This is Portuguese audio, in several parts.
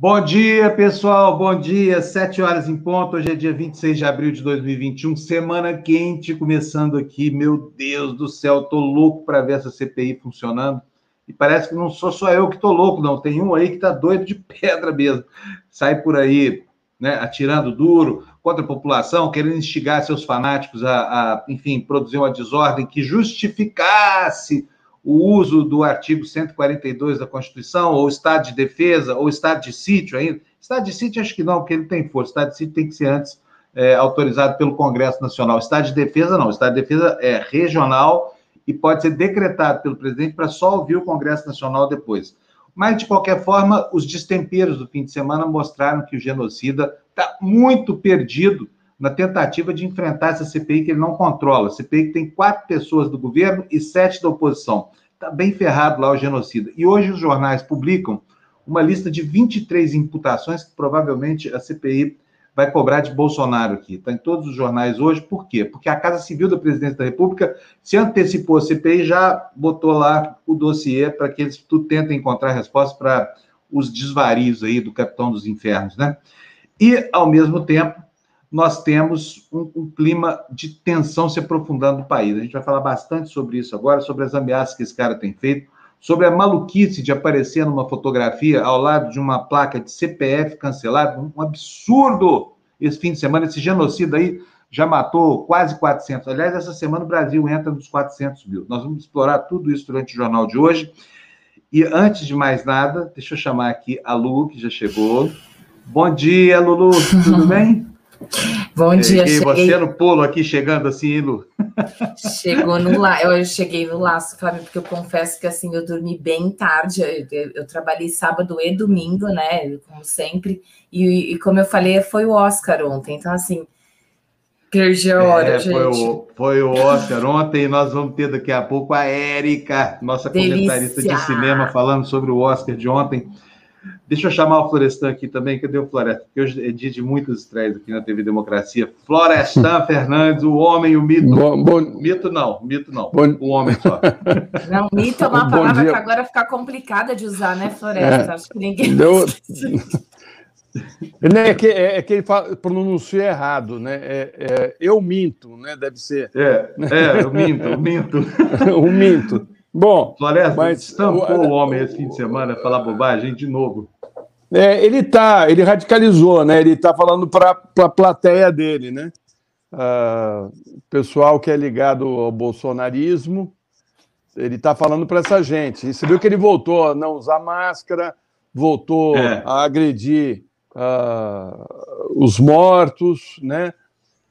Bom dia, pessoal. Bom dia. Sete horas em ponto. Hoje é dia 26 de abril de 2021. Semana quente começando aqui. Meu Deus do céu, tô louco para ver essa CPI funcionando. E parece que não sou só eu que tô louco, não. Tem um aí que tá doido de pedra mesmo. Sai por aí, né, atirando duro contra a população, querendo instigar seus fanáticos a, a enfim, produzir uma desordem que justificasse o uso do artigo 142 da Constituição, ou estado de defesa, ou estado de sítio ainda. Estado de sítio, acho que não, porque ele tem força. Estado de sítio tem que ser antes é, autorizado pelo Congresso Nacional. Estado de defesa, não. Estado de defesa é regional e pode ser decretado pelo presidente para só ouvir o Congresso Nacional depois. Mas, de qualquer forma, os destemperos do fim de semana mostraram que o genocida está muito perdido na tentativa de enfrentar essa CPI que ele não controla. A CPI que tem quatro pessoas do governo e sete da oposição. Está bem ferrado lá o genocida. E hoje os jornais publicam uma lista de 23 imputações que provavelmente a CPI vai cobrar de Bolsonaro aqui. Está em todos os jornais hoje. Por quê? Porque a Casa Civil da Presidência da República se antecipou a CPI já botou lá o dossiê para que eles tudo tentem encontrar resposta para os desvarios aí do capitão dos infernos, né? E, ao mesmo tempo, nós temos um, um, clima de tensão se aprofundando no país. A gente vai falar bastante sobre isso agora, sobre as ameaças que esse cara tem feito, sobre a maluquice de aparecer numa fotografia ao lado de uma placa de CPF cancelada, um, um absurdo esse fim de semana. Esse genocida aí já matou quase 400. Aliás, essa semana o Brasil entra nos 400 mil. Nós vamos explorar tudo isso durante o jornal de hoje. E antes de mais nada, deixa eu chamar aqui a Lu, que já chegou. Bom dia, Lulu, tudo bem? Bom dia, cheguei. Você no pulo aqui, chegando assim, Lu. Chegou no laço, eu cheguei no laço, Fábio, porque eu confesso que assim, eu dormi bem tarde, eu, eu, eu trabalhei sábado e domingo, né, como sempre, e, e, como eu falei, foi o Oscar ontem, então assim, perdi a hora, é, gente. Foi o, foi o Oscar ontem, e nós vamos ter daqui a pouco a Érica, nossa Delícia. comentarista de cinema, falando sobre o Oscar de ontem. Deixa eu chamar o Florestan aqui também. Cadê o Florestan? Porque hoje é dia de muitas estreias aqui na TV Democracia. Florestan Fernandes, o homem, o mito. Bom, bom... Mito não, mito não. Bom... O homem só. Não, mito é uma palavra que agora fica complicada de usar, né, Floresta? É. Acho que ninguém. Deu... é, que, é, é que ele fala, pronuncia errado, né? É, é, eu minto, né? Deve ser. É, é eu minto, eu minto. o minto. Bom, Floresta, mas tampou o homem esse fim de semana falar bobagem de novo. É, ele tá, ele radicalizou, né? Ele está falando para a plateia dele, né? Uh, pessoal que é ligado ao bolsonarismo, ele está falando para essa gente. E você viu que ele voltou a não usar máscara, voltou é. a agredir uh, os mortos, né?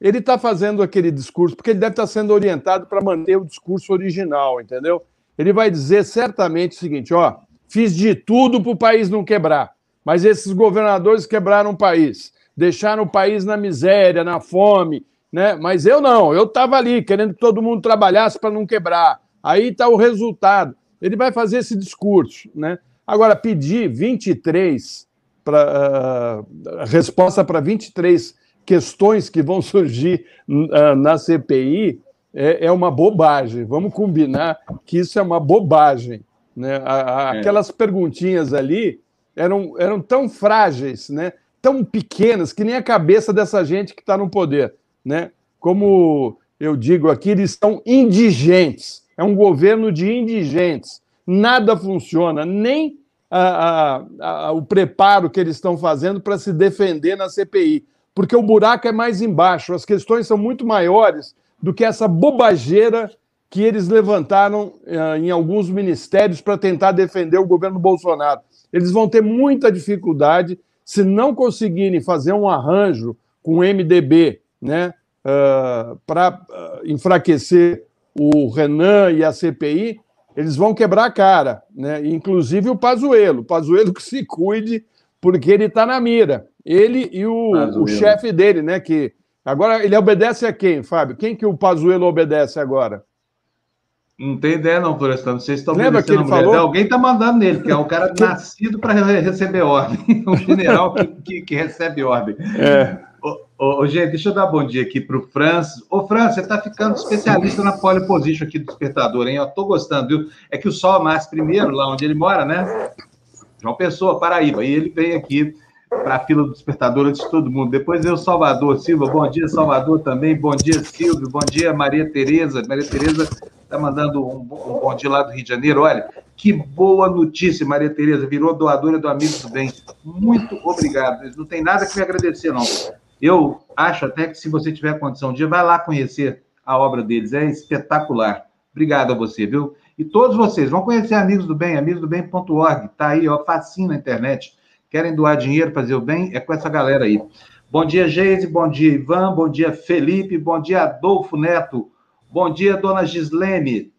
Ele está fazendo aquele discurso, porque ele deve estar tá sendo orientado para manter o discurso original, entendeu? Ele vai dizer certamente o seguinte: ó, fiz de tudo para o país não quebrar, mas esses governadores quebraram o país, deixaram o país na miséria, na fome, né? Mas eu não, eu estava ali querendo que todo mundo trabalhasse para não quebrar. Aí está o resultado. Ele vai fazer esse discurso, né? Agora, pedir 23 para uh, resposta para 23 questões que vão surgir uh, na CPI é, é uma bobagem. Vamos combinar que isso é uma bobagem. Né? A, a, é. Aquelas perguntinhas ali eram, eram tão frágeis, né? tão pequenas, que nem a cabeça dessa gente que está no poder. Né? Como eu digo aqui, eles são indigentes. É um governo de indigentes. Nada funciona, nem a, a, o preparo que eles estão fazendo para se defender na CPI. Porque o buraco é mais embaixo, as questões são muito maiores do que essa bobageira que eles levantaram uh, em alguns ministérios para tentar defender o governo Bolsonaro. Eles vão ter muita dificuldade se não conseguirem fazer um arranjo com o MDB né, uh, para uh, enfraquecer o Renan e a CPI, eles vão quebrar a cara, né? inclusive o Pazuello. O Pazuello que se cuide, porque ele está na mira. Ele e o, o chefe dele, né, que Agora, ele obedece a quem, Fábio? Quem que o Pazuello obedece agora? Não tem ideia, não, Florestan. Não sei se estão Lembra que ele falou? Alguém está mandando nele, que é um cara nascido para receber ordem. um general que, que, que recebe ordem. É. Ô, ô, gente, deixa eu dar bom dia aqui para o Francis. Ô, Francis, você está ficando especialista na pole position aqui do despertador, hein? Eu estou gostando, viu? É que o sol nasce primeiro lá onde ele mora, né? João Pessoa, Paraíba. E ele vem aqui para a fila do despertador antes de todo mundo. Depois eu, Salvador Silva. Bom dia, Salvador também. Bom dia, Silvio. Bom dia, Maria Tereza. Maria Tereza está mandando um, bom dia lá do Rio de Janeiro. Olha, que boa notícia, Maria Tereza. Virou doadora do Amigo do Bem. Muito obrigado. Não tem nada que me agradecer, não. Eu acho até que se você tiver condição um dia, vai lá conhecer a obra deles. É espetacular. Obrigado a você, viu? E todos vocês vão conhecer Amigos do Bem, amigosdobem.org. Tá aí, ó, facinho na internet. Querem doar dinheiro, fazer o bem? É com essa galera aí. Bom dia, Geise. Bom dia, Ivan. Bom dia, Felipe. Bom dia, Adolfo Neto. Bom dia, dona Gislene.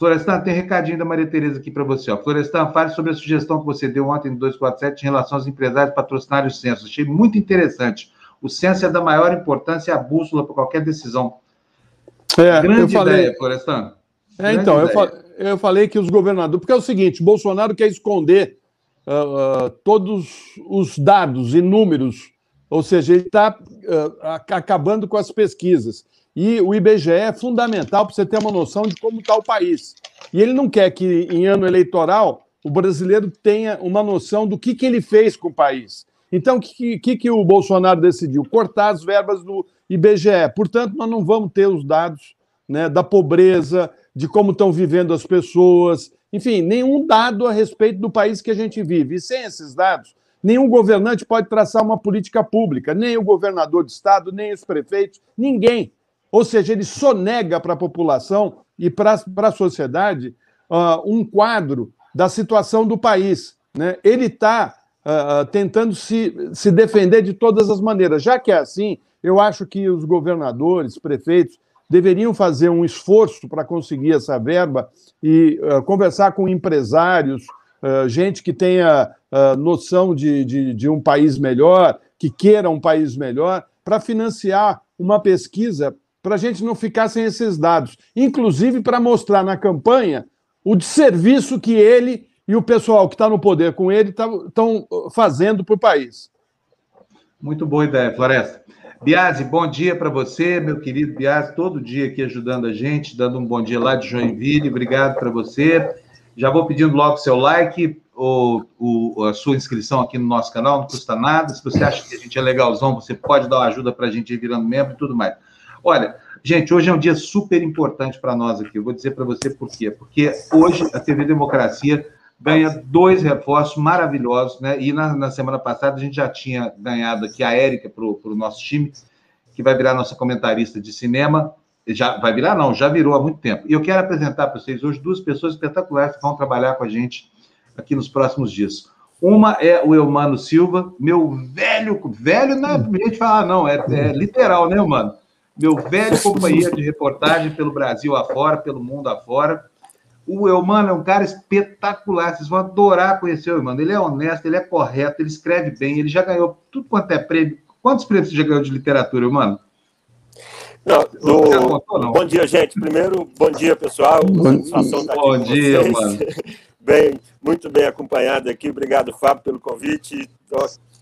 Florestan, tem recadinho da Maria Tereza aqui para você. Ó. Florestan, fale sobre a sugestão que você deu ontem no 247 em relação aos empresários patrocinários censo. Achei muito interessante. O censo é da maior importância e a bússola para qualquer decisão. É, Grande eu falei... ideia, Florestan. É, então, eu, fa... eu falei que os governadores. Porque é o seguinte: Bolsonaro quer esconder uh, uh, todos os dados e números, ou seja, ele está uh, acabando com as pesquisas. E o IBGE é fundamental para você ter uma noção de como está o país. E ele não quer que, em ano eleitoral, o brasileiro tenha uma noção do que, que ele fez com o país. Então, o que, que, que o Bolsonaro decidiu? Cortar as verbas do IBGE. Portanto, nós não vamos ter os dados né, da pobreza, de como estão vivendo as pessoas, enfim, nenhum dado a respeito do país que a gente vive. E sem esses dados, nenhum governante pode traçar uma política pública, nem o governador de estado, nem os prefeitos, ninguém. Ou seja, ele sonega para a população e para a sociedade uh, um quadro da situação do país. Né? Ele está uh, ah, tentando se, se defender de todas as maneiras. Já que é assim, eu acho que os governadores, prefeitos, deveriam fazer um esforço para conseguir essa verba e uh, conversar com empresários, uh, gente que tenha uh, noção de, de, de, um país melhor, que queira um país melhor, para financiar uma pesquisa para a gente não ficar sem esses dados, inclusive para mostrar na campanha o serviço que ele e o pessoal que está no poder com ele estão fazendo para o país. Muito boa ideia, Floresta. Biase, bom dia para você, meu querido Biase, todo dia aqui ajudando a gente, dando um bom dia lá de Joinville, obrigado para você. Já vou pedindo logo seu like, ou, a sua inscrição aqui no nosso canal, não custa nada. Se você acha que a gente é legalzão, você pode dar uma ajuda para a gente ir virando membro e tudo mais. Olha, gente, hoje é um dia super importante para nós aqui. Eu vou dizer para você por quê. Porque hoje a TV Democracia ganha dois reforços maravilhosos, né? E na, na semana passada a gente já tinha ganhado aqui a Érica para o nosso time, que vai virar nossa comentarista de cinema. Já vai virar, não, já virou há muito tempo. E eu quero apresentar para vocês hoje duas pessoas espetaculares que vão trabalhar com a gente aqui nos próximos dias. Uma é o Eumano Silva, meu velho, velho não é a gente falar, não, é, é literal, né, mano? Meu velho companheiro de reportagem pelo Brasil afora, pelo mundo afora o Eumano é um cara espetacular, vocês vão adorar conhecer o Eumano. Ele é honesto, ele é correto, ele escreve bem, ele já ganhou tudo quanto é prêmio. Quantos prêmios você já ganhou de literatura, Eumano? Não, do... não, Bom dia, gente. Primeiro, bom dia, pessoal. Bom, bom dia, mano. Bem, muito bem acompanhado aqui. Obrigado, Fábio, pelo convite.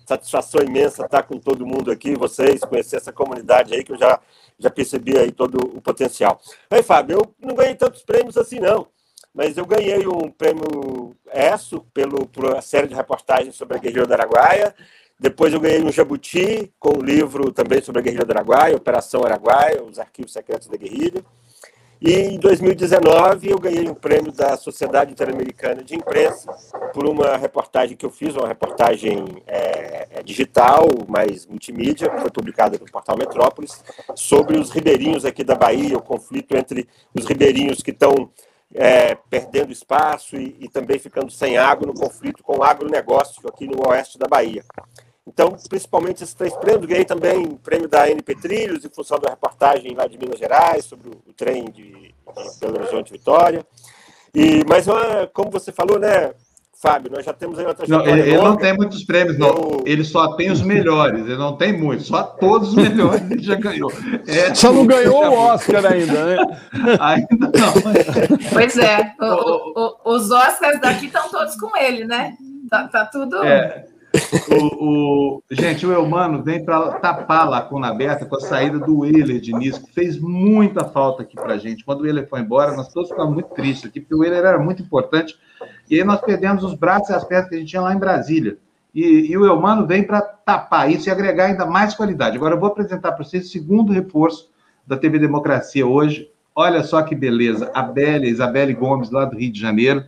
Satisfação imensa estar com todo mundo aqui, vocês, conhecer essa comunidade aí que eu já, já percebi aí todo o potencial. Aí, Fábio, eu não ganhei tantos prêmios assim, não mas eu ganhei um prêmio ESSO pelo, por uma série de reportagens sobre a Guerrilha do Araguaia. Depois eu ganhei um Jabuti com um livro também sobre a Guerrilha do Araguaia, Operação Araguaia, os arquivos secretos da guerrilha. E em 2019 eu ganhei um prêmio da Sociedade Interamericana de Imprensa por uma reportagem que eu fiz, uma reportagem é, é digital, mais multimídia, que foi publicada no portal Metrópolis, sobre os ribeirinhos aqui da Bahia, o conflito entre os ribeirinhos que estão é, perdendo espaço e, e, também ficando sem água no conflito com o agronegócio aqui no oeste da Bahia. Então, principalmente esses três prêmios, ganhei também prêmio da NP Trilhos, em função da reportagem lá de Minas Gerais, sobre o, trem de, de Belo Horizonte Vitória. E, mas, como você falou, né, Fábio, nós já temos aí não, ele, ele não tem muitos prêmios, não. Eu... Ele só tem os melhores, ele não tem muitos, só todos os melhores ele já ganhou. É, só não ganhou o Oscar ainda, né? ainda não. Pois é, o, o, os Oscars daqui estão todos com ele, né? Tá, tá tudo. É. O, o, gente, o Elmano vem para tapar a lacuna aberta com a saída do Euler Diniz, que fez muita falta aqui para a gente. Quando o Euler foi embora, nós todos ficamos muito tristes aqui, porque o Euler era muito importante. E aí nós perdemos os braços e as pernas que a gente tinha lá em Brasília. E, e o Elmano vem para tapar isso e agregar ainda mais qualidade. Agora eu vou apresentar para vocês o segundo reforço da TV Democracia hoje. Olha só que beleza. A Bélia, Isabelle Gomes, lá do Rio de Janeiro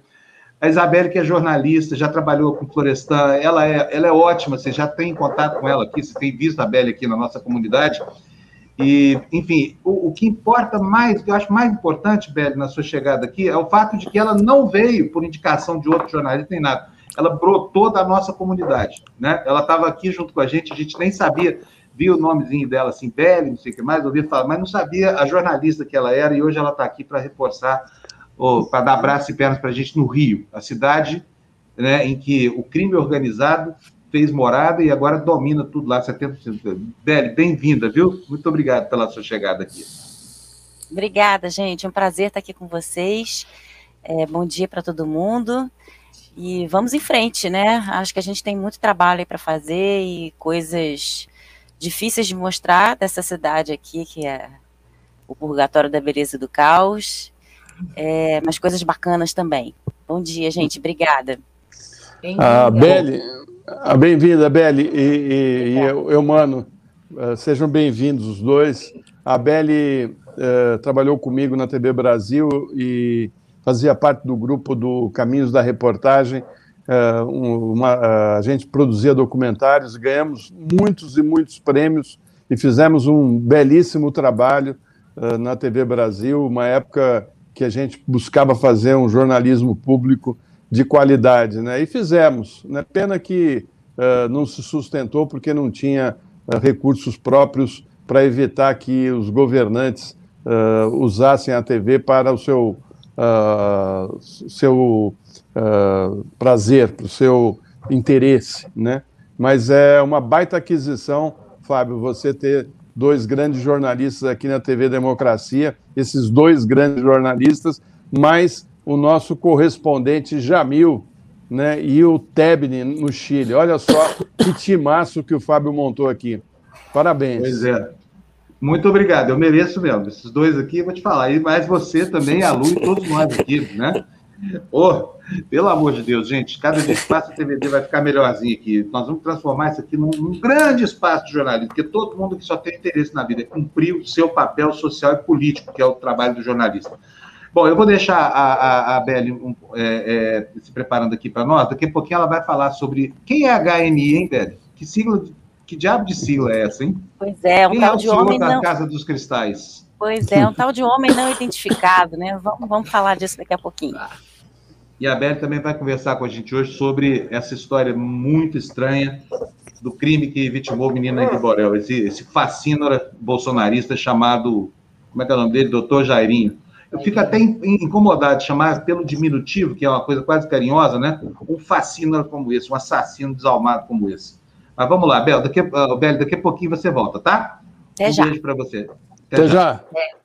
a Isabelle, que é jornalista, já trabalhou com Florestan, ela é, ela é ótima, você já tem contato com ela aqui, você tem visto a Belle aqui na nossa comunidade. E, enfim, o, o, que importa mais, eu acho mais importante, Belle, na sua chegada aqui, é o fato de que ela não veio por indicação de outro jornalista nem nada. Ela brotou da nossa comunidade, né? Ela estava aqui junto com a gente, a gente nem sabia, viu o nomezinho dela assim, Belle, não sei o que mais, ouvi falar, mas não sabia a jornalista que ela era, e hoje ela está aqui para reforçar para dar braço e pernas para a gente no Rio, a cidade né, em que o crime organizado fez morada e agora domina tudo lá, 70%. Beli, bem-vinda, viu? Muito obrigado pela sua chegada aqui. Obrigada, gente. É um prazer estar aqui com vocês. É, bom dia para todo mundo. E vamos em frente, né? Acho que a gente tem muito trabalho para fazer e coisas difíceis de mostrar dessa cidade aqui, que é o purgatório da beleza e do caos é, mas coisas bacanas também. Bom dia, gente. Obrigada. A Beli, bem-vinda, Beli e, e, e eu, eu, mano, uh, sejam bem-vindos os dois. A Beli uh, trabalhou comigo na TV Brasil e fazia parte do grupo do Caminhos da Reportagem. Uh, uma, a gente produzia documentários, ganhamos muitos e muitos prêmios e fizemos um belíssimo trabalho na TV Brasil, uma época que a gente buscava fazer um jornalismo público de qualidade, né? E fizemos. Né? Pena que uh, não se sustentou porque não tinha uh, recursos próprios para evitar que os governantes uh, usassem a TV para o seu, seu prazer, para o seu interesse, né? Mas é uma baita aquisição, Fábio, você ter dois grandes jornalistas aqui na TV Democracia, esses dois grandes jornalistas, mais o nosso correspondente Jamil, né, e o Tebni no Chile. Olha só que timaço que o Fábio montou aqui. Parabéns. Pois é. Muito obrigado, eu mereço mesmo. Esses dois aqui, vou te falar, e mais você também, a Lu e todos nós aqui, né? Oh, pelo amor de Deus, gente, cada dia que passa a TVD vai ficar melhorzinho aqui. Nós vamos transformar isso aqui num, num, grande espaço de jornalismo, porque todo mundo que só tem interesse na vida é cumprir o seu papel social e político, que é o trabalho do jornalista. Bom, eu vou deixar a, a, a Beli um, é, é, se preparando aqui para nós. Daqui a pouquinho ela vai falar sobre quem é HNI, hein, Beli? Que sigla, que diabo de sigla é essa, hein? Pois é, um quem tal é de homem da não... Casa dos Cristais. Pois é, um tal de homem não identificado, né? Vamos, vamos falar disso daqui a pouquinho. Ah. E a Beli também vai conversar com a gente hoje sobre essa história muito estranha do crime que vitimou o menino de Borel, esse, esse fascínora bolsonarista chamado, como é que é o nome dele? Doutor Jairinho. Eu fico até incomodado de chamar pelo diminutivo, que é uma coisa quase carinhosa, né? Um fascínora como esse, um assassino desalmado como esse. Mas vamos lá, Bel, daqui, uh, Bel, daqui a pouquinho você volta, tá? Até um já. beijo para você. Até, Até já. já. É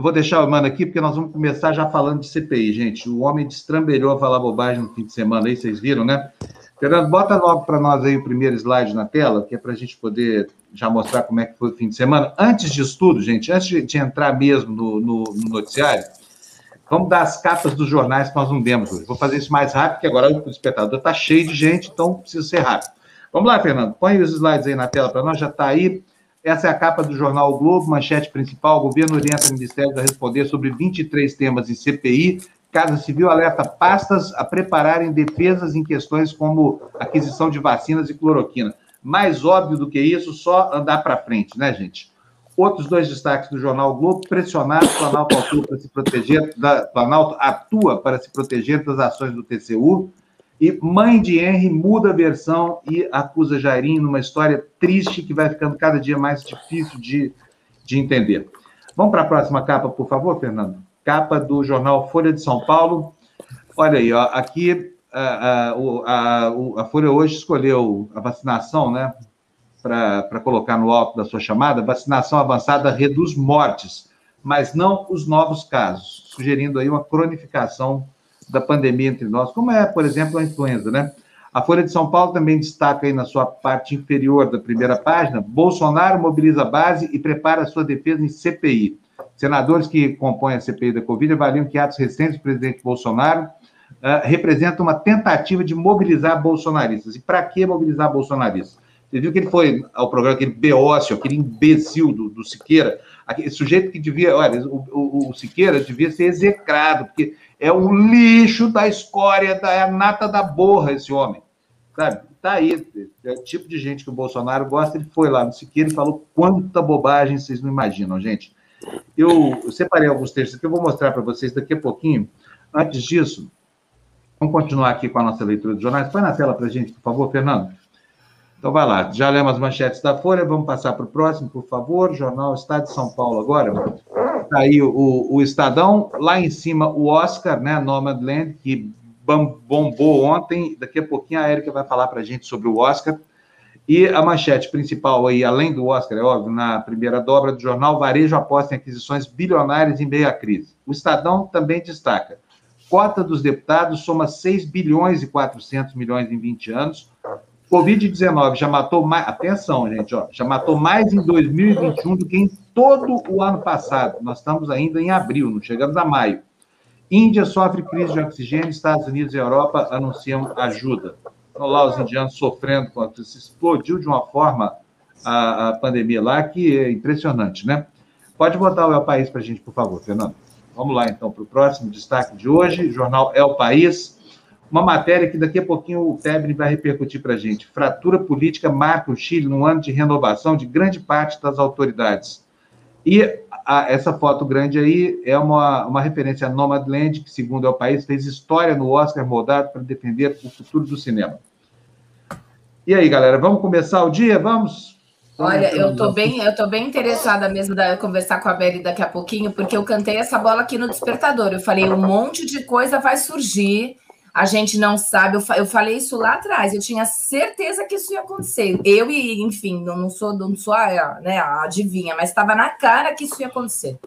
vou deixar o mano aqui, porque nós vamos começar já falando de CPI, gente. O homem destrambelhou a falar bobagem no fim de semana aí, vocês viram, né? Fernando, bota logo para nós aí o primeiro slide na tela, que é para a gente poder já mostrar como é que foi o fim de semana. Antes disso tudo, gente, antes de, de entrar mesmo no, no, no, noticiário, vamos dar as capas dos jornais que nós não demos hoje. Vou fazer isso mais rápido, porque agora o espectador está cheio de gente, então precisa ser rápido. Vamos lá, Fernando, põe os slides aí na tela para nós, já está aí. Essa é a capa do jornal o Globo, manchete principal. O governo orienta o Ministério a responder sobre 23 temas em CPI. Casa Civil alerta pastas a prepararem defesas em questões como aquisição de vacinas e cloroquina. Mais óbvio do que isso, só andar para frente, né, gente? Outros dois destaques do jornal o Globo, o Planalto atua para se proteger, da, Planalto atua para se proteger das ações do TCU. E mãe de Henry muda a versão e acusa Jairinho numa história triste que vai ficando cada dia mais difícil de, de entender. Vamos para a próxima capa, por favor, Fernando? Capa do jornal Folha de São Paulo. Olha aí, ó, aqui a, a, a, a Folha hoje escolheu a vacinação, né? Para colocar no alto da sua chamada, vacinação avançada reduz mortes, mas não os novos casos, sugerindo aí uma cronificação da pandemia entre nós, como é, por exemplo, a influenza, né? A Folha de São Paulo também destaca aí na sua parte inferior da primeira página: Bolsonaro mobiliza a base e prepara sua defesa em CPI. Senadores que compõem a CPI da Covid avaliam que atos recentes do presidente Bolsonaro uh, representam uma tentativa de mobilizar bolsonaristas. E para que mobilizar bolsonaristas? Você viu que ele foi ao programa, aquele beócio, aquele imbecil do, do Siqueira, aquele sujeito que devia, olha, o, o, o, Siqueira devia ser execrado, porque é o lixo da escória, da é nata da borra esse homem, sabe? Tá aí, é o tipo de gente que o Bolsonaro gosta, ele foi lá no Siqueira e falou quanta bobagem vocês não imaginam, gente. Eu, eu separei alguns textos que eu vou mostrar para vocês daqui a pouquinho. Antes disso, vamos continuar aqui com a nossa leitura dos jornais. Põe na tela para a gente, por favor, Fernando. Então, vai lá. Já lemos as manchetes da Folha, vamos passar para o próximo, por favor. Jornal Estado de São Paulo agora. Está aí o, o, Estadão. Lá em cima, o Oscar, né? Nomadland, que bombou ontem. Daqui a pouquinho a Érica vai falar para a gente sobre o Oscar. E a manchete principal aí, além do Oscar, é óbvio, na primeira dobra do jornal, Varejo aposta em aquisições bilionárias em meio à crise. O Estadão também destaca. Cota dos deputados soma 6 bilhões e 400 milhões em 20 anos. Covid-19 já matou mais, atenção, gente, ó, já matou mais em 2021 do que em todo o ano passado. Nós estamos ainda em abril, não chegamos a maio. Índia sofre crise de oxigênio, Estados Unidos e Europa anunciam ajuda. Estão lá os indianos sofrendo com isso. Explodiu de uma forma a, a, pandemia lá que é impressionante, né? Pode botar o El País para a gente, por favor, Fernando. Vamos lá, então, para o próximo destaque de hoje, jornal El País. Uma matéria que daqui a pouquinho o Tebni vai repercutir para a gente. Fratura política marca o Chile num ano de renovação de grande parte das autoridades. E a, essa foto grande aí é uma, uma referência a Nomadland, que, segundo é o país, fez história no Oscar moldado para defender o futuro do cinema. E aí, galera, vamos começar o dia? Vamos? Olha, eu tô bem, eu tô bem interessada mesmo de conversar com a Beli daqui a pouquinho, porque eu cantei essa bola aqui no despertador. Eu falei, um monte de coisa vai surgir a gente não sabe. Eu, eu falei isso lá atrás, eu tinha certeza que isso ia acontecer. Eu, e, enfim, não, não sou, não sou a, né, a adivinha, mas estava na cara que isso ia acontecer.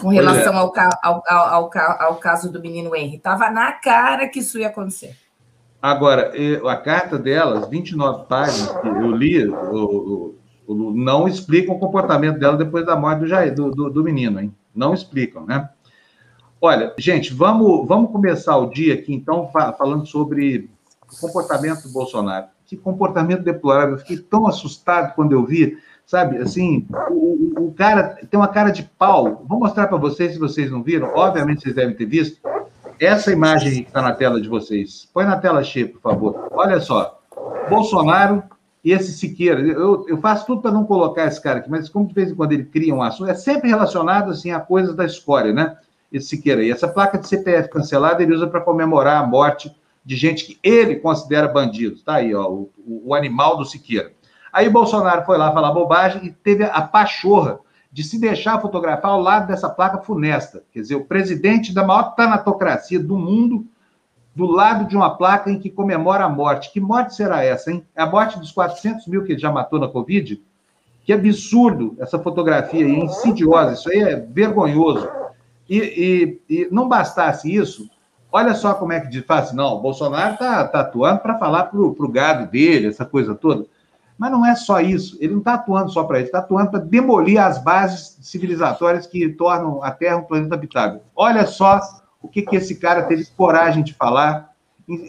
Com relação é. ao, ao, ao, ao, caso do menino Henry. Estava na cara que isso ia acontecer. Agora, a carta delas, 29 páginas que eu li, o, o, não explicam o comportamento dela depois da morte do, Jair, do, do, do menino, hein? Não explicam, né? Olha, gente, vamos, vamos começar o dia aqui, então, falando sobre o comportamento do Bolsonaro. Que comportamento deplorável. Eu fiquei tão assustado quando eu vi, sabe? Assim, o, o, cara tem uma cara de pau. Vou mostrar para vocês, se vocês não viram. Obviamente, vocês devem ter visto. Essa imagem que está na tela de vocês. Põe na tela cheia, por favor. Olha só. Bolsonaro e esse Siqueira. Eu, eu faço tudo para não colocar esse cara aqui, mas como de vez em quando ele cria um assunto, é sempre relacionado assim, a coisas da escória, né? Siqueira aí. Essa placa de CPF cancelada ele usa para comemorar a morte de gente que ele considera bandidos. Tá aí, ó, o, o animal do Siqueira. Aí Bolsonaro foi lá falar bobagem e teve a pachorra de se deixar fotografar ao lado dessa placa funesta. Quer dizer, o presidente da maior tanatocracia do mundo, do lado de uma placa em que comemora a morte. Que morte será essa, hein? É a morte dos 400 mil que ele já matou na Covid? Que absurdo essa fotografia aí, insidiosa. Isso aí é vergonhoso. E, e, e não bastasse isso, olha só como é que faz assim, não, o Bolsonaro está tá atuando para falar para o gado dele, essa coisa toda. Mas não é só isso, ele não está atuando só para isso, está atuando para demolir as bases civilizatórias que tornam a Terra um planeta habitável. Olha só o que, que esse cara teve coragem de falar,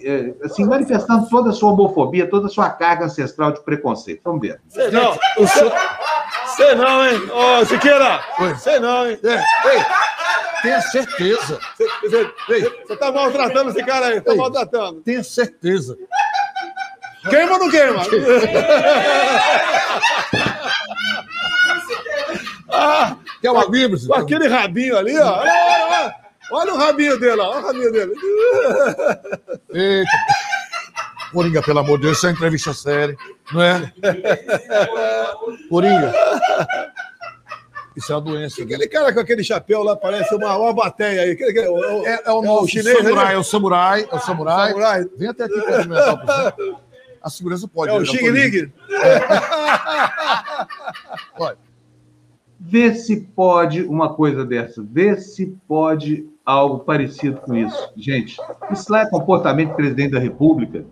é, assim, manifestando toda a sua homofobia, toda a sua carga ancestral de preconceito. Vamos ver. Sei não, sei não, hein? Ô, Siqueira! Sei não, hein? Ei, Tenha certeza. Você está maltratando esse cara aí, está maltratando. Tenha certeza. Queima ou não queima? ah, Quer uma Bíblia? Com aquele rabinho ali, ó. Olha, olha, olha o rabinho dele, ó. Olha o rabinho dele. Eita. Coringa, pelo amor de Deus, isso é entrevista séria, não é? Coringa. Isso é uma doença. Aquele cara com aquele chapéu lá parece uma, uma bateia aí. Aquele, é, o, é, é, o, é o chinês, samurai, né? é o samurai, é o samurai. samurai. Vem até aqui para comentar A segurança pode. É o Xing Ling? É. Pode. Vê se pode uma coisa dessa. Vê se pode algo parecido com isso. Gente, isso lá é comportamento do presidente da República.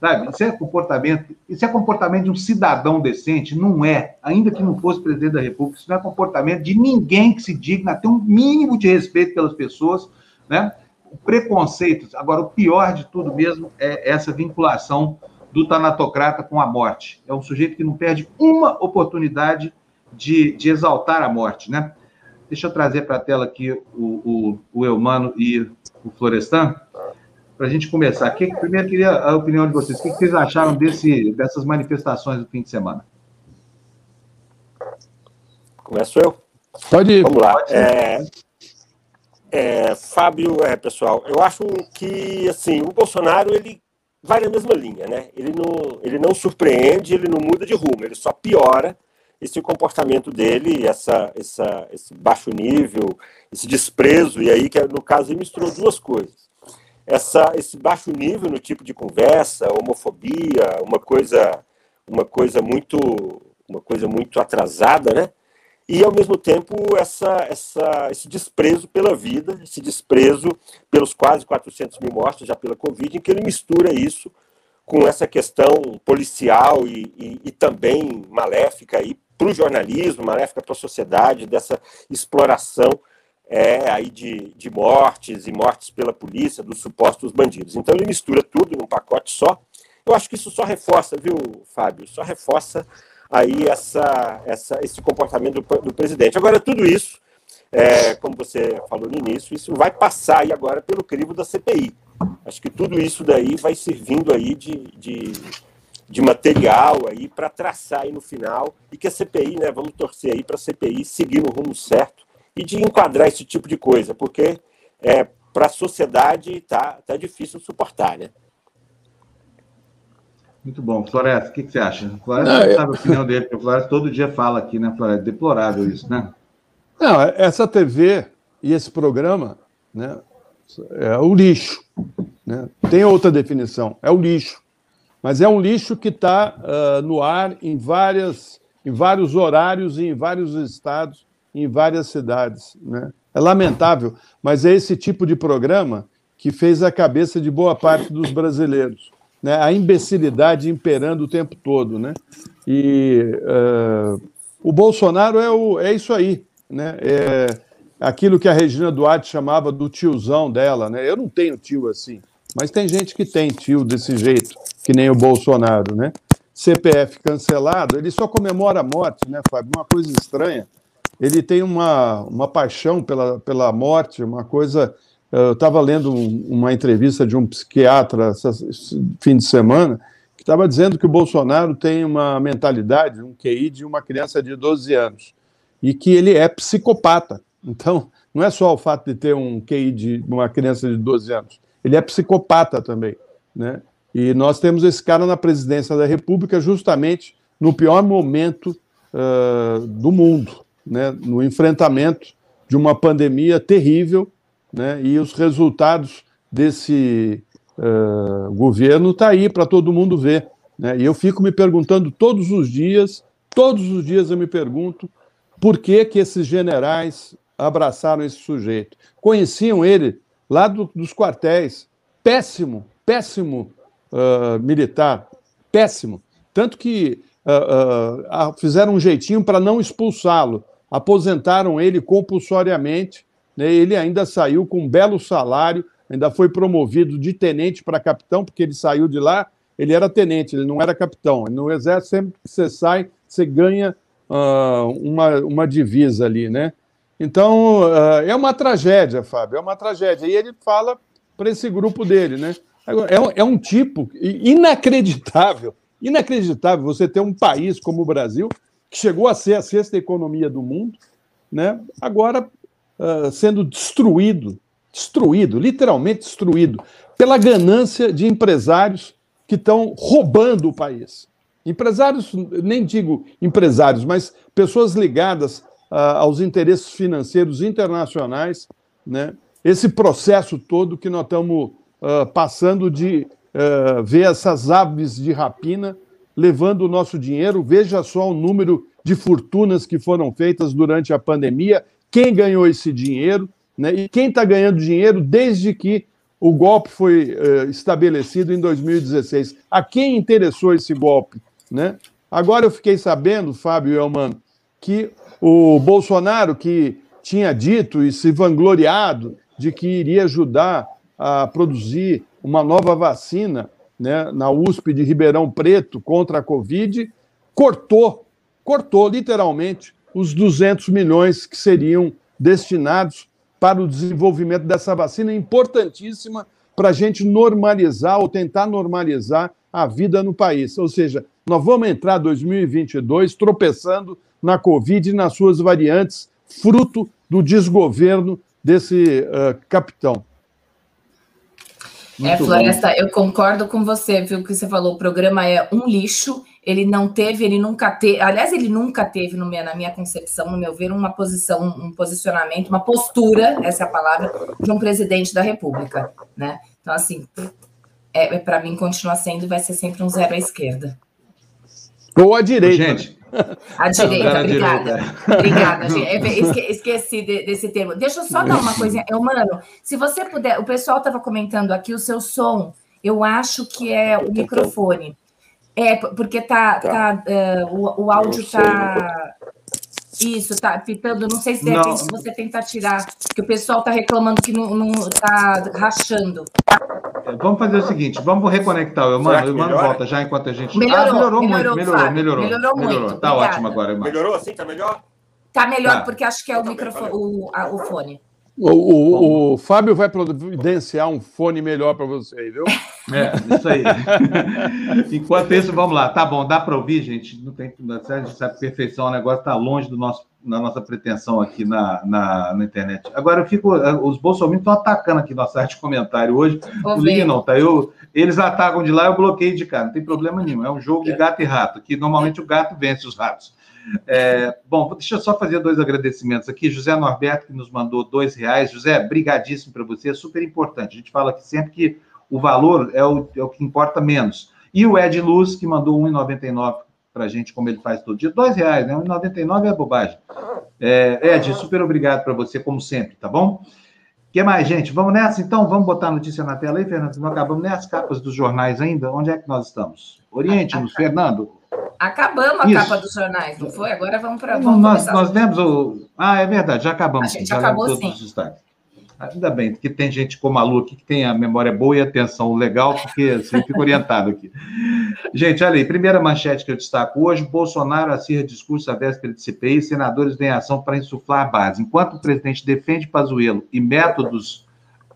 Sabe? Isso é comportamento, isso é comportamento de um cidadão decente? Não é. Ainda que não fosse presidente da República, isso não é comportamento de ninguém que se digna ter um mínimo de respeito pelas pessoas, né? Preconceitos. Agora, o pior de tudo mesmo é essa vinculação do tanatocrata com a morte. É um sujeito que não perde uma oportunidade de, de exaltar a morte, né? Deixa eu trazer para a tela aqui o, o, o Eumano e o Florestan para a gente começar. Que, primeiro, queria a opinião de vocês. O que, vocês acharam desse, dessas manifestações do fim de semana? Começo eu? Pode ir. Vamos lá. É, é, Fábio, é, pessoal, eu acho que assim o Bolsonaro ele vai na mesma linha, né? Ele não, ele não surpreende, ele não muda de rumo, ele só piora esse comportamento dele, essa, essa, esse baixo nível, esse desprezo, e aí que no caso ele misturou duas coisas essa, esse baixo nível no tipo de conversa, homofobia, uma coisa, uma coisa muito, uma coisa muito atrasada, né? E ao mesmo tempo essa, essa, esse desprezo pela vida, esse desprezo pelos quase 400 mil mortos já pela Covid, em que ele mistura isso com essa questão policial e, e, e também maléfica para o jornalismo, maléfica para a sociedade, dessa exploração é, aí de, de mortes e mortes pela polícia dos supostos bandidos. Então ele mistura tudo num pacote só. Eu acho que isso só reforça, viu, Fábio? Só reforça aí essa, essa, esse comportamento do, do presidente. Agora, tudo isso, é, como você falou no início, isso vai passar aí agora pelo crivo da CPI. Acho que tudo isso daí vai servindo aí de, de, de material aí para traçar aí no final e que a CPI, né, vamos torcer aí para a CPI seguir no rumo certo e de enquadrar esse tipo de coisa, porque é, para a sociedade tá, tá difícil suportar, né? Muito bom. Floresta, o que, que, você acha? Floresta Não, sabe eu... a opinião dele, porque o Floresta todo dia fala aqui, né, Floresta? Deplorável isso, né? Não, essa TV e esse programa né, é o lixo. Né? Tem outra definição, é o lixo. Mas é um lixo que está uh, no ar em, várias, em vários horários e em vários estados em várias cidades. Né? É lamentável, mas é esse tipo de programa que fez a cabeça de boa parte dos brasileiros. Né? A imbecilidade imperando o tempo todo. Né? E uh, o Bolsonaro é, o, é isso aí. Né? É aquilo que a Regina Duarte chamava do tiozão dela. Né? Eu não tenho tio assim, mas tem gente que tem tio desse jeito, que nem o Bolsonaro. Né? CPF cancelado, ele só comemora a morte, né, Fábio? Uma coisa estranha ele tem uma, uma paixão pela, pela morte, uma coisa. Eu estava lendo um, uma entrevista de um psiquiatra esse fim de semana que estava dizendo que o Bolsonaro tem uma mentalidade, um QI de uma criança de 12 anos e que ele é psicopata. Então, não é só o fato de ter um QI de uma criança de 12 anos, ele é psicopata também, né? E nós temos esse cara na presidência da República justamente no pior momento uh, do mundo, né, no enfrentamento de uma pandemia terrível, né, e os resultados desse uh, governo está aí para todo mundo ver. Né, e eu fico me perguntando todos os dias, todos os dias eu me pergunto por que, que esses generais abraçaram esse sujeito. Conheciam ele lá do, dos quartéis, péssimo, péssimo uh, militar, péssimo. Tanto que uh, uh, fizeram um jeitinho para não expulsá-lo aposentaram ele compulsoriamente. Né? Ele ainda saiu com um belo salário, ainda foi promovido de tenente para capitão, porque ele saiu de lá, ele era tenente, ele não era capitão. No exército, sempre que você sai, você ganha uh, uma, uma divisa ali, né? Então, uh, é uma tragédia, Fábio, é uma tragédia. E ele fala para esse grupo dele, né? É um, é um tipo inacreditável, inacreditável você ter um país como o Brasil que chegou a ser a sexta economia do mundo, né? agora uh, sendo destruído, destruído, literalmente destruído, pela ganância de empresários que estão roubando o país. Empresários, nem digo empresários, mas pessoas ligadas uh, aos interesses financeiros internacionais, né? esse processo todo que nós estamos uh, passando de uh, ver essas aves de rapina levando o nosso dinheiro. Veja só o número de fortunas que foram feitas durante a pandemia, quem ganhou esse dinheiro, né? E quem está ganhando dinheiro desde que o golpe foi uh, estabelecido em 2016. A quem interessou esse golpe? Né? Agora eu fiquei sabendo, Fábio Elman, que o Bolsonaro, que tinha dito e se vangloriado de que iria ajudar a produzir uma nova vacina né, na USP de Ribeirão Preto contra a Covid, cortou, cortou literalmente os 200 milhões que seriam destinados para o desenvolvimento dessa vacina importantíssima para a gente normalizar ou tentar normalizar a vida no país. Ou seja, nós vamos entrar 2022 tropeçando na Covid e nas suas variantes, fruto do desgoverno desse uh, capitão. É, Muito é, Floresta, bom. eu concordo com você, viu, que você falou, o programa é um lixo, ele não teve, ele nunca teve, aliás, ele nunca teve, no minha, na minha concepção, no meu ver, uma posição, um posicionamento, uma postura, essa é a palavra, de um presidente da República, né? Então, assim, é, é para mim continua sendo e vai ser sempre um zero à esquerda. Ou à direita. Gente, a direita, obrigada. Direita. Obrigada, gente. Esqueci desse termo. Deixa eu só dar uma coisinha. Eu, mano, se você puder, o pessoal estava comentando aqui o seu som, eu acho que é o microfone. É, porque tá, tá. uh, o, o áudio tá. Isso, tá pitando. Não sei se de repente você tentar tirar, porque o pessoal tá reclamando que não, não tá rachando. Vamos fazer o seguinte, vamos reconectar o Emmanuel. O Emmanuel volta já enquanto a gente. Melhorou, ah, melhorou, melhorou, muito, melhorou, melhorou. Melhorou, melhorou muito. Tá Obrigada. ótimo agora, Emmanuel. Melhorou assim? Tá melhor? Tá melhor, tá. porque acho que é o microfone, o, a, o fone. O, o, o, Fábio vai providenciar um fone melhor para você aí, viu? É, isso aí. Enquanto isso, vamos lá. Tá bom, dá para ouvir, gente? Não tem, a gente sabe perfeição, o negócio está longe do nosso, da nossa pretensão aqui na, na, na internet. Agora, eu fico. Os bolsominions estão atacando aqui nossa arte de comentário hoje. O link não, tá? Eu, eles atacam de lá, eu bloqueio de cá, não tem problema nenhum. É um jogo de gato e rato, que normalmente o gato vence os ratos. É, bom, deixa eu só fazer dois agradecimentos aqui. José Norberto, que nos mandou dois reais. José, brigadíssimo para você, é super importante. A gente fala aqui sempre que o valor é o, é o que importa menos. E o Ed Luz, que mandou R$1,99 para a gente, como ele faz todo dia. Dois reais, né? R$1,99 é bobagem. É, Ed, super obrigado para você, como sempre, tá bom? O que mais, gente? Vamos nessa, então? Vamos botar a notícia na tela aí, Fernando? Não acabamos nem as capas dos jornais ainda. Onde é que nós estamos? Oriente-nos, Fernando. Acabamos a Isso. capa dos jornais, não foi? Agora vamos para. Nós, nós demos o. Ah, é verdade, já acabamos. A gente já acabou sim. os destaques. Ainda bem, que tem gente como a Lu aqui que tem a memória boa e a atenção legal, porque assim, fica orientado aqui. Gente, olha aí, primeira manchete que eu destaco hoje: Bolsonaro acirra discurso à véspera de CPI, senadores vêm ação para insuflar a base. Enquanto o presidente defende Pazuello e métodos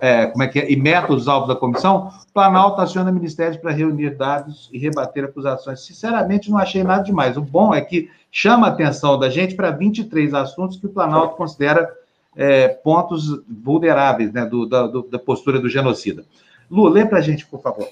é, como é que é, e métodos alvo da comissão, Planalto aciona ministérios para reunir dados e rebater acusações. Sinceramente, não achei nada demais. O bom é que chama a atenção da gente para 23 assuntos que o Planalto considera é, pontos vulneráveis né, do, da, do, da postura do genocida. Lu, lê para a gente, por favor.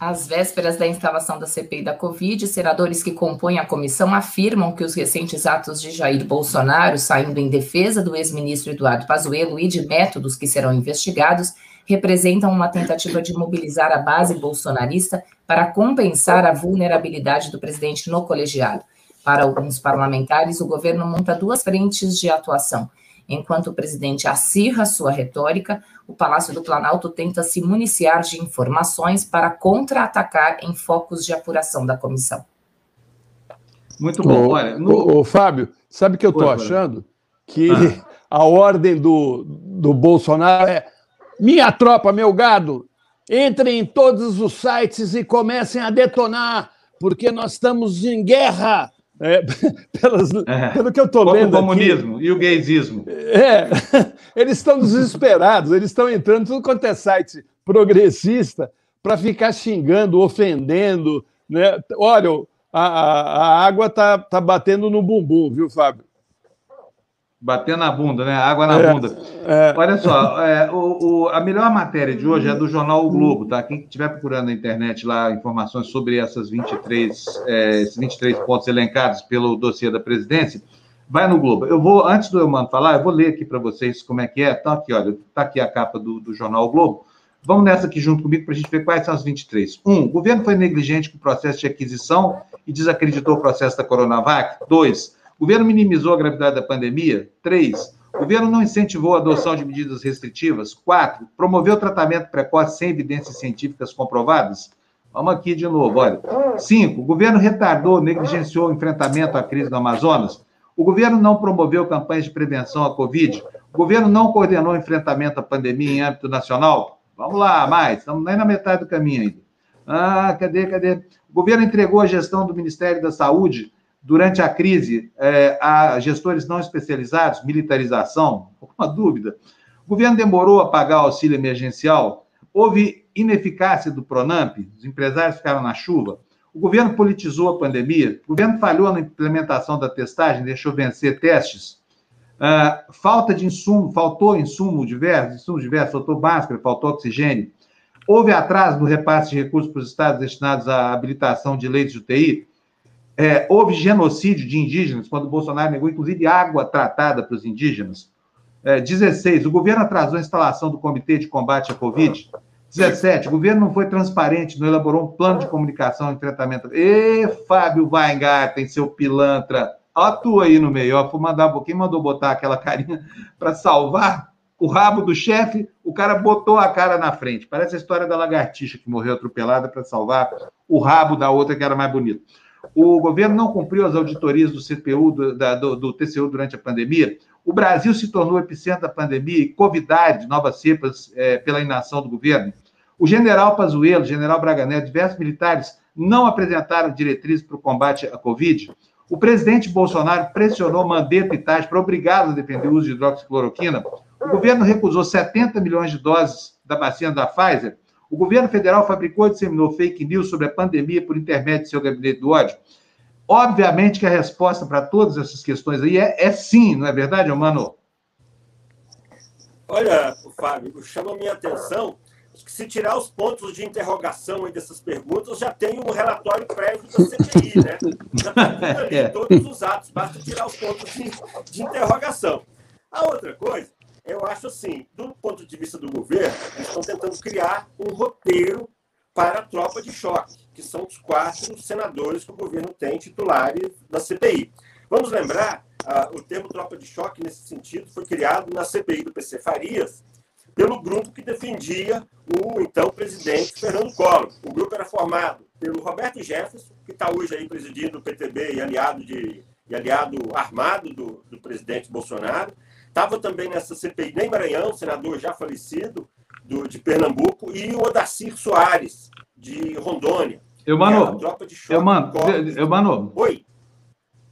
Às vésperas da instalação da CPI da Covid, senadores que compõem a comissão afirmam que os recentes atos de Jair Bolsonaro, saindo em defesa do ex-ministro Eduardo Pazuello e de métodos que serão investigados, representam uma tentativa de mobilizar a base bolsonarista para compensar a vulnerabilidade do presidente no colegiado. Para alguns parlamentares, o governo monta duas frentes de atuação Enquanto o presidente acirra sua retórica, o Palácio do Planalto tenta se municiar de informações para contra-atacar em focos de apuração da comissão. Muito bom. Ô, Olha, no... ô, Fábio, sabe o que eu estou achando? Que ah. a ordem do, do Bolsonaro é: minha tropa, meu gado, entrem em todos os sites e comecem a detonar, porque nós estamos em guerra é, pelas, é. Pelo que eu estou lendo. O comunismo aqui, e o gaysismo. É, eles estão desesperados, eles estão entrando tudo quanto é site progressista para ficar xingando, ofendendo. Né? Olha, a, a, água está tá batendo no bumbum, viu, Fábio? Batendo na bunda, né? Água na é, bunda. É. Olha só, é, o, o, a melhor matéria de hoje é do jornal O Globo, tá? Quem estiver procurando na internet lá informações sobre essas 23, é, esses 23 pontos elencados pelo dossiê da presidência, vai no Globo. Eu vou, antes do Eumano falar, eu vou ler aqui para vocês como é que é. Tá aqui, olha, tá aqui a capa do, do jornal o Globo. Vamos nessa aqui junto comigo para a gente ver quais são as 23. Um, o governo foi negligente com o processo de aquisição e desacreditou o processo da Coronavac. Dois, o governo minimizou a gravidade da pandemia? Três. O governo não incentivou a adoção de medidas restritivas. Quatro, promoveu tratamento precoce sem evidências científicas comprovadas. Vamos aqui de novo, olha. Cinco, o governo retardou, negligenciou o enfrentamento à crise do Amazonas. O governo não promoveu campanhas de prevenção à Covid. O governo não coordenou o enfrentamento à pandemia em âmbito nacional. Vamos lá, mais. Estamos nem na metade do caminho ainda. Ah, cadê, cadê? O governo entregou a gestão do Ministério da Saúde durante a crise é, a gestores não especializados, militarização? Alguma dúvida? O governo demorou a pagar o auxílio emergencial? Houve ineficácia do Pronamp? Os empresários ficaram na chuva? O governo politizou a pandemia? O governo falhou na implementação da testagem, deixou vencer testes? Uh, falta de insumo, faltou insumo diverso, insumos diversos, faltou máscara, faltou oxigênio. Houve atraso no repasse de recursos para os estados destinados à habilitação de leitos de UTI? É, houve genocídio de indígenas, quando Bolsonaro negou, inclusive, água tratada para os indígenas. É, 16. O governo atrasou a instalação do Comitê de Combate à Covid. 17. O governo não foi transparente, não elaborou um plano de comunicação e tratamento. E Fábio Weingarten, seu pilantra, atua aí no meio. Ó, mandar, quem mandou botar aquela carinha para salvar o rabo do chefe? O cara botou a cara na frente. Parece a história da lagartixa que morreu atropelada para salvar o rabo da outra que era mais bonito. O governo não cumpriu as auditorias do CPU, do, da, do, do TCU durante a pandemia. O Brasil se tornou epicentro da pandemia e covidade, novas cepas, é, pela inação do governo. O general Pazuello, general Braga Neto, diversos militares não apresentaram diretrizes para o combate à Covid. O presidente Bolsonaro pressionou Mandetta e para obrigá-los a defender o uso de hidroxicloroquina. O governo recusou 70 milhões de doses da vacina da Pfizer. O governo federal fabricou e disseminou fake news sobre a pandemia por intermédio de seu gabinete do ódio. Obviamente que a resposta para todas essas questões aí é, é sim, não é verdade, Mano? Olha, Fábio, chama a minha atenção que se tirar os pontos de interrogação aí dessas perguntas, já tem um relatório prévio da CPI, né? Já está ali é. todos os atos, basta tirar os pontos de, de interrogação. A outra coisa eu acho assim, do ponto de vista do governo, eles estão tentando criar um roteiro para a tropa de choque, que são os quatro senadores que o governo tem titulares da CPI. Vamos lembrar, uh, o termo tropa de choque, nesse sentido, foi criado na CPI do PC Farias, pelo grupo que defendia o então presidente Fernando Collor. O grupo era formado pelo Roberto Jefferson, que está hoje aí presidindo o PTB e aliado, de, e aliado armado do, do presidente Bolsonaro, Estava também nessa CPI nem Maranhão, senador já falecido, do, de Pernambuco, e o Odacir Soares, de Rondônia. Eu, mano, eu, mano, eu, mano. Oi.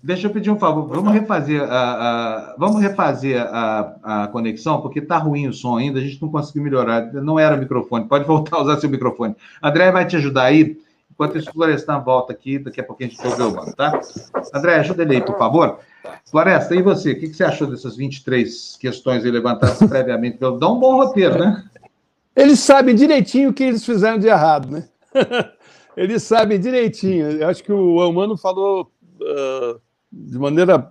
Deixa eu pedir um favor. Vamos refazer a, a vamos refazer a, a conexão, porque está ruim o som ainda, a gente não conseguiu melhorar. Não era o microfone. Pode voltar a usar seu microfone. André vai te ajudar aí. Enquanto isso, Florestan volta aqui, daqui a pouquinho a gente ouve o mano, tá? André, ajuda ele aí, por favor. Floresta, e você? O que você achou dessas 23 questões levantadas previamente? Dá um bom roteiro, né? Eles sabem direitinho o que eles fizeram de errado, né? Eles sabem direitinho. Eu acho que o Humano falou uh, de maneira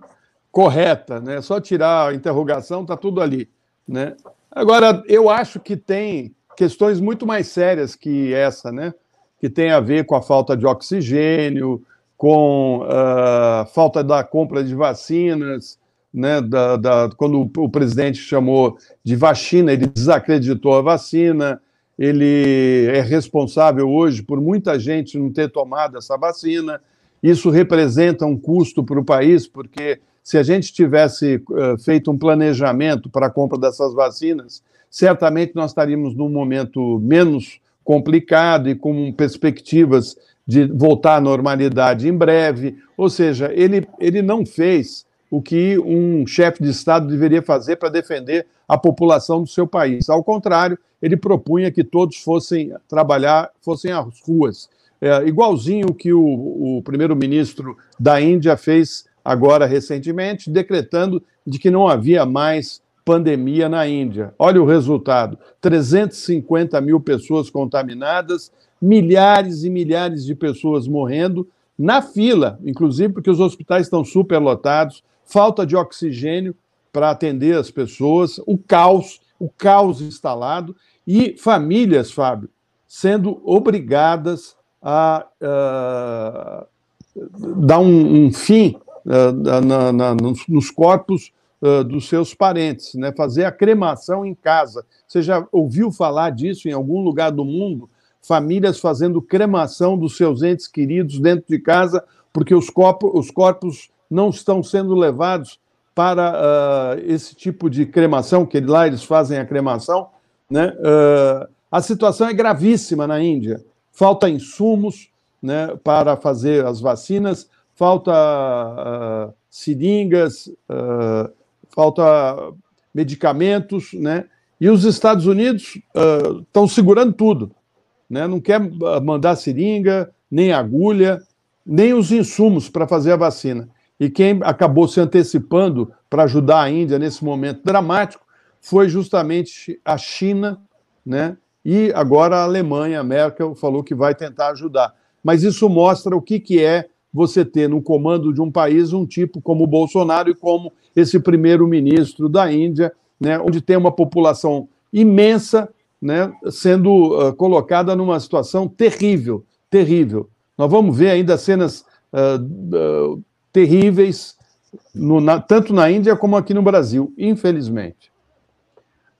correta, né? Só tirar a interrogação, tá tudo ali, né? Agora, eu acho que tem questões muito mais sérias que essa, né? Que tem a ver com a falta de oxigênio, com a uh, falta da compra de vacinas, né, da, da, quando o presidente chamou de vacina, ele desacreditou a vacina, ele é responsável hoje por muita gente não ter tomado essa vacina. Isso representa um custo para o país, porque se a gente tivesse uh, feito um planejamento para a compra dessas vacinas, certamente nós estaríamos num momento menos complicado e com perspectivas de voltar à normalidade em breve. Ou seja, ele, ele não fez o que um chefe de Estado deveria fazer para defender a população do seu país. Ao contrário, ele propunha que todos fossem trabalhar, fossem às ruas. É, igualzinho que o, o primeiro-ministro da Índia fez agora recentemente, decretando de que não havia mais pandemia na Índia. Olha o resultado: 350 mil pessoas contaminadas, milhares e milhares de pessoas morrendo na fila, inclusive porque os hospitais estão superlotados, falta de oxigênio para atender as pessoas, o caos, o caos instalado e famílias, Fábio, sendo obrigadas a dar um, um fim na, na, nos, nos corpos dos seus parentes, né? fazer a cremação em casa. Você já ouviu falar disso em algum lugar do mundo? Famílias fazendo cremação dos seus entes queridos dentro de casa, porque os, corpos, os corpos não estão sendo levados para uh, esse tipo de cremação, que lá eles fazem a cremação. Né? Uh, a situação é gravíssima na Índia. Falta insumos né, para fazer as vacinas, falta uh, seringas, falta medicamentos, né? E os Estados Unidos estão segurando tudo, né? Não quer mandar seringa, nem agulha, nem os insumos para fazer a vacina. E quem acabou se antecipando para ajudar a Índia nesse momento dramático foi justamente a China, né? E agora a Alemanha, a Merkel falou que vai tentar ajudar. Mas isso mostra o que, que é você ter no comando de um país um tipo como o Bolsonaro e como esse primeiro-ministro da Índia, né, onde tem uma população imensa né, sendo uh, colocada numa situação terrível, terrível. Nós vamos ver ainda cenas uh, uh, terríveis, no, na, tanto na Índia como aqui no Brasil, infelizmente.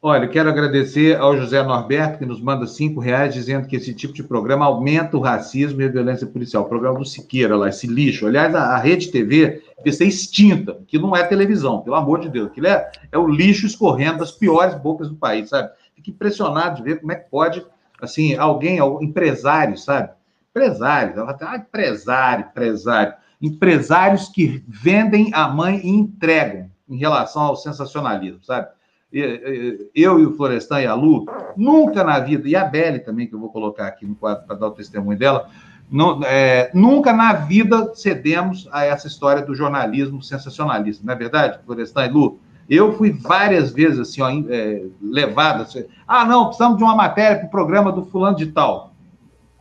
Olha, quero agradecer ao José Norberto, que nos manda cinco reais, dizendo que esse tipo de programa aumenta o racismo e a violência policial. O programa do Siqueira lá, esse lixo. Aliás, a, a Rede TV devia ser extinta, que não é televisão, pelo amor de Deus. Aquilo é, é o lixo escorrendo das piores bocas do país, sabe? Fico impressionado de ver como é que pode, assim, alguém, empresário, sabe? Empresário, ela ah, empresário, empresário. Empresários que vendem a mãe e entregam em relação ao sensacionalismo, sabe? eu e o Florestan e a Lu, nunca na vida, e a Belle também, que eu vou colocar aqui no quadro para dar o testemunho dela, não, é, nunca na vida cedemos a essa história do jornalismo sensacionalista, não é verdade, Florestan e Lu? Eu fui várias vezes assim, ó, é, levado. Assim, ah, não, precisamos de uma matéria para o programa do fulano de tal.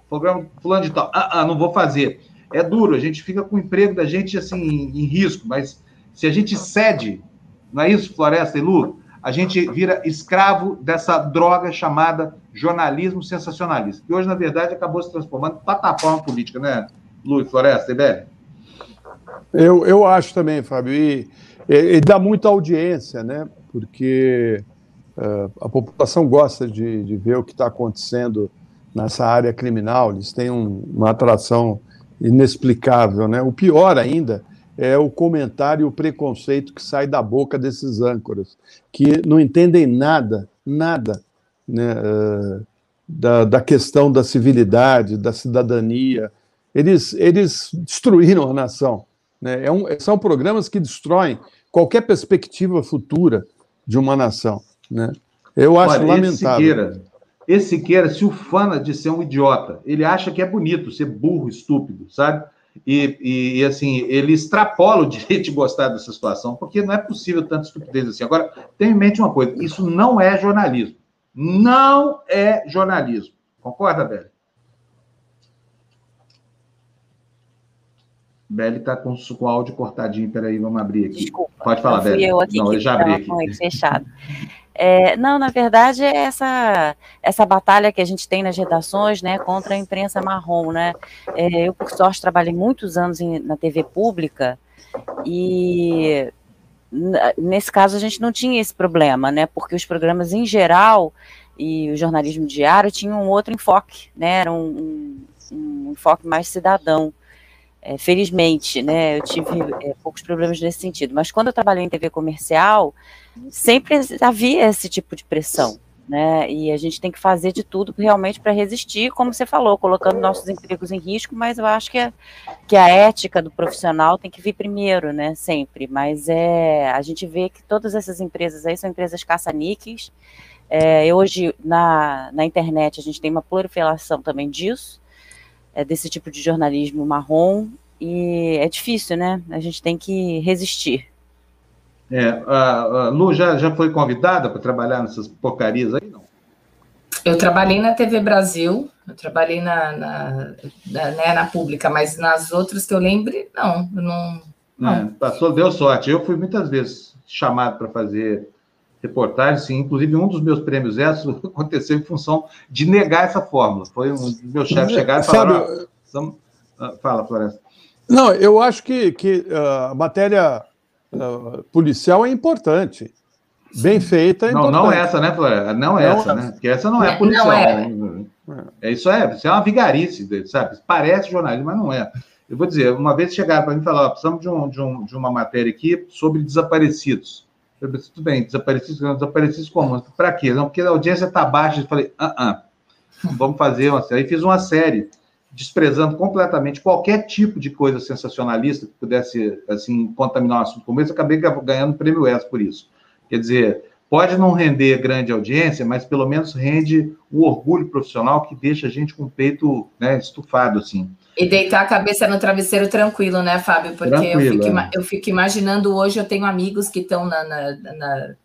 Programa do fulano de tal. Ah, ah, não vou fazer. É duro, a gente fica com o emprego da gente assim em, em risco, mas se a gente cede, não é isso, Floresta e Lu? a gente vira escravo dessa droga chamada jornalismo sensacionalista, que hoje, na verdade, acabou se transformando em plataforma política, né, Luiz Floresta, Ibele? Eu, eu acho também, Fábio, e, e, dá muita audiência, né, porque uh, a população gosta de, de ver o que está acontecendo nessa área criminal, eles têm um, uma atração inexplicável, né, o pior ainda é o comentário e o preconceito que sai da boca desses âncoras, que não entendem nada, nada né, uh, da, da questão da civilidade, da cidadania. Eles, eles destruíram a nação. Né? É um, são programas que destroem qualquer perspectiva futura de uma nação. Né? Eu acho Olha, lamentável. Esse Siqueira, esse Siqueira se ufana de ser um idiota. Ele acha que é bonito ser burro, estúpido, sabe? E, e, e, assim, ele extrapola o direito de gostar dessa situação, porque não é possível tanta estupidez assim. Agora, tenha em mente uma coisa: isso não é jornalismo. Não é jornalismo. Concorda, Beli? Beli está com, com o áudio cortadinho. Peraí, vamos abrir aqui. Desculpa, Pode falar, Beli. Eu aqui não, eu já abri aqui. Fechado. É, não, na verdade, é essa, essa batalha que a gente tem nas redações né, contra a imprensa marrom. Né? É, eu, por sorte, trabalhei muitos anos em, na TV pública e nesse caso a gente não tinha esse problema, né? Porque os programas em geral e o jornalismo diário tinham um outro enfoque, né? Era um, um, um enfoque mais cidadão. É, felizmente, né? Eu tive é, poucos problemas nesse sentido. Mas quando eu trabalhei em TV comercial, sempre havia esse tipo de pressão, né? E a gente tem que fazer de tudo realmente para resistir, como você falou, colocando nossos empregos em risco, mas eu acho que, é, que a ética do profissional tem que vir primeiro, né? Sempre. Mas é, a gente vê que todas essas empresas aí são empresas caça-níqueis. É, hoje, na, na internet, a gente tem uma proliferação também disso, é, desse tipo de jornalismo marrom, e é difícil, né? A gente tem que resistir. É, a, a Lu já, já foi convidada para trabalhar nessas porcarias aí, não? Eu trabalhei na TV Brasil, eu trabalhei na, na, na, né, na pública, mas nas outras que eu lembre, não, não. não. É, passou, deu sorte. Eu fui muitas vezes chamado para fazer reportagens, sim. Inclusive, um dos meus prêmios esses aconteceu em função de negar essa fórmula. Foi um dos meus chefes chegar e falar. Sabe... Ah, fala, Floresta. Não, eu acho que, que uh, a matéria uh, policial é importante. Bem feita é não, importante. Não essa, né, Flora? Não, não essa, né? Porque essa não é policial. Não é. Né? é. Isso é, isso é uma vigarice, sabe? Parece jornalismo, mas não é. Eu vou dizer, uma vez chegaram para mim e falaram, precisamos de, um, de, um, de uma matéria aqui sobre desaparecidos. Eu disse, tudo bem, desaparecidos, desaparecidos como? Para quê? Não, porque a audiência está baixa. Eu falei, ah, ah, vamos fazer uma série. Aí fiz uma série desprezando completamente qualquer tipo de coisa sensacionalista que pudesse, assim, contaminar o assunto como esse. Acabei ganhando o prêmio ES por isso. Quer dizer, pode não render grande audiência, mas pelo menos rende o orgulho profissional que deixa a gente com o peito né, estufado, assim. E deitar a cabeça no travesseiro tranquilo, né, Fábio? Porque tranquilo, eu, fico, é. eu, fico, imaginando hoje, eu tenho amigos que estão na, na, na,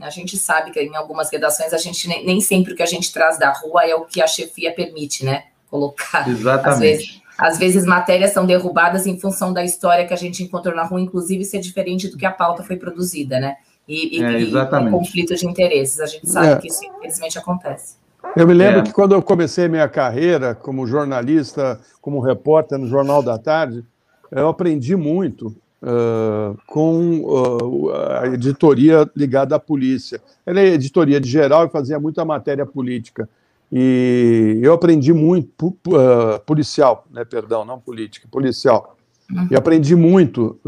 A gente sabe que em algumas redações a gente nem, nem, sempre o que a gente traz da rua é o que a chefia permite, né? Colocar. Exatamente. Às vezes, às vezes matérias são derrubadas em função da história que a gente encontrou na rua, inclusive ser diferente do que a pauta foi produzida, né? E, é, e, e conflito de interesses. A gente sabe é. que isso infelizmente acontece. Eu me lembro é. que quando eu comecei minha carreira como jornalista, como repórter no Jornal da Tarde, eu aprendi muito uh, com uh, a editoria ligada à polícia. Ela é editoria de geral e fazia muita matéria política. E eu aprendi muito, uh, policial, né, perdão, não política, policial. Uhum. E aprendi muito,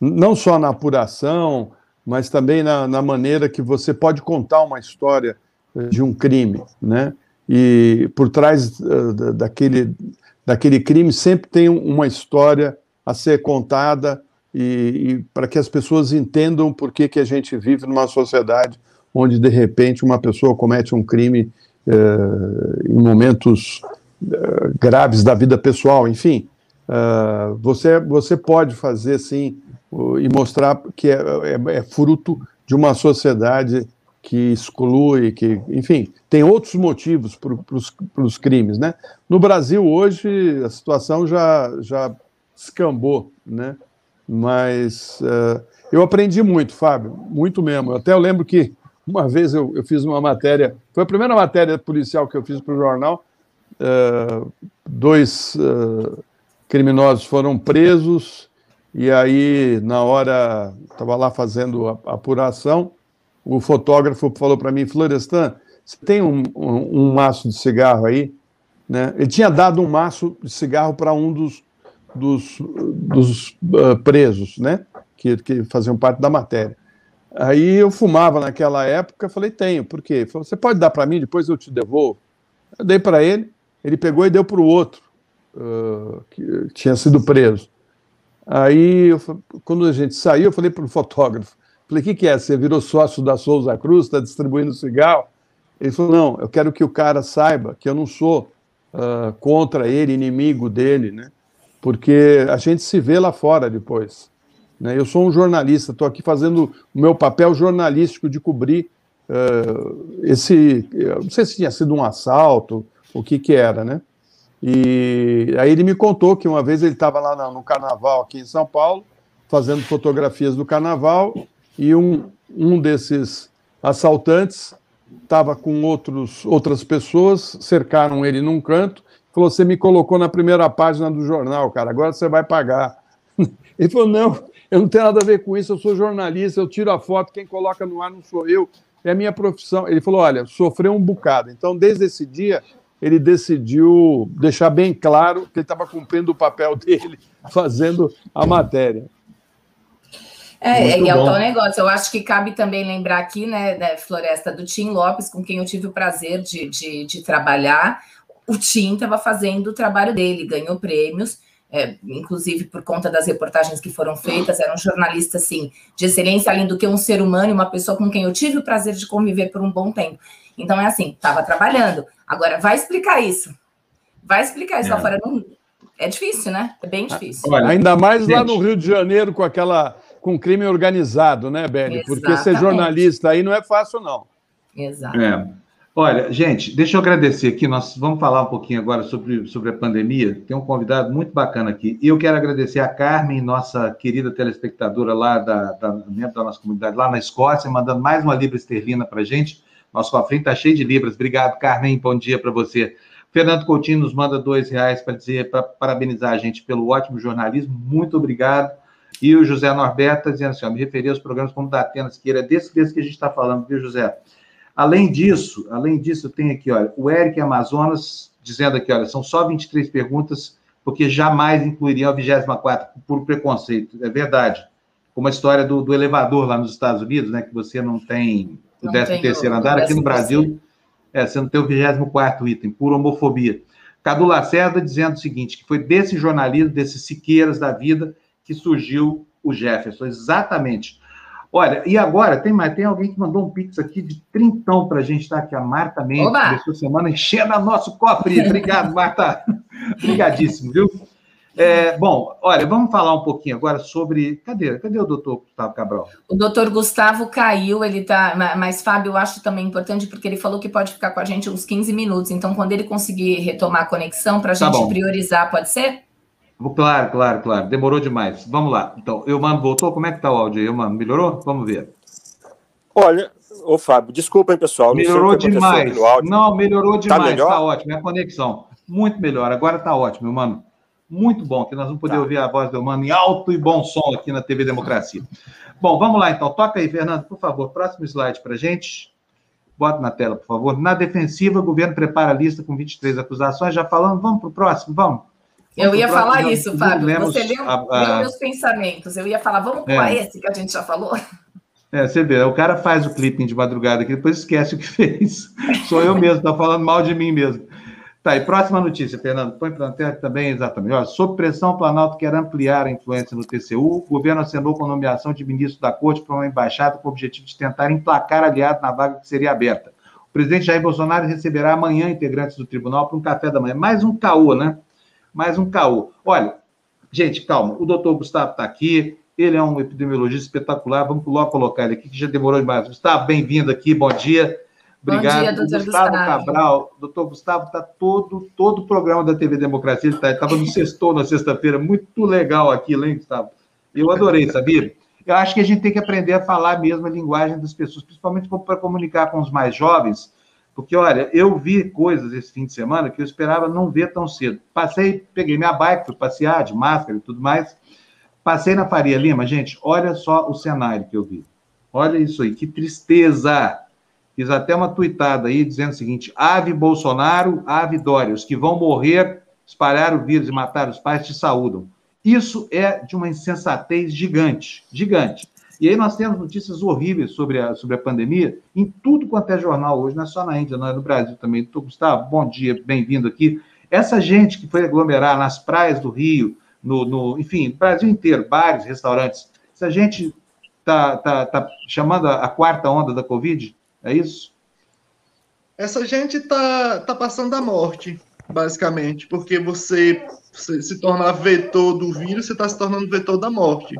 não só na apuração, mas também na, na maneira que você pode contar uma história de um crime, né? E por trás uh, daquele, daquele crime sempre tem uma história a ser contada e, e para que as pessoas entendam por que, que a gente vive numa sociedade onde de repente uma pessoa comete um crime uh, em momentos uh, graves da vida pessoal, enfim. você, você pode fazer sim e mostrar que é, é, é fruto de uma sociedade que exclui, que, enfim, tem outros motivos para os crimes, né? No Brasil hoje a situação já já escambou, né? Mas uh, eu aprendi muito, Fábio, muito mesmo. Até eu lembro que uma vez eu, eu fiz uma matéria, foi a primeira matéria policial que eu fiz para o jornal. Uh, dois uh, criminosos foram presos e aí na hora estava lá fazendo a, a apuração o fotógrafo falou para mim, Florestan, você tem um, um, um, maço de cigarro aí? Né? Ele tinha dado um maço de cigarro para um dos, dos, dos uh, presos, né? Que, que faziam parte da matéria. Aí eu fumava naquela época, falei, tenho, por quê? Ele falou, você pode dar para mim, depois eu te devolvo. Eu dei para ele, ele pegou e deu para o outro, uh, que tinha sido preso. Aí, eu, quando a gente saiu, eu falei para o fotógrafo, Falei, o que, que é? Você virou sócio da Souza Cruz, está distribuindo cigarro? Ele falou, não, eu quero que o cara saiba que eu não sou uh, contra ele, inimigo dele, né? Porque a gente se vê lá fora depois. Né? Eu sou um jornalista, estou aqui fazendo o meu papel jornalístico de cobrir uh, esse. não sei se tinha sido um assalto, o que que era, né? E aí ele me contou que uma vez ele estava lá no carnaval aqui em São Paulo, fazendo fotografias do carnaval, e um, um desses assaltantes estava com outros, outras pessoas, cercaram ele num canto, falou: Você me colocou na primeira página do jornal, cara, agora você vai pagar. Ele falou: Não, eu não tenho nada a ver com isso, eu sou jornalista, eu tiro a foto, quem coloca no ar não sou eu, é a minha profissão. Ele falou: Olha, sofreu um bocado. Então, desde esse dia, ele decidiu deixar bem claro que ele estava cumprindo o papel dele, fazendo a matéria. É, Muito e é o tal negócio. Eu acho que cabe também lembrar aqui, né, né, Floresta, do Tim Lopes, com quem eu tive o prazer de, de, de trabalhar. O Tim estava fazendo o trabalho dele, ganhou prêmios, é, inclusive por conta das reportagens que foram feitas. Era um jornalista, assim, de excelência, além do que um ser humano e uma pessoa com quem eu tive o prazer de conviver por um bom tempo. Então, é assim, estava trabalhando. Agora, vai explicar isso. Vai explicar isso é. lá fora. Não, é difícil, né? É bem difícil. Olha, ainda mais gente. lá no Rio de Janeiro, com aquela com crime organizado, né, Beli? Porque ser jornalista aí não é fácil, não. Exato. É. Olha, gente, deixa eu agradecer aqui. Nós vamos falar um pouquinho agora sobre, sobre a pandemia. Tem um convidado muito bacana aqui. E eu quero agradecer a Carmen, nossa querida telespectadora lá da, da, dentro da nossa comunidade, lá na Escócia, mandando mais uma libra esterlina para a gente. Nosso cofrinho está cheio de libras. Obrigado, Carmen. Bom dia para você. Fernando Coutinho nos manda dois reais para dizer, para parabenizar a gente pelo ótimo jornalismo. Muito obrigado. E o José Norberto está dizendo assim: ó, me referi aos programas como da Atenas, que é desse, desse que a gente está falando, viu, José? Além disso, além disso, tem aqui, olha, o Eric Amazonas dizendo aqui, olha, são só 23 perguntas, porque jamais incluiriam a 24 por preconceito. É verdade. Como a história do, do, elevador lá nos Estados Unidos, né? Que você não tem o 13 terceiro andar, aqui no Brasil, é, você não tem o 24 item, por homofobia. Cadu Lacerda dizendo o seguinte, que foi desse jornalismo, desses Siqueiras da vida, que surgiu o Jefferson. Exatamente. Olha, e agora, tem mais, tem alguém que mandou um pix aqui de trintão para a gente, tá? Que a Marta Mendes, começou a semana enchendo a nosso cofre. Obrigado, Marta. Obrigadíssimo, viu? É, bom, olha, vamos falar um pouquinho agora sobre. Cadê? Cadê o doutor Gustavo Cabral? O doutor Gustavo caiu, ele tá. Mas, Fábio, eu acho também importante, porque ele falou que pode ficar com a gente uns 15 minutos. Então, quando ele conseguir retomar a conexão, para a tá gente bom. priorizar, pode ser? Claro, claro, claro. Demorou demais. Vamos lá. Então, eu mando voltou? Como é que tá o áudio aí, eu mando? Melhorou? Vamos ver. Olha, ô Fábio, desculpa, hein, pessoal. melhorou demais. Não, melhorou tá demais. Tá, melhor? tá ótimo. É a conexão. Muito melhor. Agora tá ótimo, mano. Muito bom, que nós vamos poder tá. ouvir a voz do mano em alto e bom som aqui na TV Democracia. Bom, vamos lá então. Toca aí, Fernando, por favor. Próximo slide para gente. Bota na tela, por favor. Na defensiva, o governo prepara a lista com 23 acusações. Já falando, vamos para o próximo, vamos. Eu ia falar isso, Fábio. Você leu, a, leu, meus pensamentos. Eu ia falar, vamos pular é. esse que a gente já falou. É, você vê, o cara faz o clipping de madrugada aqui, depois esquece o que fez. Sou eu mesmo, tá falando mal de mim mesmo. Tá, e próxima notícia, Fernando. Põe para a também, exatamente. Olha, sob pressão, o Planalto quer ampliar a influência no TCU. O governo assinou com a nomeação de ministro da Corte para uma embaixada com o objetivo de tentar emplacar aliado na vaga que seria aberta. O presidente Jair Bolsonaro receberá amanhã integrantes do tribunal para um café da manhã. Mais um caô, né? Mais um caô. Olha, gente, calma, o doutor Gustavo está aqui, ele é um epidemiologista espetacular, vamos logo colocar ele aqui, que já demorou demais. Gustavo, bem-vindo aqui, bom dia. Obrigado. Bom dia, doutor Gustavo, Gustavo. Cabral. Doutor Gustavo está todo, todo o programa da TV Democracia, ele tá, estava no sextou na sexta-feira, muito legal aquilo, hein, Gustavo? Eu adorei, sabia? Eu acho que a gente tem que aprender a falar mesmo a linguagem das pessoas, principalmente para comunicar com os mais jovens, porque, olha, eu vi coisas esse fim de semana que eu esperava não ver tão cedo. Passei, peguei minha bike, fui passear de máscara e tudo mais. Passei na Faria Lima, gente, olha só o cenário que eu vi. Olha isso aí, que tristeza! Fiz até uma tuitada aí dizendo o seguinte: ave Bolsonaro, ave Dória, os que vão morrer, espalhar o vírus e matar os pais te saúdam. Isso é de uma insensatez gigante, gigante. E aí nós temos notícias horríveis sobre a, sobre a pandemia em tudo quanto é jornal hoje, não é só na Índia, não é no Brasil também. Doutor Gustavo, bom dia, bem-vindo aqui. Essa gente que foi aglomerar nas praias do Rio, no, no enfim, Brasil inteiro, bares, restaurantes, essa gente está tá, tá chamando a, a quarta onda da Covid, é isso? Essa gente está tá passando a morte, basicamente, porque você, você se tornar vetor do vírus, você está se tornando vetor da morte.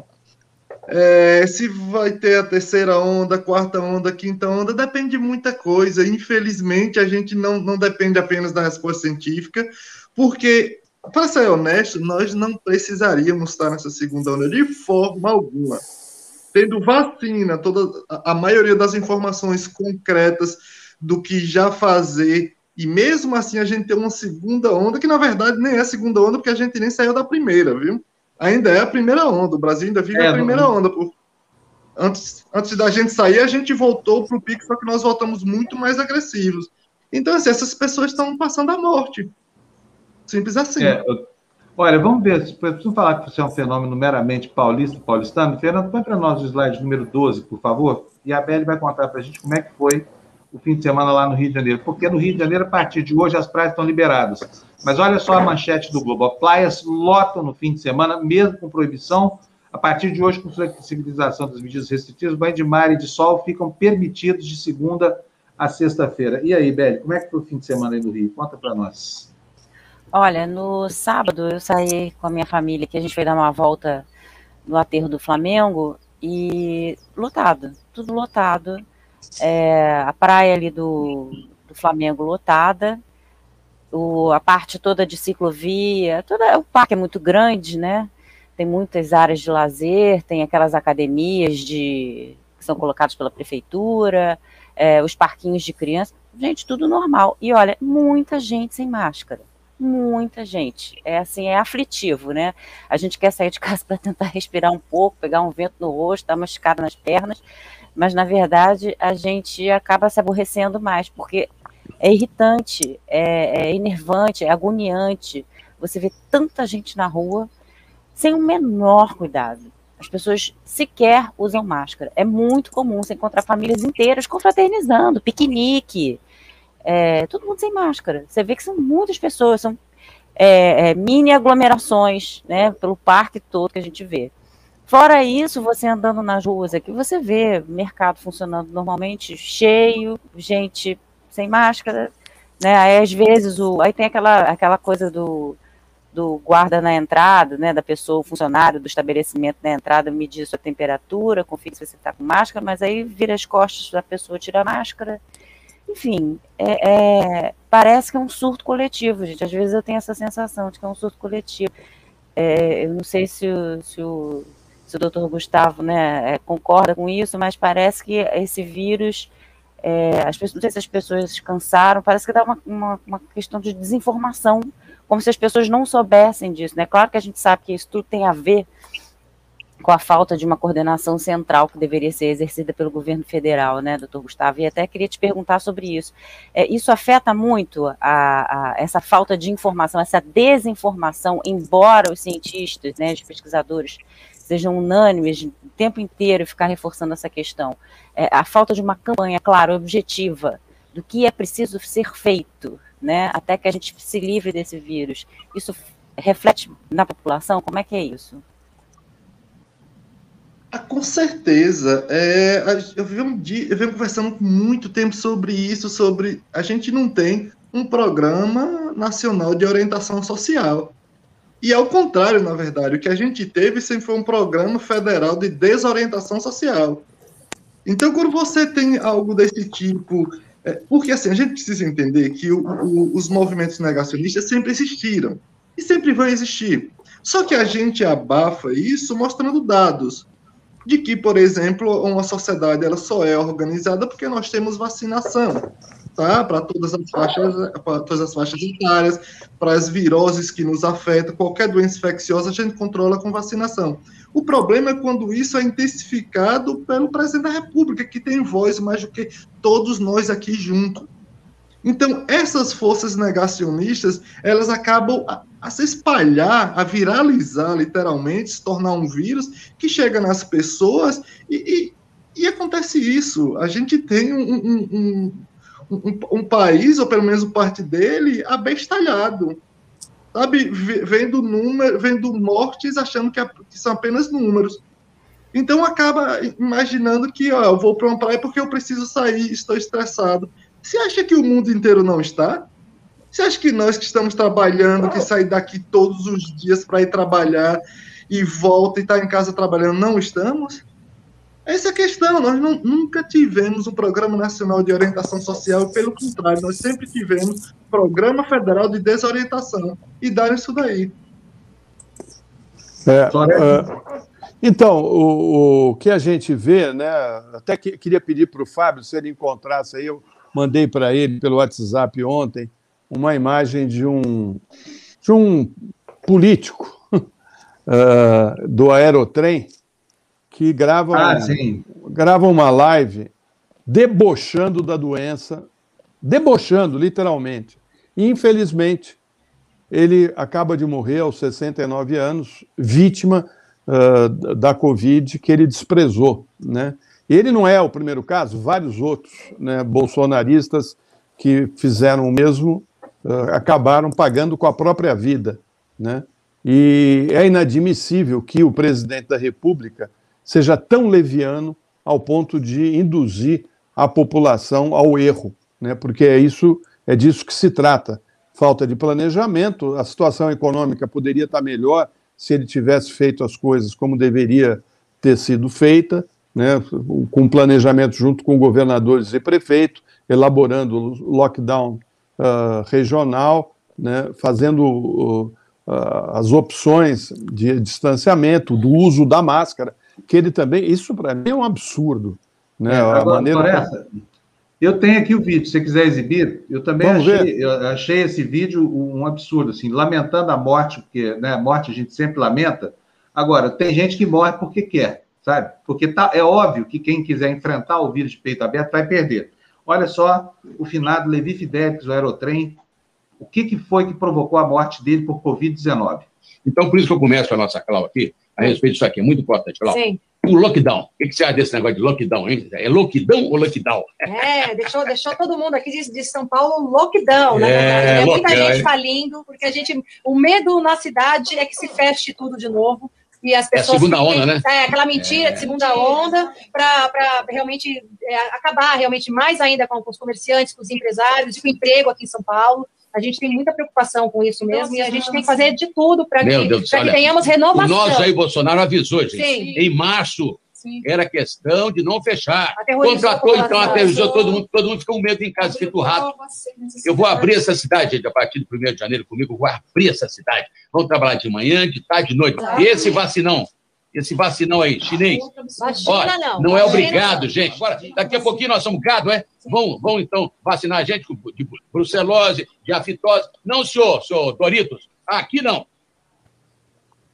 É, se vai ter a terceira onda, quarta onda, quinta onda, depende de muita coisa. Infelizmente, a gente não, não depende apenas da resposta científica, porque, para ser honesto, nós não precisaríamos estar nessa segunda onda de forma alguma. Tendo vacina, toda a maioria das informações concretas do que já fazer, e mesmo assim a gente ter uma segunda onda, que na verdade nem é segunda onda, porque a gente nem saiu da primeira, viu? Ainda é a primeira onda. O Brasil ainda vive é, a primeira não... onda. Antes, antes da gente sair, a gente voltou para o pico, só que nós voltamos muito mais agressivos. Então, assim, essas pessoas estão passando a morte. Simples assim. É, olha, vamos ver. Preciso falar que você é um fenômeno meramente paulista, paulistano. Fernando, põe para nós o slide número 12, por favor. E a Beli vai contar para a gente como é que foi o fim de semana lá no Rio de Janeiro. Porque no Rio de Janeiro, a partir de hoje, as praias estão liberadas. Mas olha só a manchete do Globo. As praias lotam no fim de semana, mesmo com proibição. A partir de hoje, com flexibilização das medidas restritivas, banho de mar e de sol ficam permitidos de segunda a sexta-feira. E aí, Beli, como é que foi o fim de semana aí no Rio? Conta para nós. Olha, no sábado eu saí com a minha família, que a gente foi dar uma volta no aterro do Flamengo, e lotado, tudo lotado é, a praia ali do, do Flamengo lotada, o, a parte toda de ciclovia, toda, o parque é muito grande, né? Tem muitas áreas de lazer, tem aquelas academias de, que são colocadas pela prefeitura, é, os parquinhos de criança, gente, tudo normal. E olha, muita gente sem máscara. muita gente. É assim, é aflitivo, né? A gente quer sair de casa para tentar respirar um pouco, pegar um vento no rosto, dar uma escada nas pernas, mas na verdade a gente acaba se aborrecendo mais, porque é irritante, é, é enervante, é agoniante. Você vê tanta gente na rua sem o menor cuidado. As pessoas sequer usam máscara. É muito comum você encontrar famílias inteiras confraternizando, piquenique, é, todo mundo sem máscara. Você vê que são muitas pessoas, são é, é, mini aglomerações, né, pelo parque todo que a gente vê. Fora isso, você andando nas ruas aqui, você vê mercado funcionando normalmente, cheio, gente sem máscara, né? Aí às vezes o, aí tem aquela, aquela coisa do, do guarda na entrada, né, da pessoa, o funcionário do estabelecimento na entrada, medir sua temperatura, confere se você está com máscara, mas aí vira as costas da pessoa, tira a máscara, enfim, é, é, parece que é um surto coletivo, gente. Às vezes eu tenho essa sensação de que é um surto coletivo. É, eu não sei se se o, se o doutor Gustavo né, é, concorda com isso, mas parece que esse vírus, é, as pessoas, não sei se as pessoas cansaram, parece que dá uma, uma, uma, questão de desinformação, como se as pessoas não soubessem disso. Né? Claro que a gente sabe que isso tudo tem a ver com a falta de uma coordenação central que deveria ser exercida pelo governo federal, né, doutor Gustavo? E até queria te perguntar sobre isso. É, isso afeta muito a, a, essa falta de informação, essa desinformação, embora os cientistas, né, os pesquisadores sejam unânimes o tempo inteiro ficar reforçando essa questão. É, a falta de uma campanha, claro, objetiva do que é preciso ser feito, né, até que a gente se livre desse vírus. Isso reflete na população? Como é que é isso? Ah, com certeza. É, eu, venho, eu venho conversando muito tempo sobre isso, sobre a gente não tem um programa nacional de orientação social. E ao contrário, na verdade, o que a gente teve sempre foi um programa federal de desorientação social. Então, quando você tem algo desse tipo, é, porque assim, a gente precisa entender que o, o, os movimentos negacionistas sempre existiram e sempre vão existir. Só que a gente abafa isso mostrando dados de que, por exemplo, uma sociedade ela só é organizada porque nós temos vacinação, tá? Para todas as faixas, para todas as faixas etárias, para as viroses que nos afetam, qualquer doença infecciosa a gente controla com vacinação. O problema é quando isso é intensificado pelo presidente da República, que tem voz mais do que todos nós aqui juntos. Então, essas forças negacionistas, elas acabam a, a, se espalhar, a viralizar, literalmente, se tornar um vírus que chega nas pessoas e, e, e acontece isso. A gente tem um, um, um, um, país, ou pelo menos parte dele, abestalhado. Sabe, vendo, número, vendo mortes, achando que, que são apenas números. Então acaba imaginando que ó, eu vou para uma praia porque eu preciso sair, estou estressado. Você acha que o mundo inteiro não está? Você acha que nós que estamos trabalhando, que saem daqui todos os dias para ir trabalhar e volta e está em casa trabalhando, não estamos? Essa é a questão. Nós não, nunca tivemos um Programa Nacional de Orientação Social, pelo contrário, nós sempre tivemos Programa Federal de Desorientação. E dar isso daí. É, uh, então, o, o, que a gente vê, né? Até que, queria pedir para o Fábio, se ele encontrasse aí, eu, mandei para ele pelo WhatsApp ontem uma imagem de um, de um político uh, do Aerotrem que grava, ah, um, grava uma live debochando da doença, debochando literalmente. E, infelizmente, ele acaba de morrer aos 69 anos, vítima uh, da Covid que ele desprezou, né? Ele não é o primeiro caso, vários outros né, bolsonaristas que fizeram o mesmo uh, acabaram pagando com a própria vida. Né? E é inadmissível que o presidente da República seja tão leviano ao ponto de induzir a população ao erro, né? porque é isso é disso que se trata. Falta de planejamento, a situação econômica poderia estar melhor se ele tivesse feito as coisas como deveria ter sido feita, né, com planejamento junto com governadores e prefeito, elaborando lockdown uh, regional, né, fazendo uh, as opções de distanciamento, do uso da máscara, que ele também, isso para mim é um absurdo. Né, é, agora, a maneira... Eu tenho aqui o vídeo, se você quiser exibir, eu também achei, eu achei esse vídeo um absurdo, assim, lamentando a morte, porque né, a morte a gente sempre lamenta. Agora, tem gente que morre porque quer, sabe? Porque tá, é óbvio que quem quiser enfrentar o vírus de peito aberto vai perder. Olha só o finado Levi Fidelix, o aerotrem, o que, que foi que provocou a morte dele por Covid-19? Então, por isso que eu começo a nossa clau aqui, a respeito disso aqui, é muito importante, Clau. Sim. O lockdown. O que você acha desse negócio de lockdown, hein? É lockdown ou lockdown? É, deixou, deixou todo mundo aqui de, de São Paulo lockdown, na É, verdade. né? Muita lockdown, gente falindo, porque a gente. O medo na cidade é que se feche tudo de novo. E as É a pessoas. segunda onda, né? É, aquela mentira de segunda onda, para realmente é, acabar realmente mais ainda com os comerciantes, com os empresários e com o emprego aqui em São Paulo. A gente tem muita preocupação com isso mesmo e a gente tem que fazer de tudo para que, Deus pra que olha, tenhamos O renovação. nosso aí, Bolsonaro, avisou, gente. Sim. Em março, Sim. era questão de não fechar. Contratou, a então, aterrorizou todo mundo, todo mundo ficou com medo em casa, feito rato. Eu vou abrir essa cidade, gente, a partir do 1 de janeiro comigo, eu vou abrir essa cidade. Vamos trabalhar de manhã, de tarde, de noite. E esse vacinão, esse vacinão aí, chinês, Vacina Olha, não. não é obrigado, não. gente. Bora, daqui a pouquinho nós somos gado, é? Vão, vão então vacinar a gente com- de brucelose, de afitose. Não, senhor, senhor Doritos. Aqui não.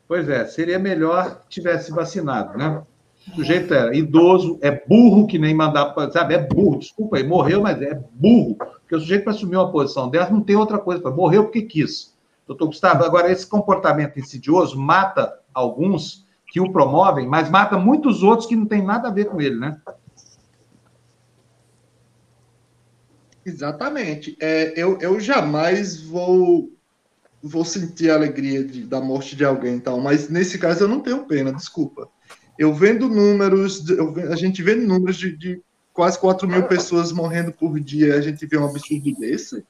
Pois é, seria melhor que tivesse vacinado, né? O sujeito é idoso, é burro que nem mandar, sabe? É burro, desculpa aí, morreu, mas é burro. Porque o sujeito para assumir uma posição dessa não tem outra coisa, morreu porque quis. Doutor Gustavo, agora esse comportamento insidioso mata alguns que o promovem, mas mata muitos outros que não tem nada a ver com ele, né? Exatamente. É, eu, eu jamais vou vou sentir a alegria de, da morte de alguém, tal, mas nesse caso eu não tenho pena, desculpa. Eu vendo números, eu a gente vê números de, de quase 4 mil pessoas morrendo por dia, a gente vê um absurdo desse.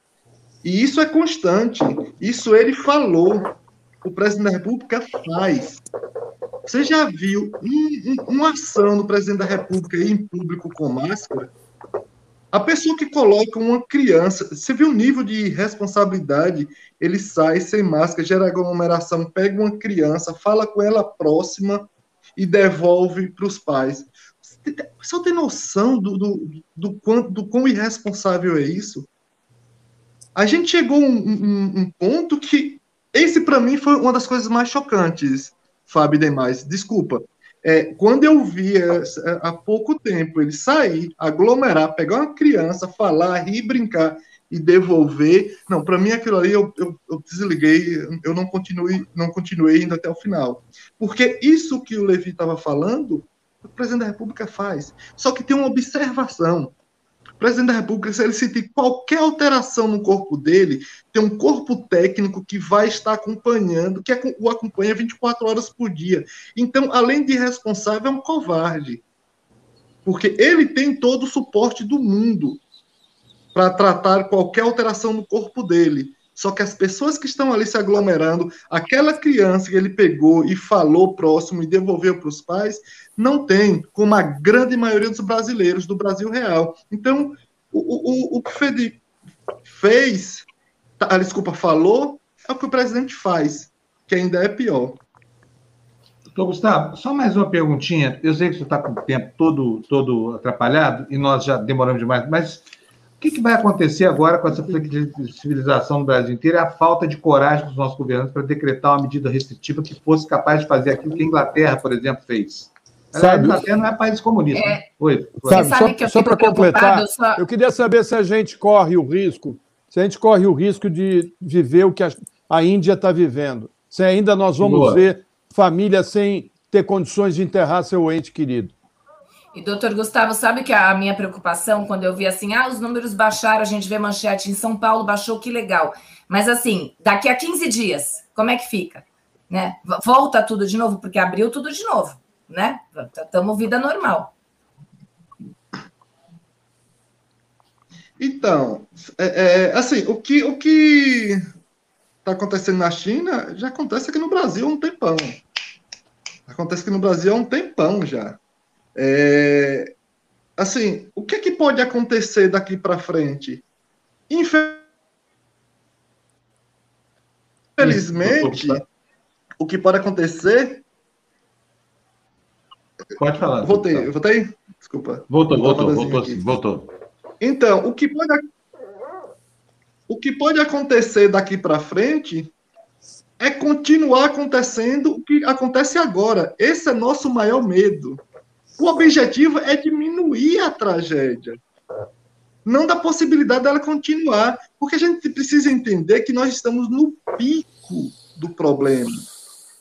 E isso é constante. Isso ele falou. O presidente da República faz. Você já viu um, um- uma ação do presidente da República em público com máscara? A pessoa que coloca uma criança, você viu o nível de responsabilidade? Ele sai sem máscara, gera aglomeração, pega uma criança, fala com ela próxima e devolve para os pais. Você Você tem noção do, do, do, quanto, do quão irresponsável é isso? A gente chegou a um, um- um ponto que esse, para mim, foi uma das coisas mais chocantes, Fábio demais. Desculpa. É, quando eu vi há pouco tempo ele sair, aglomerar, pegar uma criança, falar, rir, brincar e devolver, não, para mim aquilo ali eu, eu, eu desliguei, eu não continuei, não continuei indo até o final. Porque isso que o Levi estava falando, o presidente da República faz. Só que tem uma observação. O presidente da República, se ele sentir qualquer alteração no corpo dele, tem um corpo técnico que vai estar acompanhando, que o acompanha 24 horas por dia. Então, além de irresponsável, é um covarde. Porque ele tem todo o suporte do mundo para tratar qualquer alteração no corpo dele. Só que as pessoas que estão ali se aglomerando, aquela criança que ele pegou e falou próximo e devolveu para os pais, não tem, como a grande maioria dos brasileiros do Brasil real. Então, o, o, o que Fede fez, tá, ah, desculpa, falou, é o que o presidente faz, que ainda é pior. Doutor Gustavo, só mais uma perguntinha. Eu sei que você está com o tempo todo, todo atrapalhado e nós já demoramos demais, mas o que, que vai acontecer agora com essa flexibilização no Brasil inteiro? É a falta de coragem dos nossos governantes para decretar uma medida restritiva que fosse capaz de fazer aquilo que a Inglaterra, por exemplo, fez. Sabe- a Inglaterra não é país comunista. né? Oi. Sabe, sabe só, que eu só para completar, só- eu queria saber se a gente corre o risco, se a gente corre o risco de viver o que a, a Índia está vivendo. Se ainda nós vamos Boa. ver famílias sem ter condições de enterrar seu ente querido. E, doutor Gustavo, sabe que a minha preocupação, quando eu vi assim, ah, os números baixaram, a gente vê manchete em São Paulo, baixou, que legal. Mas, assim, daqui a 15 dias, como é que fica? Né? Volta tudo de novo, porque abriu tudo de novo, né? Estamos vida normal. Então, é, é, assim, o que o que está acontecendo na China já acontece aqui no Brasil há um tempão. Acontece aqui no Brasil há um tempão já. É, assim, o que, que pode acontecer daqui para frente? Infelizmente, o que pode acontecer. Pode falar. Voltei, voltei? Desculpa. Voltou, Voltou voltou, aqui. voltou. Então, o que pode, o que pode acontecer daqui para frente é continuar acontecendo o que acontece agora. Esse é nosso maior medo. O objetivo é diminuir a tragédia. Não da possibilidade dela continuar. Porque a gente precisa entender que nós estamos no pico do problema.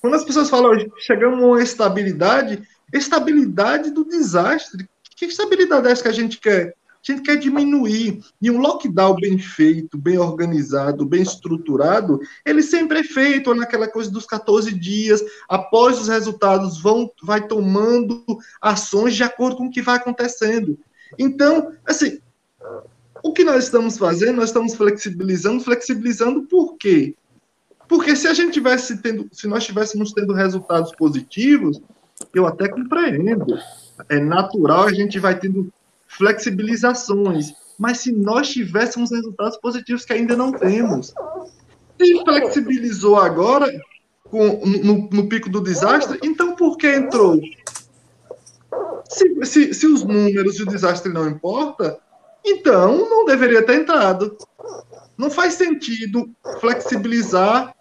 Quando as pessoas falam, chegamos a uma estabilidade, estabilidade do desastre. Que estabilidade é essa que a gente quer? A gente quer diminuir. E um lockdown bem feito, bem organizado, bem estruturado, ele sempre é feito naquela coisa dos 14 dias, após os resultados, vão, vai tomando ações de acordo com o que vai acontecendo. Então, assim, o que nós estamos fazendo? Nós estamos flexibilizando, flexibilizando por quê? Porque se a gente tivesse tendo, se nós estivéssemos tendo resultados positivos, eu até compreendo. É natural, a gente vai tendo flexibilizações. Mas se nós tivéssemos resultados positivos que ainda não temos, se flexibilizou agora com, no, no pico do desastre, então por que entrou? Se, se, se os números e o desastre não importa, então não deveria ter entrado. Não faz sentido flexibilizar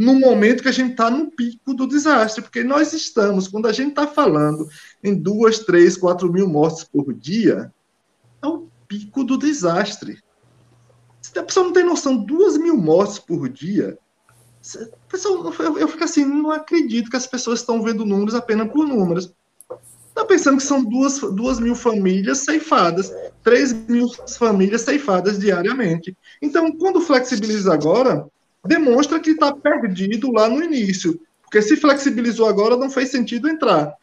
no momento que a gente está no pico do desastre, porque nós estamos, quando a gente está falando em duas, três, quatro mil mortes por dia, é o pico do desastre. Se a pessoa não tem noção, duas mil mortes por dia, pessoa, eu, eu fico assim, não acredito que as pessoas estão vendo números apenas por números. Está pensando que são duas, duas mil famílias ceifadas, três mil famílias ceifadas diariamente. Então, quando flexibiliza agora, demonstra que está perdido lá no início. Porque se flexibilizou agora, não fez sentido entrar.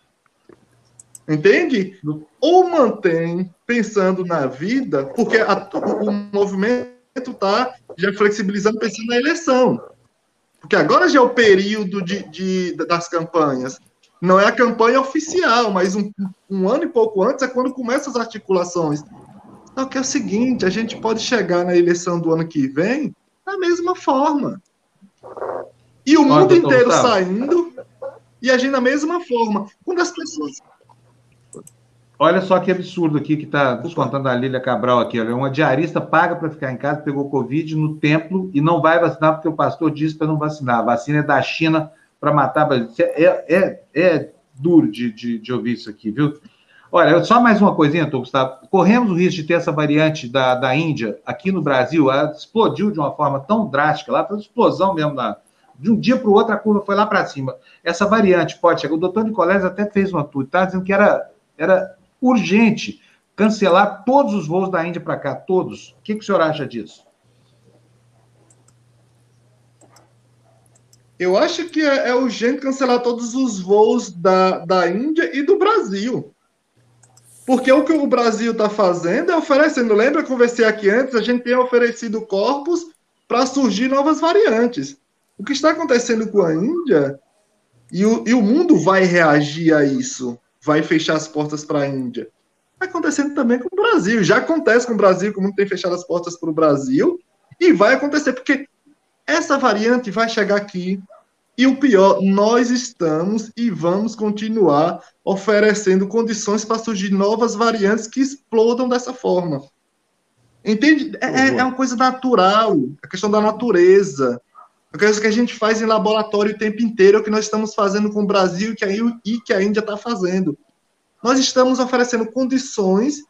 Entende? Ou mantém pensando na vida, porque a, o, o movimento está já flexibilizando pensando na eleição. Porque agora já é o período de, de, das campanhas. Não é a campanha oficial, mas um, um ano e pouco antes é quando começam as articulações. Só que é o seguinte, a gente pode chegar na eleição do ano que vem da mesma forma. E o mundo inteiro saindo e agindo da mesma forma. Quando as pessoas. Olha só que absurdo aqui que está contando a Lília Cabral aqui. Olha, uma diarista paga para ficar em casa, pegou Covid no templo e não vai vacinar porque o pastor disse para não vacinar. A vacina é da China para matar. É, é, é duro de, de, de ouvir isso aqui, viu? Olha, só mais uma coisinha, Tô, Gustavo. Corremos o risco de ter essa variante da, da Índia aqui no Brasil. Ela explodiu de uma forma tão drástica lá, foi explosão mesmo. Na, de um dia para o outro, a curva foi lá para cima. Essa variante pode chegar. O doutor Nicolés até fez uma tudo, está dizendo que era, era urgente cancelar todos os voos da Índia para cá, todos. O que, que o senhor acha disso? Eu acho que é, é urgente cancelar todos os voos da, da Índia e do Brasil. Porque o que o Brasil está fazendo é oferecendo. Lembra, eu conversei aqui antes, a gente tem oferecido corpos para surgir novas variantes. O que está acontecendo com a Índia, e o, e o mundo vai reagir a isso, vai fechar as portas para a Índia. Está acontecendo também com o Brasil. Já acontece com o Brasil, que o mundo tem fechado as portas para o Brasil, e vai acontecer, porque essa variante vai chegar aqui, e o pior, nós estamos e vamos continuar oferecendo condições para surgir novas variantes que explodam dessa forma. Entende? É, é, é uma coisa natural, a questão da natureza. A coisa que a gente faz em laboratório o tempo inteiro, é o que nós estamos fazendo com o Brasil que a, e que a Índia está fazendo. Nós estamos oferecendo condições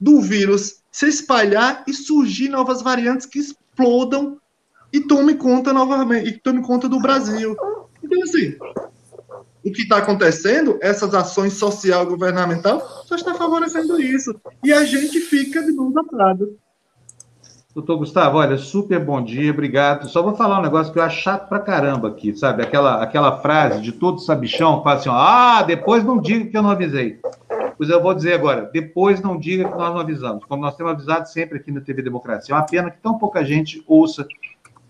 do vírus se espalhar e surgir novas variantes que explodam e tome conta novamente, e tome conta do Brasil. Então, assim, o que está acontecendo, essas ações social governamental, só está favorecendo isso. E a gente fica de mãos atadas. Doutor Gustavo, olha, super bom dia, obrigado. Só vou falar um negócio que eu acho chato pra caramba aqui, sabe? Aquela, aquela frase de todo sabichão, fala assim, ó, ah, depois não diga que eu não avisei. Pois eu vou dizer agora, depois não diga que nós não avisamos, como nós temos avisado sempre aqui na TV Democracia. É uma pena que tão pouca gente ouça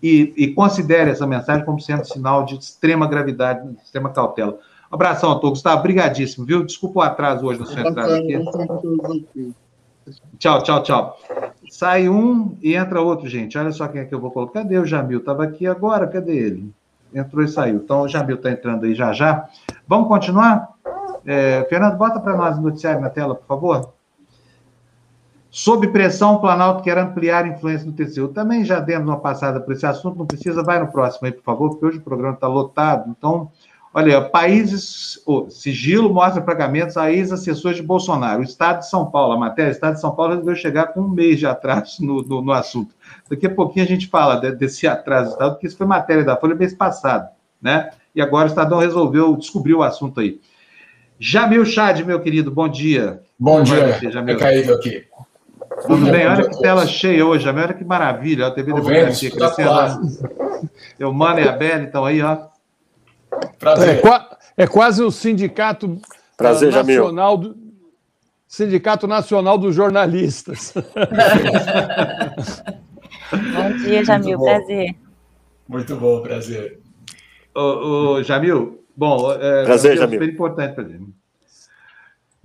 e, e, considere essa mensagem como sendo sinal de extrema gravidade, de extrema cautela. Um abração, doutor Gustavo, brigadíssimo, viu? Desculpa o atraso hoje na sua entrada aqui. Tchau, tchau, tchau. Sai um e entra outro, gente. Olha só quem é que eu vou colocar. Cadê o Jamil? Estava aqui agora, cadê ele? Entrou e saiu. Então, o Jamil está entrando aí já já. Vamos continuar? É, Fernando, bota para nós o noticiário na tela, por favor. Sob pressão, o Planalto quer ampliar a influência no TCU. Também já demos uma passada por esse assunto, não precisa, vai no próximo aí, por favor, porque hoje o programa está lotado. Então, olha, países, oh, sigilo mostra pagamentos a ex-assessores de Bolsonaro. O Estado de São Paulo, a matéria, o Estado de São Paulo resolveu chegar com um mês de atraso no, no, no assunto. Daqui a pouquinho a gente fala de, desse atraso do Estado, porque isso foi matéria da Folha mês passado, né? E agora o Estadão resolveu descobrir o assunto aí. Jamil Chad, meu querido, bom dia. Bom dia, é caído aqui. Tudo bem? Olha que tela cheia hoje, olha que maravilha. A TV Democracia crescendo. Eu, Mano e a Bela estão aí, ó. Prazer. É, é quase o sindicato Prazer, nacional do Sindicato Nacional dos Jornalistas. bom dia, Jamil. Muito prazer. Muito bom, prazer. Ô, ô Jamil, bom, é, prazer, é Jamil. super importante para gente.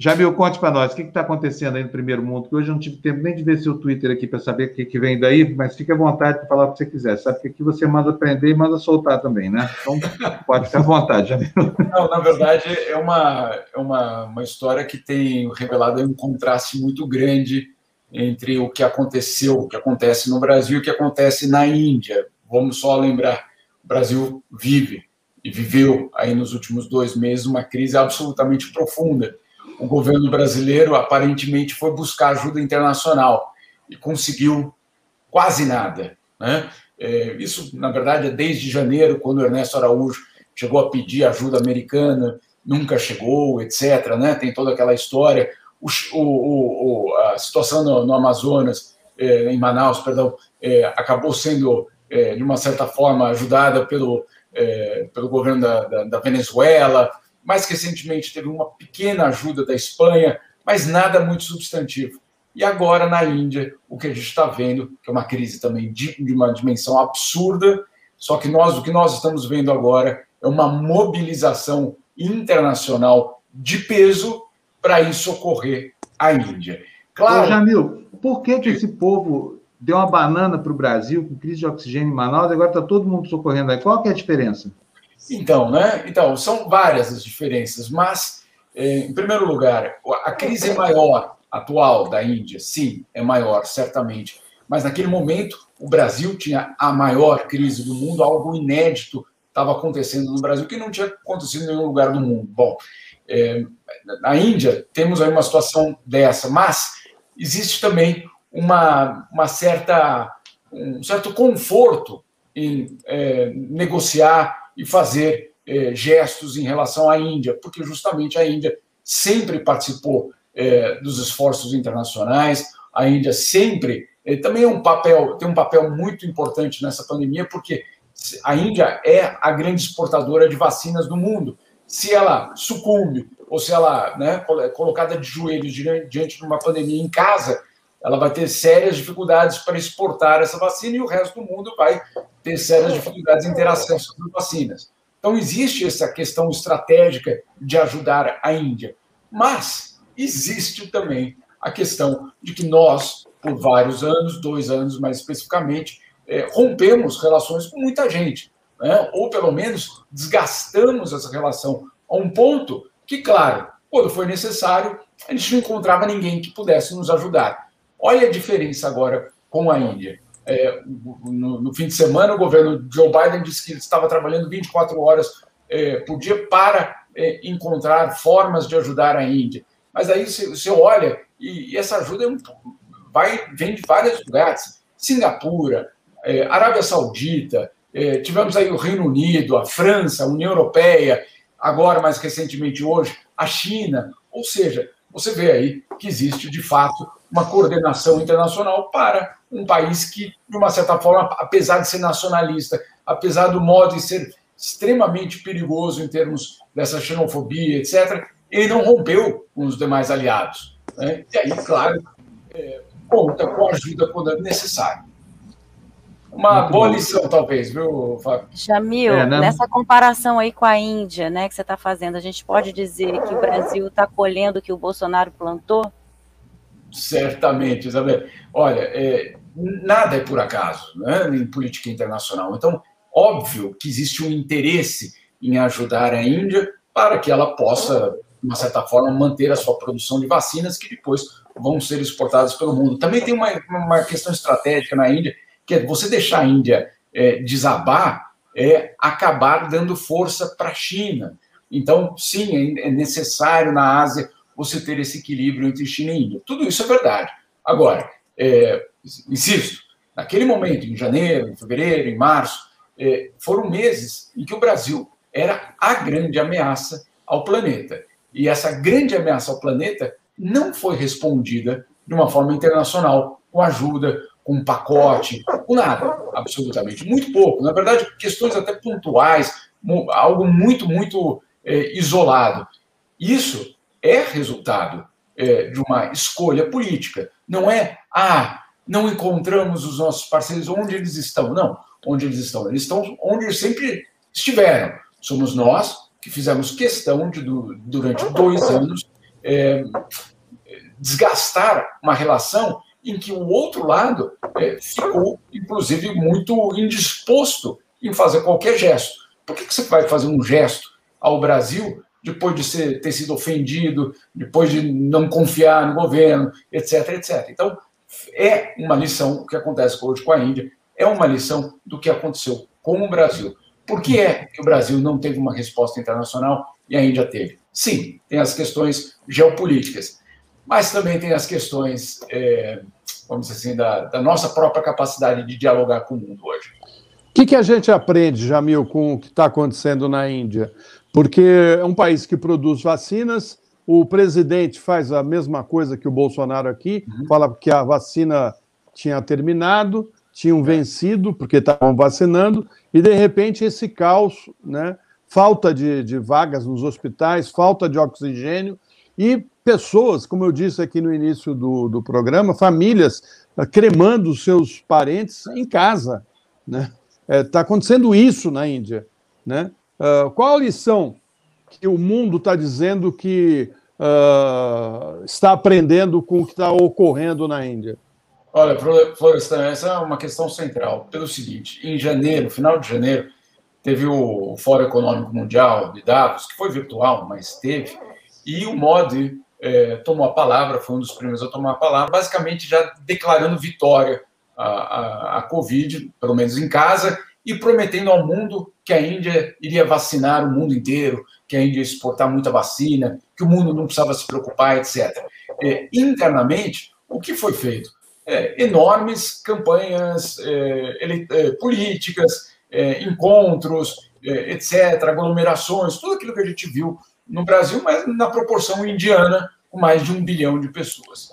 Jamil, conte para nós, o que está acontecendo aí no primeiro mundo? Que hoje eu não tive tempo nem de ver seu Twitter aqui para saber o que, que, vem daí, mas fique à vontade para falar o que você quiser. Sabe que aqui você manda prender e manda soltar também, né? Então, pode ficar à vontade, Jamil. Não, na verdade, é uma, é uma, uma história que tem revelado um contraste muito grande entre o que aconteceu, o que acontece no Brasil e o que acontece na Índia. Vamos só lembrar, o Brasil vive e viveu aí nos últimos dois meses uma crise absolutamente profunda o governo brasileiro aparentemente foi buscar ajuda internacional e conseguiu quase nada. Né? É, isso, na verdade, é desde janeiro, quando Ernesto Araújo chegou a pedir ajuda americana, nunca chegou, etc. Né? Tem toda aquela história. O, o, o, a situação no, no Amazonas, é, em Manaus, perdão, é, acabou sendo, de uma certa forma, ajudada pelo, pelo governo da, da, da Venezuela, mais recentemente teve uma pequena ajuda da Espanha, mas nada muito substantivo. E agora na Índia, o que a gente está vendo, que é uma crise também de, de uma dimensão absurda, só que nós o que nós estamos vendo agora é uma mobilização internacional de peso para ir socorrer a Índia. Claro. Ô, Jamil, por que, que esse povo deu uma banana para o Brasil com crise de oxigênio em Manaus e agora está todo mundo socorrendo aí? Qual que é a diferença? Então, né? Então, são várias as diferenças, mas, eh, em primeiro lugar, a crise é maior atual da Índia, sim, é maior, certamente. Mas naquele momento, o Brasil tinha a maior crise do mundo, algo inédito estava acontecendo no Brasil que não tinha acontecido em nenhum lugar do mundo. Bom, é, na Índia temos aí uma situação dessa, mas existe também uma, uma certa, um certo conforto em é, negociar e fazer eh, gestos em relação à Índia, porque justamente a Índia sempre participou eh, dos esforços internacionais, a Índia sempre eh, também é um papel, tem um papel muito importante nessa pandemia, porque a Índia é a grande exportadora de vacinas do mundo. Se ela sucumbe ou se ela né, é colocada de joelhos diante de uma pandemia em casa, ela vai ter sérias dificuldades para exportar essa vacina e o resto do mundo vai ter sérias dificuldades em ter acesso às vacinas. Então, existe essa questão estratégica de ajudar a Índia. Mas existe também a questão de que nós, por vários anos, dois anos mais especificamente, é, rompemos relações com muita gente, né? ou pelo menos desgastamos essa relação a um ponto que, claro, quando foi necessário, a gente não encontrava ninguém que pudesse nos ajudar. Olha a diferença agora com a Índia. É, no, no, fim de semana, o governo Joe Biden disse que ele estava trabalhando 24 horas é, por dia para é, encontrar formas de ajudar a Índia. Mas aí você, olha, e, e, essa ajuda é vai, vem de vários lugares. Singapura, é, Arábia Saudita, é, tivemos aí o Reino Unido, a França, a União Europeia, agora mais recentemente hoje, a China. Ou seja, você vê aí que existe de fato uma coordenação internacional para um país que, de uma certa forma, apesar de ser nacionalista, apesar do modo de ser extremamente perigoso em termos dessa xenofobia, etc., ele não rompeu com os demais aliados. Né? E aí, claro, é, conta com ajuda quando é necessário. Uma Muito boa bom. lição, talvez, viu, Fábio? Jamil, é, né? nessa comparação aí com a Índia, né, que você está fazendo, a gente pode dizer que o Brasil está colhendo o que o Bolsonaro plantou? Certamente, Isabel. Olha, é, nada é por acaso, né, em política internacional. Então, óbvio que existe um interesse em ajudar a Índia para que ela possa, de uma certa forma, manter a sua produção de vacinas, que depois vão ser exportadas pelo mundo. Também tem uma, uma questão estratégica na Índia, que é você deixar a Índia é, desabar é acabar dando força para a China. Então, sim, é, é necessário na Ásia você ter esse equilíbrio entre China e Índia. Tudo isso é verdade. Agora, é, insisto, naquele momento, em janeiro, em fevereiro, em março, é, foram meses em que o Brasil era a grande ameaça ao planeta. E essa grande ameaça ao planeta não foi respondida de uma forma internacional, com ajuda, com um pacote, com nada, absolutamente. Muito pouco. Na verdade, questões até pontuais, algo muito, muito é, isolado. Isso é resultado é, de uma escolha política. Não é, ah, não encontramos os nossos parceiros onde eles estão. Não, onde eles estão. Eles estão onde eles sempre estiveram. Somos nós que fizemos questão de, durante dois anos, é, desgastar uma relação em que o outro lado é, ficou, inclusive, muito indisposto em fazer qualquer gesto. Por que, que você vai fazer um gesto ao Brasil depois de ser, ter sido ofendido, depois de não confiar no governo, etc, etc. Então, é uma lição o que acontece hoje com a Índia, é uma lição do que aconteceu com o Brasil. Por que é que o Brasil não teve uma resposta internacional e a Índia teve? Sim, tem as questões geopolíticas, mas também tem as questões, é, vamos dizer assim, da, da, nossa própria capacidade de dialogar com o mundo hoje. O que, que a gente aprende, Jamil, com o que está acontecendo na Índia? Porque é um país que produz vacinas, o presidente faz a mesma coisa que o Bolsonaro aqui, uhum. fala que a vacina tinha terminado, tinham vencido, porque estavam vacinando, e de repente esse caos, né? falta de, de vagas nos hospitais, falta de oxigênio, e pessoas, como eu disse aqui no início do, do programa, famílias uh, cremando seus parentes em casa. Está né? é, tá acontecendo isso na Índia. Né? Uh, qual a lição que o mundo está dizendo que uh, está aprendendo com o que está ocorrendo na Índia? Olha, Florestan, essa é uma questão central. Pelo seguinte, em janeiro, final de janeiro, teve o Fórum Econômico Mundial de Davos, que foi virtual, mas teve, e o Modi é, tomou a palavra, foi um dos primeiros a tomar a palavra, basicamente já declarando vitória à Covid, pelo menos em casa, e prometendo ao mundo que a Índia iria vacinar o mundo inteiro, que a Índia ia exportar muita vacina, que o mundo não precisava se preocupar, etc. É, internamente, o que foi feito? É, enormes campanhas é, é políticas, é, encontros, é, etc., aglomerações, tudo aquilo que a gente viu no Brasil, mas na proporção indiana, com mais de um bilhão de pessoas.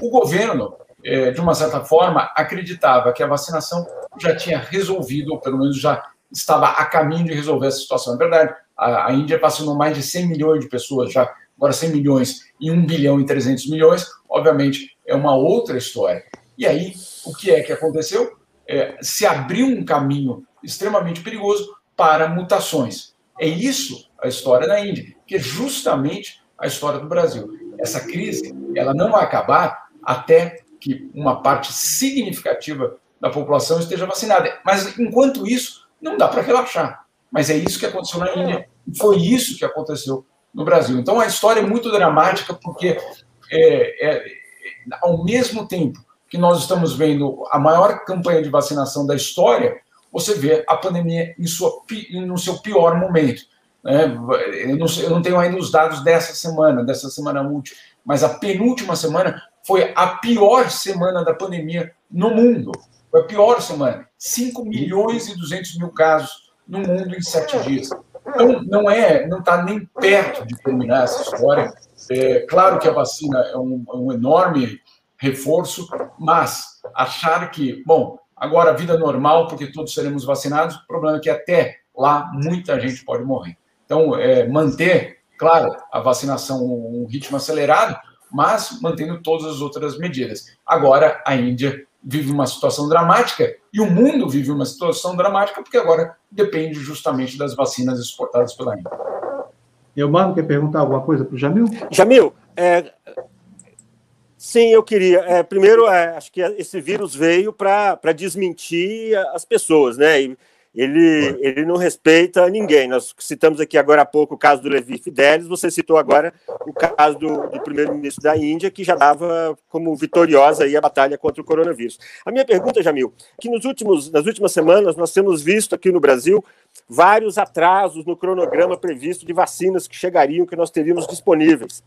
o governo de uma certa forma, acreditava que a vacinação já tinha resolvido, ou pelo menos já estava a caminho de resolver essa situação. É verdade, a, a Índia vacinou mais de 100 milhões de pessoas, já agora 100 milhões e 1 bilhão e 300 milhões, obviamente é uma outra história. E aí, o que é que aconteceu? É, se abriu um caminho extremamente perigoso para mutações. É isso a história da Índia, que é justamente a história do Brasil. Essa crise, ela não vai acabar até que uma parte significativa da população esteja vacinada. Mas, enquanto isso, não dá para relaxar. Mas é isso que aconteceu na Índia foi isso que aconteceu no Brasil. Então, a história é muito dramática porque, é, é, ao mesmo tempo que nós estamos vendo a maior campanha de vacinação da história, você vê a pandemia em sua, no seu pior momento. Né? Eu, não, eu não tenho ainda os dados dessa semana, dessa semana útil, mas a penúltima semana foi a pior semana da pandemia no mundo. Foi a pior semana. 5 milhões e 200 mil casos no mundo em sete dias. Então, não é, não está nem perto de terminar essa história. É, claro que a vacina é um, é um enorme reforço, mas achar que, bom, agora a vida normal, porque todos seremos vacinados, o problema é que até lá muita gente pode morrer. Então, é, manter, claro, a vacinação um ritmo acelerado, mas mantendo todas as outras medidas. Agora, a Índia vive uma situação dramática e o mundo vive uma situação dramática porque agora depende justamente das vacinas exportadas pela Índia. Eu, Mano, quer perguntar alguma coisa para o Jamil? Jamil, é, sim, eu queria. É, primeiro, é, acho que esse vírus veio para desmentir as pessoas, né? E, ele, ele não respeita ninguém. Nós citamos aqui agora há pouco o caso do Levi Fidelis, você citou agora o caso do, do primeiro-ministro da Índia, que já dava como vitoriosa aí a batalha contra o coronavírus. A minha pergunta, Jamil, que nos últimos, nas últimas semanas nós temos visto aqui no Brasil vários atrasos no cronograma previsto de vacinas que chegariam, que nós teríamos disponíveis.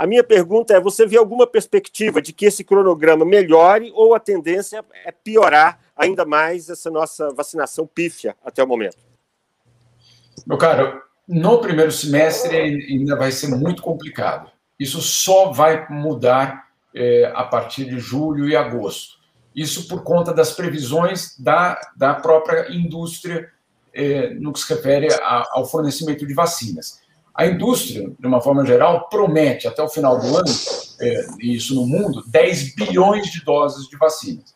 A minha pergunta é: você vê alguma perspectiva de que esse cronograma melhore ou a tendência é piorar ainda mais essa nossa vacinação pífia até o momento? Meu caro, no primeiro semestre ainda vai ser muito complicado. Isso só vai mudar é, a partir de julho e agosto. Isso por conta das previsões da, da própria indústria é, no que se refere a, ao fornecimento de vacinas. A indústria, de uma forma geral, promete até o final do ano, é, isso no mundo, 10 bilhões de doses de vacinas.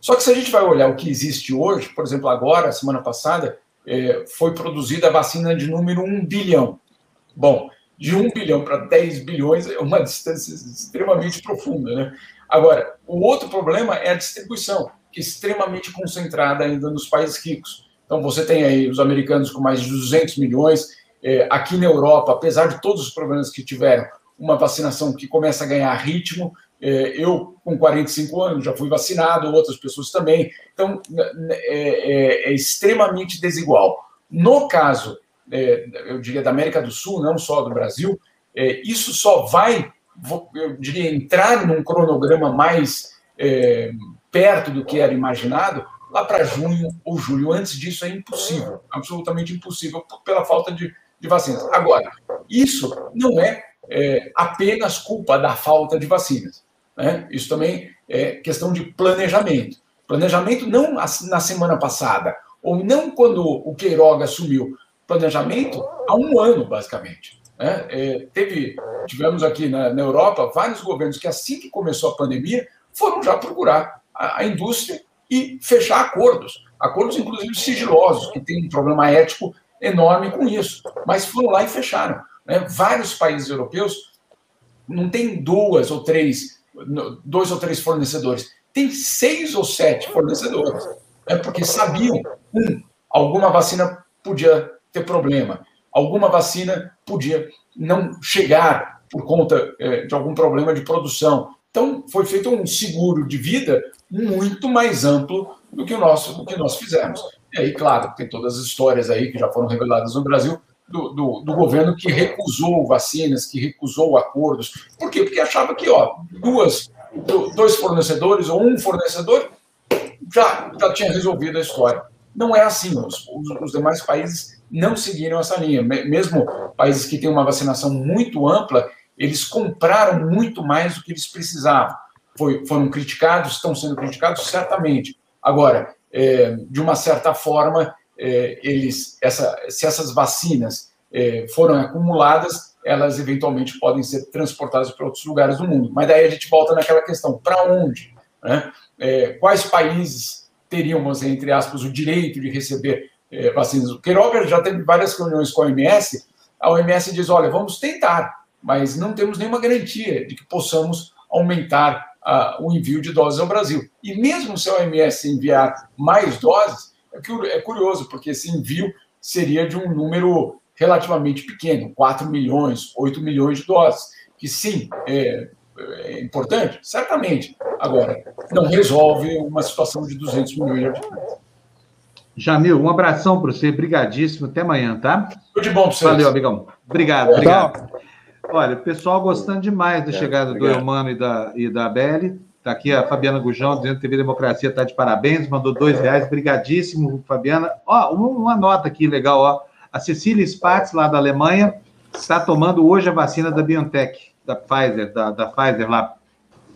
Só que se a gente vai olhar o que existe hoje, por exemplo, agora, semana passada, é, foi produzida a vacina de número 1 bilhão. Bom, de 1 bilhão para 10 bilhões é uma distância extremamente profunda, né? Agora, o outro problema é a distribuição, que é extremamente concentrada ainda nos países ricos. Então, você tem aí os americanos com mais de 200 milhões, é, aqui na Europa, apesar de todos os problemas que tiveram, uma vacinação que começa a ganhar ritmo. É, eu, com 45 anos, já fui vacinado, outras pessoas também. Então, é, é, é extremamente desigual. No caso, é, eu diria, da América do Sul, não só do Brasil, é, isso só vai, eu diria, entrar num cronograma mais perto do que era imaginado lá para junho ou julho. Antes disso é impossível, absolutamente impossível, pela falta de, de vacinas. Agora, isso não é, é, apenas culpa da falta de vacinas. Né? Isso também é questão de planejamento. Planejamento não na semana passada, ou não quando o Queiroga assumiu. Planejamento há um ano, basicamente. Né? É, teve, tivemos aqui na, na, Europa vários governos que, assim que começou a pandemia, foram já procurar a, a indústria e fechar acordos. Acordos, inclusive, sigilosos, que tem um problema ético enorme com isso. Mas foram lá e fecharam. Né? Vários países europeus não tem duas ou três, dois ou três fornecedores, tem seis ou sete fornecedores, né? porque sabiam, um, alguma vacina podia ter problema, alguma vacina podia não chegar por conta é, de algum problema de produção. Então, foi feito um seguro de vida muito mais amplo do que o nosso, do que nós fizemos. E aí, claro, tem todas as histórias aí que já foram reveladas no Brasil do, do, do, governo que recusou vacinas, que recusou acordos. Por quê? Porque achava que ó, duas, dois fornecedores ou um fornecedor já, já tinha resolvido a história. Não é assim. Os, os demais países não seguiram essa linha. Mesmo países que têm uma vacinação muito ampla, eles compraram muito mais do que eles precisavam. Foi, foram criticados, estão sendo criticados, certamente. Agora, é, de uma certa forma, é, eles, essa, se essas vacinas é, foram acumuladas, elas eventualmente podem ser transportadas para outros lugares do mundo. Mas daí a gente volta naquela questão: para onde? Né? É, quais países teriam, entre aspas, o direito de receber é, vacinas? O Queiroga já teve várias reuniões com a OMS. A OMS diz: olha, vamos tentar, mas não temos nenhuma garantia de que possamos aumentar o envio de doses ao Brasil. E mesmo se a OMS enviar mais doses, é, é curioso, porque esse envio seria de um número relativamente pequeno, 4 milhões, 8 milhões de doses, que sim, é, é importante, certamente. Agora, não resolve uma situação de 200 milhões de habitantes. Jamil, um abração para você, brigadíssimo, até amanhã, tá? Tudo de bom para vocês. Valeu, amigão. Obrigado, obrigado. Olha, o pessoal gostando demais da é, chegada do Eumano e da, e da Beli. Está aqui a Fabiana Gujão dizendo TV Democracia está de parabéns, mandou dois reais, brigadíssimo, Fabiana. Ó, uma nota aqui legal, ó. A Cecília Spatz, lá da Alemanha, está tomando hoje a vacina da BioNTech, da Pfizer, da, da Pfizer lá.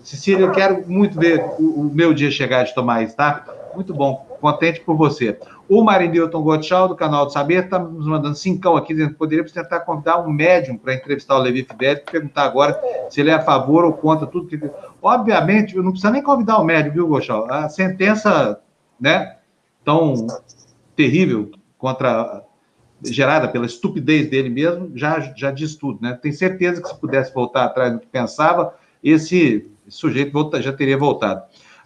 Cecília, eu quero muito ver o, o meu dia chegar de tomar isso, tá? Muito bom, contente por você. O Marindilton Gottschall, do canal do Saber, está nos mandando cincão aqui, dizendo que poderíamos tentar convidar um médium para entrevistar o Levi Fidelli, perguntar agora se ele é a favor ou contra tudo que. Obviamente, não precisa nem convidar o médium, viu, Gottschall? A sentença, né, tão terrível contra gerada pela estupidez dele mesmo, já, já diz tudo, né? Tem certeza que se pudesse voltar atrás do que pensava, esse sujeito volta, já teria voltado.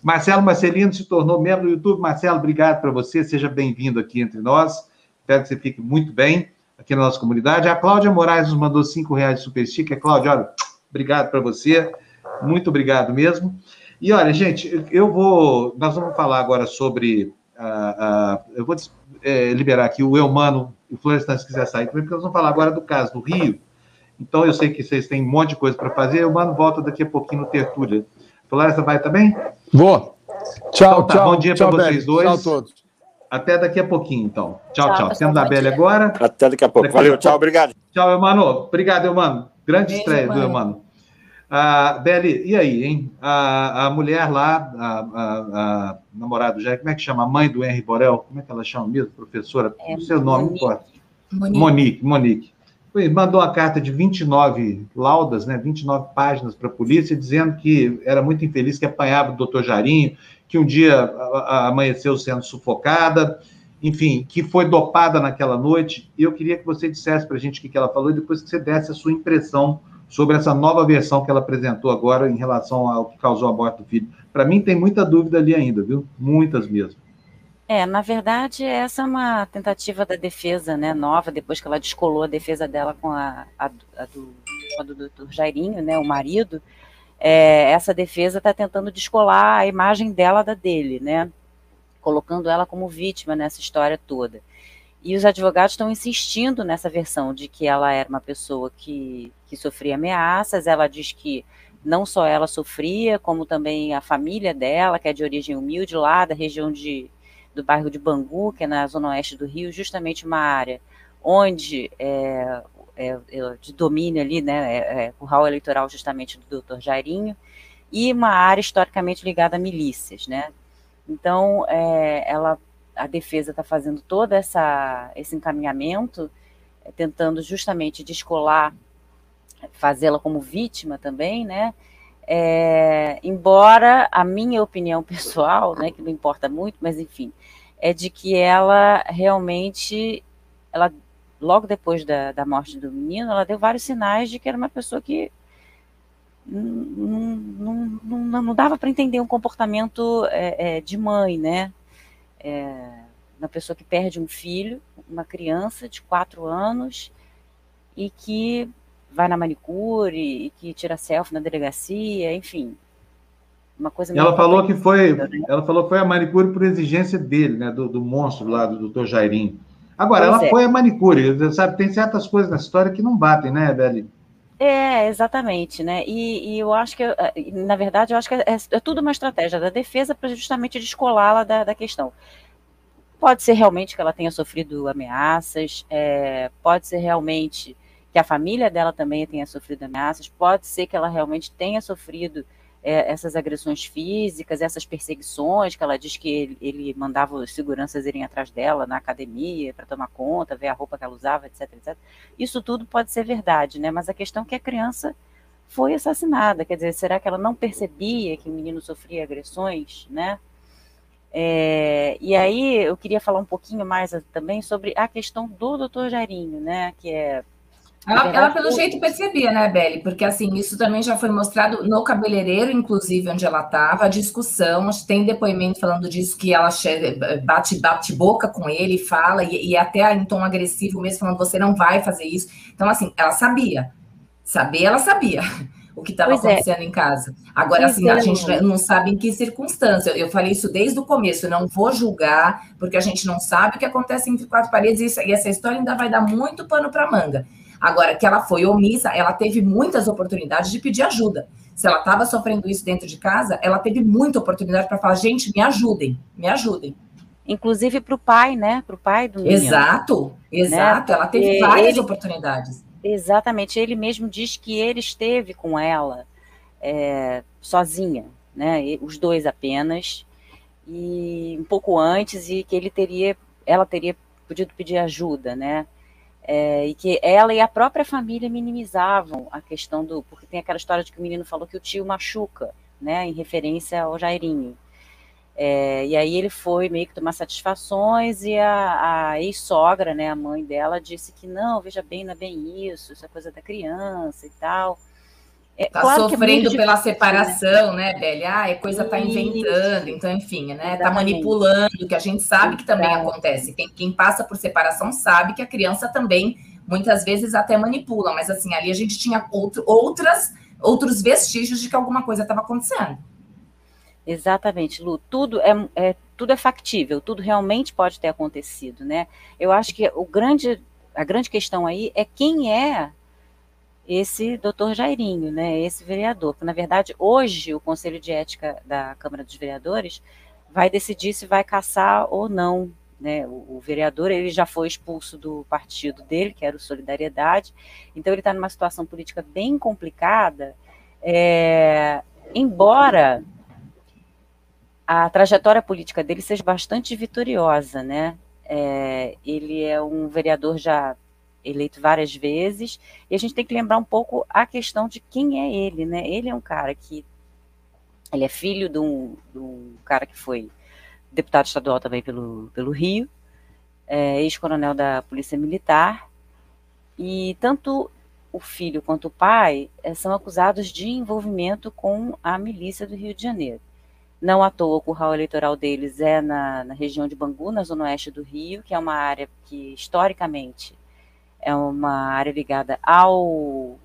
Marcelo Marcelino se tornou membro do YouTube. Marcelo, obrigado para você, seja bem-vindo aqui entre nós. Espero que você fique muito bem aqui na nossa comunidade. A Cláudia Moraes nos mandou cinco reais de super sticker. Cláudia, olha, obrigado para você, muito obrigado mesmo. E olha, gente, eu vou, nós vamos falar agora sobre, uh, uh, eu vou é, liberar aqui o Eumano e o Florestan, se quiser sair também, porque nós vamos falar agora do caso do Rio. Então, eu sei que vocês têm um monte de coisa para fazer, o Mano volta daqui a pouquinho no Tertúlia. Florestan vai também? Vou. Tchau, então, tá, tchau. Bom dia para vocês dois. Tchau a todos. Até daqui a pouquinho, então. Tchau, tchau. Sendo da Bela agora. Até daqui a pouco. Daqui Valeu, a tchau, obrigado. Tchau, Emano. Obrigado, Emano. Grande Beijo, estreia mano. do Emano. Ah, Beli, e aí, hein? A, a mulher lá, a, a, a namorada do Jair, como é que chama? A mãe do Henry Borel, como é que ela chama mesmo, professora? É, o seu nome, Monique. não importa. Monique. Monique, Foi, mandou uma carta de 29 laudas, né, 29 páginas para a polícia, dizendo que era muito infeliz, que apanhava do doutor Jarinho, que um dia amanheceu sendo sufocada, enfim, que foi dopada naquela noite. E eu queria que você dissesse para a gente o que ela falou e depois que você desse a sua impressão sobre essa nova versão que ela apresentou agora em relação ao que causou a morte do filho. Para mim, tem muita dúvida ali ainda, viu? Muitas mesmo. É, na verdade, essa é uma tentativa da defesa, né, nova, depois que ela descolou a defesa dela com a, a, a do, a do doutor Jairinho, né, o marido, é, essa defesa está tentando descolar a imagem dela da dele, né, colocando ela como vítima nessa história toda. E os advogados estão insistindo nessa versão de que ela era uma pessoa que, que sofria ameaças. Ela diz que não só ela sofria, como também a família dela, que é de origem humilde, lá da região de, do bairro de Bangu, que é na zona oeste do Rio, justamente uma área onde é, é, é de domínio ali, né, é, é, o hall eleitoral justamente do doutor Jairinho, e uma área historicamente ligada a milícias, né. Então, é, ela a defesa está fazendo todo essa, esse encaminhamento, é, tentando justamente descolar, fazê-la como vítima também, né? É, embora a minha opinião pessoal, né, que não importa muito, mas enfim, é de que ela realmente, ela logo depois da, da morte do menino, ela deu vários sinais de que era uma pessoa que não, não, não, dava para entender um comportamento é, é, de mãe, né? é, uma pessoa que perde um filho, uma criança de quatro anos, e que vai na manicure, e que tira selfie na delegacia, enfim. Uma coisa ela falou que foi, né? ela falou que foi a manicure por exigência dele, né, do, do monstro lá do Dr. Jairinho. Agora, pois ela é. foi a manicure, sabe? Tem certas coisas na história que não batem, né, Beli? É, exatamente, né? E, e, eu acho que, eh, na verdade, eu acho que é, é tudo uma estratégia da defesa para justamente descolá-la da, da questão. Pode ser realmente que ela tenha sofrido ameaças, é, pode ser realmente que a família dela também tenha sofrido ameaças, pode ser que ela realmente tenha sofrido é, essas agressões físicas, essas perseguições, que ela diz que ele, ele mandava os seguranças irem atrás dela na academia para tomar conta, ver a roupa que ela usava, etc, etc. Isso tudo pode ser verdade, né? Mas a questão é que a criança foi assassinada, quer dizer, será que ela não percebia que o menino sofria agressões, né? É, e aí eu queria falar um pouquinho mais também sobre a questão do doutor Jairinho, né? Que é ela, ela, pelo jeito, percebia, né, Beli? Porque, assim, isso também já foi mostrado no cabeleireiro, inclusive, onde ela estava, a discussão, tem depoimento falando disso, que ela bate, bate boca com ele, fala, e, e até em tom agressivo mesmo, falando, você não vai fazer isso. Então, assim, ela sabia. Saber, ela sabia o que estava é. acontecendo é. em casa. Agora, pois assim, é. a gente não sabe em que circunstância. Eu falei isso desde o começo, não vou julgar, porque a gente não sabe o que acontece entre quatro paredes, e essa história ainda vai dar muito pano para manga. Agora, que ela foi omissa, ela teve muitas oportunidades de pedir ajuda. Se ela estava sofrendo isso dentro de casa, ela teve muita oportunidade para falar: gente, me ajudem, me ajudem. Inclusive para o pai, né? Para o pai do menino. Exato, exato. Né? Ela teve várias ele, oportunidades. Exatamente. Ele mesmo diz que ele esteve com ela é, sozinha, né? Os dois apenas e um pouco antes e que ele teria, ela teria podido pedir ajuda, né? É, e que ela e a própria família minimizavam a questão do. Porque tem aquela história de que o menino falou que o tio machuca, né, em referência ao Jairinho. É, e aí ele foi meio que tomar satisfações e a, a ex-sogra, né, a mãe dela, disse que não, veja bem, não é bem isso, isso é coisa da criança e tal. Está é, claro é sofrendo é pela difícil, separação, né, né Beli? Ah, é coisa tá inventando, então, enfim, né? Tá manipulando, que a gente sabe que também acontece. Quem, quem passa por separação sabe que a criança também, muitas vezes, até manipula, mas assim, ali a gente tinha outro, outras, outros vestígios de que alguma coisa estava acontecendo. Exatamente, Lu. Tudo é, é, tudo é factível, tudo realmente pode ter acontecido, né? Eu acho que o grande, a grande questão aí é quem é esse doutor Jairinho, né, esse vereador. Porque, na verdade, hoje o Conselho de Ética da Câmara dos Vereadores vai decidir se vai caçar ou não. Né? O, o vereador ele já foi expulso do partido dele, que era o Solidariedade, então ele está numa situação política bem complicada, é, embora a trajetória política dele seja bastante vitoriosa, né? É, ele é um vereador já eleito várias vezes, e a gente tem que lembrar um pouco a questão de quem é ele, né? Ele é um cara que ele é filho de um, de um cara que foi deputado estadual também pelo, pelo Rio, é, ex-coronel da Polícia Militar, e tanto o filho quanto o pai é, são acusados de envolvimento com a milícia do Rio de Janeiro. Não à toa, o curral eleitoral deles é na, na região de Bangu, na zona oeste do Rio, que é uma área que, historicamente, é uma área ligada ao,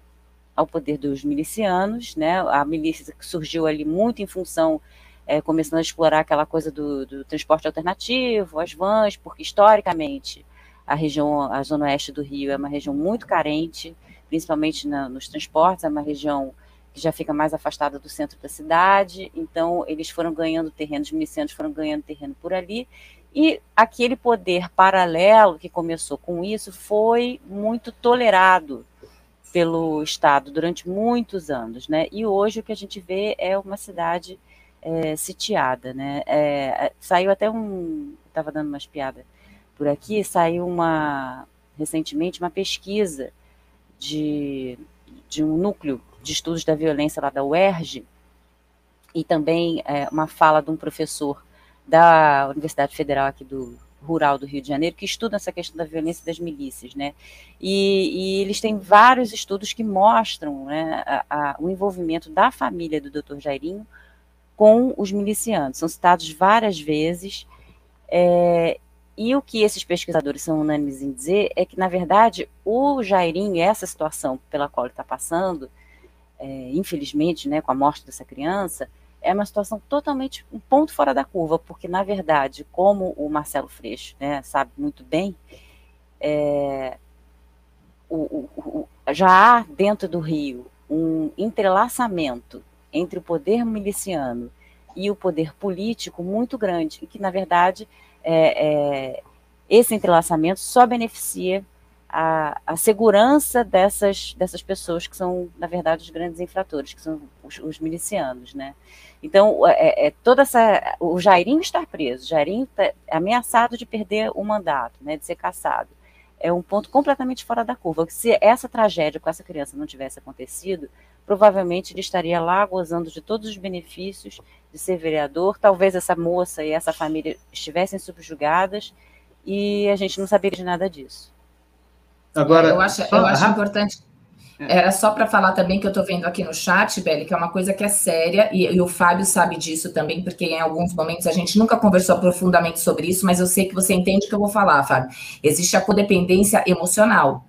ao poder dos milicianos, né? A milícia que surgiu ali muito em função, é, começando a explorar aquela coisa do, do, transporte alternativo, as vans, porque historicamente a região, a zona oeste do Rio é uma região muito carente, principalmente na, nos transportes, é uma região que já fica mais afastada do centro da cidade, então eles foram ganhando terreno, os milicianos foram ganhando terreno por ali, e aquele poder paralelo que começou com isso foi muito tolerado pelo Estado durante muitos anos, né? E hoje o que a gente vê é uma cidade é, sitiada, né? É, é saiu até um, estava dando umas piadas por aqui, saiu uma recentemente uma pesquisa de, de um núcleo de estudos da violência lá da UERJ e também é, uma fala de um professor da Universidade Federal aqui do Rural do Rio de Janeiro, que estuda essa questão da violência das milícias, né? E, e eles têm vários estudos que mostram né, a, a, o envolvimento da família do Dr. Jairinho com os milicianos. São citados várias vezes. É, e o que esses pesquisadores são unânimes em dizer é que, na verdade, o Jairinho, essa situação pela qual ele está passando, é, infelizmente, né, com a morte dessa criança, é uma situação totalmente um ponto fora da curva, porque na verdade, como o Marcelo Freixo né, sabe muito bem, é, o, o, o, já há dentro do Rio um entrelaçamento entre o poder miliciano e o poder político muito grande, e que na verdade é, é, esse entrelaçamento só beneficia a, a, segurança dessas, dessas pessoas que são, na verdade, os grandes infratores, que são os, os milicianos, né? Então, é, é, toda essa. O Jairinho estar preso, o Jairinho tá ameaçado de perder o mandato, né, de ser caçado, é um ponto completamente fora da curva. Se essa tragédia com essa criança não tivesse acontecido, provavelmente ele estaria lá gozando de todos os benefícios de ser vereador. Talvez essa moça e essa família estivessem subjugadas e a gente não saberia de nada disso. Agora, eu acho, eu acho importante é. Era só para falar também que eu estou vendo aqui no chat, Beli, que é uma coisa que é séria, e, e, o Fábio sabe disso também, porque em alguns momentos a gente nunca conversou profundamente sobre isso, mas eu sei que você entende o que eu vou falar, Fábio. Existe a codependência emocional.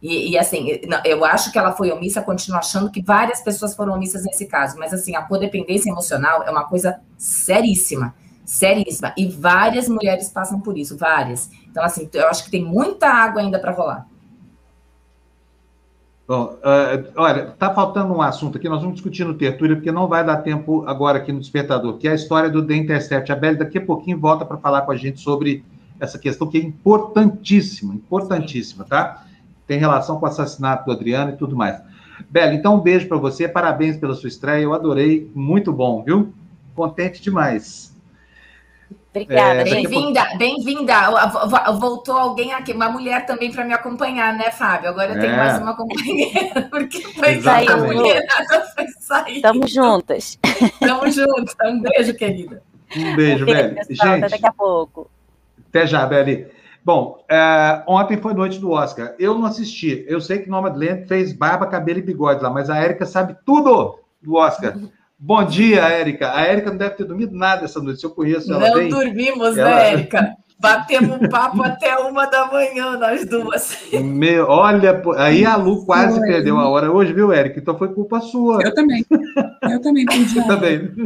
E, e, assim, eu acho que ela foi omissa, continuo achando que várias pessoas foram omissas nesse caso, mas assim, a codependência emocional é uma coisa seríssima, seríssima, e várias mulheres passam por isso, várias. Então, assim, eu acho que tem muita água ainda para rolar. Bom, uh, olha, está faltando um assunto aqui, nós vamos discutir no Tertúlia, porque não vai dar tempo agora aqui no Despertador, que é a história do The Intercept. A Beli daqui a pouquinho volta para falar com a gente sobre essa questão que é importantíssima, importantíssima, tá? Tem relação com o assassinato do Adriano e tudo mais. Bela, então um beijo para você, parabéns pela sua estreia, eu adorei, muito bom, viu? Contente demais. Obrigada, é, bem-vinda, bem-vinda. Voltou alguém aqui, uma mulher também para me acompanhar, né, Fábio? Agora eu tenho é. mais uma companheira, porque foi sair, a mulherada foi sair. Estamos juntas. Estamos juntas. Um beijo, querida. Um beijo, um beijo Gente, até daqui a pouco. Até já, Beli. Bom, é, ontem foi noite do Oscar. Eu não assisti. Eu sei que Nomadland fez barba, cabelo e bigode lá, mas a Érica sabe tudo do Oscar. Bom dia, Érica. A Érica não deve ter dormido nada essa noite. Se eu conheço ela Não bem, dormimos, ela- né, Érica? Batemos um papo até uma da manhã, nós duas. Meu, olha, aí a Lu quase Foi. perdeu a hora hoje, viu, Érica? Então foi culpa sua. Eu também. Eu também perdi. hora. também.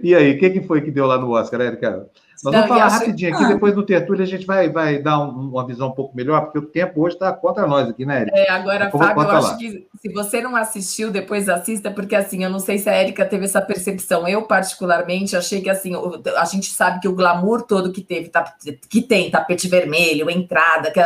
E aí, o que, que foi que deu lá no Oscar, Érica? Nós vamos falar rapidinho aqui, Ah. depois no Tertúlio a gente vai, vai dar um- uma visão um pouco melhor, porque o tempo hoje está contra nós aqui, né, Érica? É, agora, Fábio, eu conta acho que se você não assistiu, depois assista, porque assim, eu não sei se a Érica teve essa percepção. Eu, particularmente, achei que assim, a gente sabe que o glamour todo que teve, que tem, tapete vermelho, entrada, que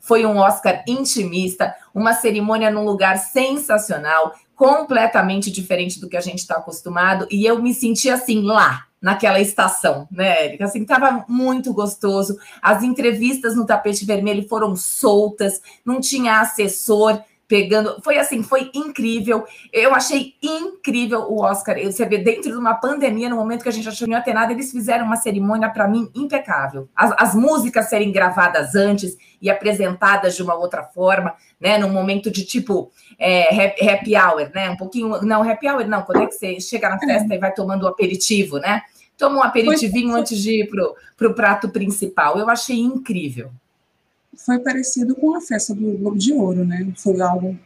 foi um Oscar intimista, uma cerimônia num lugar sensacional, completamente diferente do que a gente está acostumado, e eu me senti assim lá. Naquela estação, né, Érica? Assim, tava muito gostoso. As entrevistas no tapete vermelho foram soltas, não tinha assessor pegando. Foi assim, foi incrível. Eu achei incrível o Oscar. Você vê, dentro de uma pandemia, no momento que a gente achou que não ia ter nada, eles fizeram uma cerimônia, para mim, impecável. As, as músicas serem gravadas antes e apresentadas de uma outra forma, né? Num momento de tipo é, happy, happy hour, né? Um pouquinho. Não, happy hour não, quando é que você chega na festa e vai tomando o aperitivo, né? Toma um aperitivinho antes de ir pro, pro prato principal. Eu achei incrível. Foi parecido com a festa do Globo de Ouro, né? Foi algo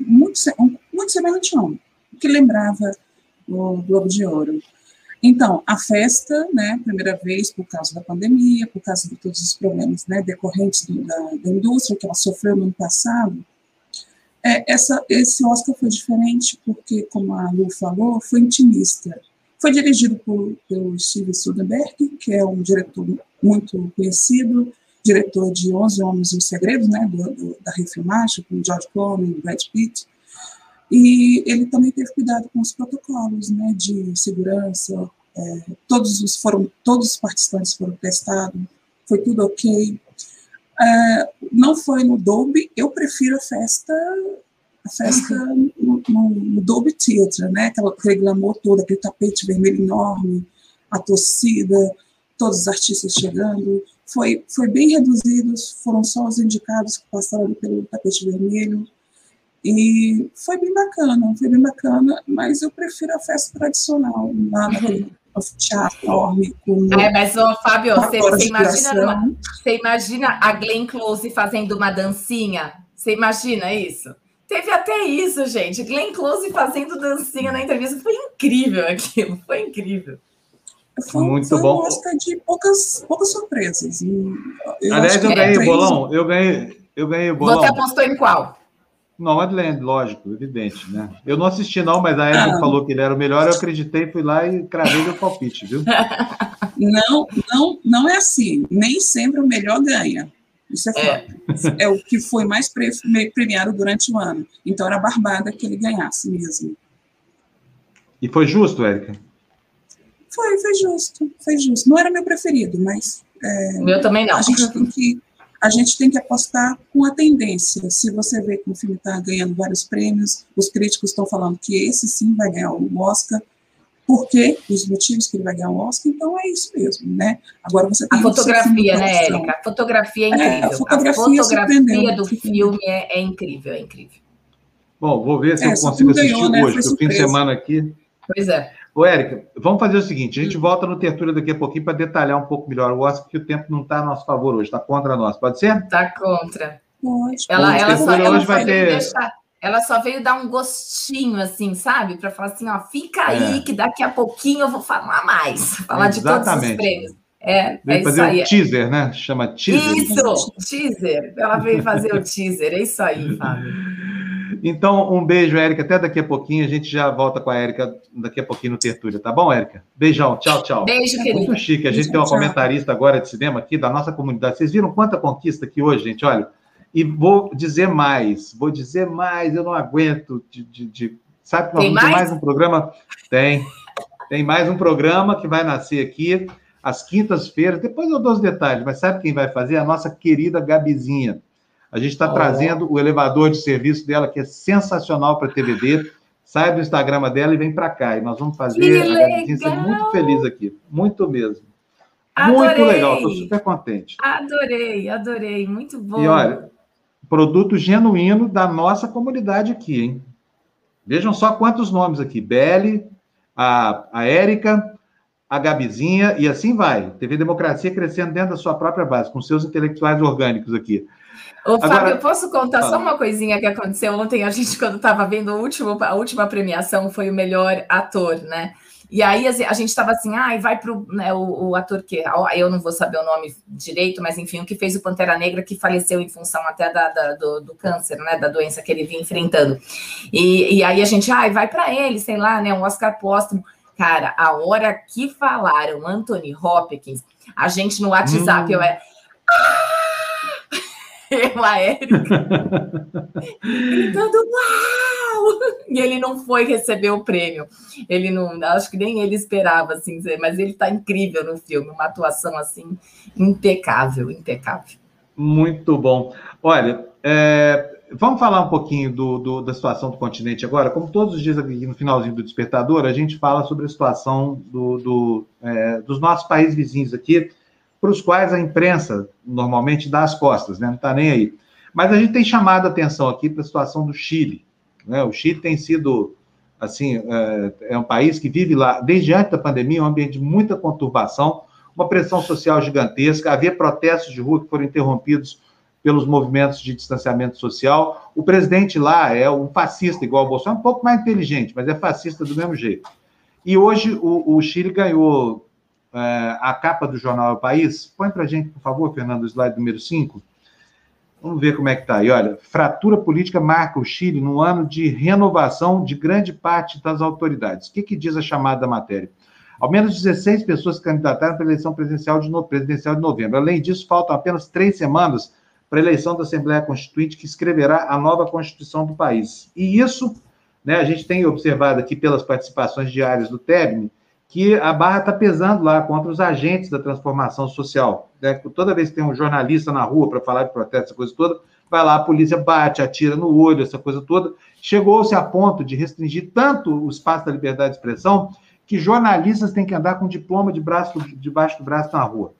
muito, um- muito semelhante, não, que lembrava o Globo de Ouro. Então, a festa, né, primeira vez por causa da pandemia, por causa de todos os problemas né, decorrentes do- da, da indústria que ela sofreu no ano passado, é, essa, esse Oscar foi diferente porque, como a Lu falou, foi intimista. Foi dirigido por, pelo Steve Soderbergh, que é um diretor muito conhecido, diretor de 11 Homens e os Segredos, né, do, do, da refilmagem, com George Clooney, Brad Pitt. E ele também teve cuidado com os protocolos, né, de segurança. É, todos os foram, todos os participantes foram testados, foi tudo ok. É, não foi no Dolby. Eu prefiro a festa, a festa no, no, no Dolby Theatre, né, aquela aquele glamour todo, aquele tapete vermelho enorme, a torcida, todos os artistas chegando. Foi, foi bem reduzido, foram só os indicados que passaram pelo tapete vermelho. E foi bem bacana, foi bem bacana, mas eu prefiro a festa tradicional, lá naquele teatro enorme. Com, É, mas, ô, Fábio, você, você imagina, você imagina a Glenn Close fazendo uma dancinha? Você imagina isso? Teve até isso, gente. Glenn Close fazendo dancinha na entrevista. Foi incrível aquilo, foi incrível. Foi, Muito foi bom. um Oscar de poucas, poucas surpresas. E Eu Aliás, acho que eu é ganhei o bolão. Eu ganhei, eu ganhei o bolão. Você apostou em qual? Nomadland, lógico, evidente, né? Eu não assisti, não, mas a Érica Ah. falou que ele era o melhor, eu acreditei, fui lá e cravei meu palpite, viu? Não, não, não é assim. Nem sempre o melhor ganha. Isso é fato. É, o que foi mais pre- premiado durante o ano. Então era barbada que ele ganhasse mesmo. E foi justo, Érica? Foi, foi justo, foi justo. Não era meu preferido, mas é, O meu também não. a gente tem que a gente tem que apostar com a tendência. Se você vê que o filme está ganhando vários prêmios, os críticos estão falando que esse sim vai ganhar o Oscar. Por quê? Os motivos que ele vai ganhar o Oscar, então é isso mesmo, né? Agora você A tem filme fotografia, né. Érica? A fotografia é É, a incrível. fotografia a fotografia surpreendeu. do filme é, é incrível, é incrível. Bom, vou ver se É, eu consigo não ganhou, assistir né? hoje, porque o fim de semana aqui. Pois é. Ô, Érica, vamos fazer o seguinte: a gente volta no Tertúlia daqui a pouquinho para detalhar um pouco melhor o Oscar, porque o tempo não está a nosso favor hoje, está contra nós. Pode ser? Tá contra. Pode, Ela, ela, só, ela, só ter- deixar- ela só veio dar um gostinho, assim, sabe? Para falar assim, ó, fica aí É. que daqui a pouquinho eu vou falar mais. Falar de todos os Exatamente. prêmios. É, Veio é fazer isso aí. o teaser, né? Chama teaser. Isso, teaser. Ela veio fazer o teaser. É isso aí, Fábio. Então, um beijo, Érica. Até daqui a pouquinho. A gente já volta com a Érica daqui a pouquinho no Tertúlia, tá bom, Érica? Beijão. Tchau, tchau. Beijo, querido. Muito chique. A gente tem uma Tchau. comentarista agora de cinema aqui da nossa comunidade. Vocês viram quanta conquista aqui hoje, gente? Olha, e vou dizer mais, vou dizer mais, eu não aguento de. de- de- Sabe que nós Tem vamos ter mais? mais um programa? Tem. Tem mais um programa que vai nascer aqui às quintas-feiras. Depois eu dou os detalhes, mas sabe quem vai fazer? A nossa querida Gabizinha. A gente está Oh. trazendo o elevador de serviço dela, que é sensacional para TVD. Sai do Instagram dela e vem para cá. E nós vamos fazer Que a legal! muito feliz aqui. Muito mesmo. Muito Adorei. legal, estou super contente. Adorei, adorei, muito bom. E olha, produto genuíno da nossa comunidade aqui, hein? Vejam só quantos nomes aqui: Belle, a, a Érica, a Gabizinha, e assim vai. TV Democracia crescendo dentro da sua própria base, com seus intelectuais orgânicos aqui. Ô, Fábio, Agora- eu posso contar só uma coisinha que aconteceu ontem? A gente, quando estava vendo o último, a última premiação, foi o melhor ator, né? E aí a a gente estava assim, ai, vai pro né, o, o ator que eu não vou saber o nome direito, mas enfim, o que fez o Pantera Negra, que faleceu em função até da, da- do, do câncer, né? Da doença que ele vinha enfrentando. E, e aí a gente, ai, vai para ele, sei lá, né? Um Oscar póstumo. Cara, a hora que falaram Anthony Hopkins, a gente no WhatsApp, Hum. eu é. Eu, a Érica, gritando uau! E ele não foi receber o prêmio. Ele não, acho que nem ele esperava, assim, mas ele tá incrível no filme, uma atuação assim impecável, impecável. Muito bom. Olha, é, vamos falar um pouquinho do, do- da situação do continente agora. Como todos os dias aqui no finalzinho do Despertador, a gente fala sobre a situação do, é, dos nossos países vizinhos aqui, para os quais a imprensa normalmente dá as costas, né? não está nem aí. Mas a gente tem chamado a atenção aqui para a situação do Chile. né? O Chile tem sido, assim, é, é um país que vive lá, desde antes da pandemia, um ambiente de muita conturbação, uma pressão social gigantesca, havia protestos de rua que foram interrompidos pelos movimentos de distanciamento social. O presidente lá é um fascista igual ao Bolsonaro, um pouco mais inteligente, mas é fascista do mesmo jeito. E hoje o, o Chile ganhou a capa do jornal O País. Põe para a gente, por favor, Fernando, o slide número 5. Vamos ver como é que está aí. Olha, fratura política marca o Chile num ano de renovação de grande parte das autoridades. O que, que diz a chamada da matéria? Ao menos 16 pessoas se candidataram para a eleição presidencial de, no... presidencial de novembro. Além disso, faltam apenas três semanas para a eleição da Assembleia Constituinte, que escreverá a nova Constituição do país. E isso, né, a gente tem observado aqui pelas participações diárias do TEBNE, que a barra está pesando lá contra os agentes da transformação social. né? Toda vez que tem um jornalista na rua para falar de protesto, essa coisa toda, vai lá, a polícia bate, atira no olho, essa coisa toda. Chegou-se a ponto de restringir tanto o espaço da liberdade de expressão que jornalistas têm que andar com diploma de braço, debaixo do braço na rua.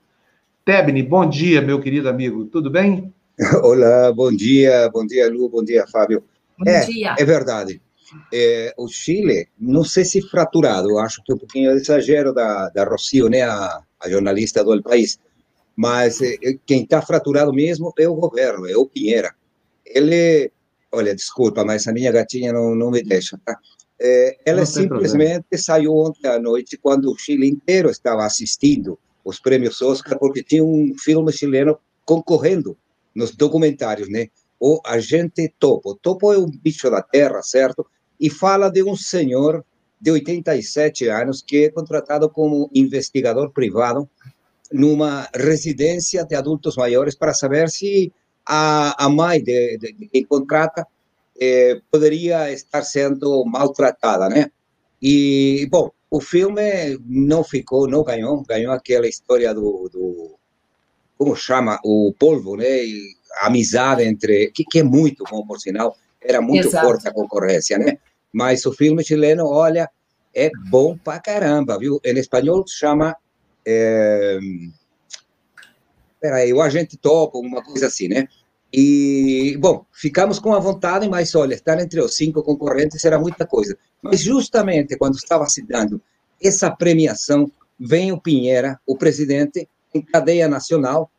Tebni, bom dia, meu querido amigo. Tudo bem? Olá, bom dia, bom dia, Lu, bom dia, Fábio. Bom é, dia. é verdade. É, o Chile, não sei se fraturado, acho que é um pouquinho de exagero da, da Rocio, né, a, a jornalista do El País, mas é, quem está fraturado mesmo é o governo, é o Pinheira. Ele, olha, desculpa, mas a minha gatinha não, não me deixa, tá? É, ela simplesmente saiu ontem à noite, quando o Chile inteiro estava assistindo os prêmios Oscar, porque tinha um filme chileno concorrendo nos documentários, né? O Agente Topo. Topo é um bicho da terra, certo? E fala de um senhor de 87 anos que é contratado como investigador privado numa residência de adultos maiores para saber se a, a mãe de, de, de contrata eh, poderia estar sendo maltratada, né? E, bom, o filme não ficou, não ganhou, ganhou aquela história do, do como chama, o polvo, né? E amizade entre, que, que é muito bom, por sinal, era muito Exato. forte a concorrência, né? Mas o filme chileno, olha, é bom pra caramba, viu? Em espanhol chama, é... peraí, o Agente Topo, uma coisa assim, né? E, bom, ficamos com a vontade, mas olha, estar entre os cinco concorrentes era muita coisa. Mas justamente quando estava se dando essa premiação, vem o Pinheira, o presidente, em cadeia nacional,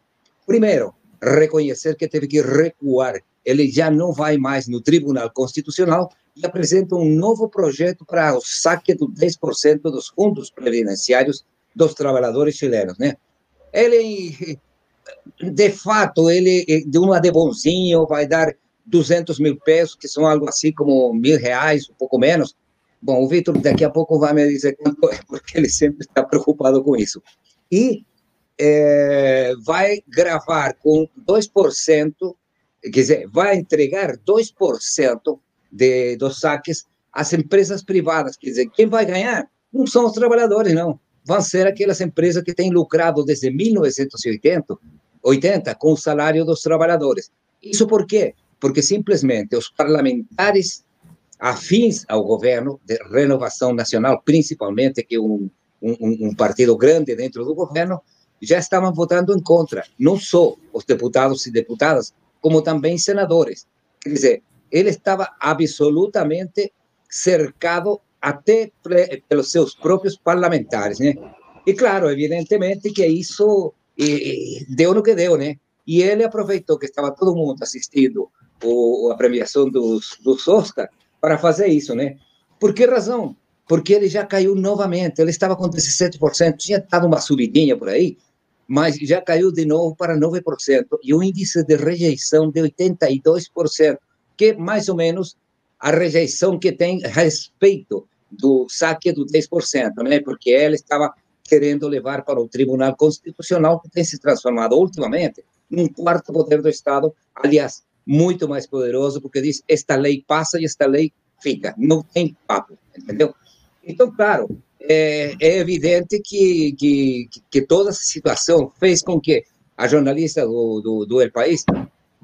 primeiro, reconhecer que teve que recuar. Ele já não vai mais no Tribunal Constitucional e apresenta um novo projeto para o saque do 10% dos fundos previdenciários dos trabalhadores chilenos, né? Ele, de fato, ele, de uma de bonzinho, vai dar 200 mil pesos, que são algo assim como mil reais, um pouco menos. Bom, o Vitor daqui a pouco vai me dizer quanto é, porque ele sempre está preocupado com isso. E é, vai gravar com 2%, quer dizer, vai entregar 2% de, dos saques às empresas privadas. Quer dizer, quem vai ganhar não são os trabalhadores, não. Vão ser aquelas empresas que têm lucrado desde 1980 80, com o salário dos trabalhadores. Isso por quê? Porque simplesmente os parlamentares afins ao governo de renovação nacional, principalmente, que é um, um, um partido grande dentro do governo, já estavam votando em contra, não só os deputados e deputadas, como também senadores. Quer dizer, ele estava absolutamente cercado até pelos seus próprios parlamentares, né? E claro, evidentemente que isso eh, deu no que deu, né? E ele aproveitou que estava todo mundo assistindo o, a premiação dos, dos Oscar para fazer isso, né? Por que razão? Porque ele já caiu novamente, ele estava com 17%, tinha dado uma subidinha por aí, mas já caiu de novo para 9%, e o índice de rejeição de 82%, que é mais ou menos a rejeição que tem a respeito do saque do 10%, né? Porque ele estava querendo levar para o Tribunal Constitucional, que tem se transformado ultimamente num quarto poder do Estado, aliás, muito mais poderoso, porque diz: esta lei passa e esta lei fica, não tem papo, entendeu? Então, claro, é, é evidente que, que, que, toda essa situação fez com que a jornalista do, do, do El País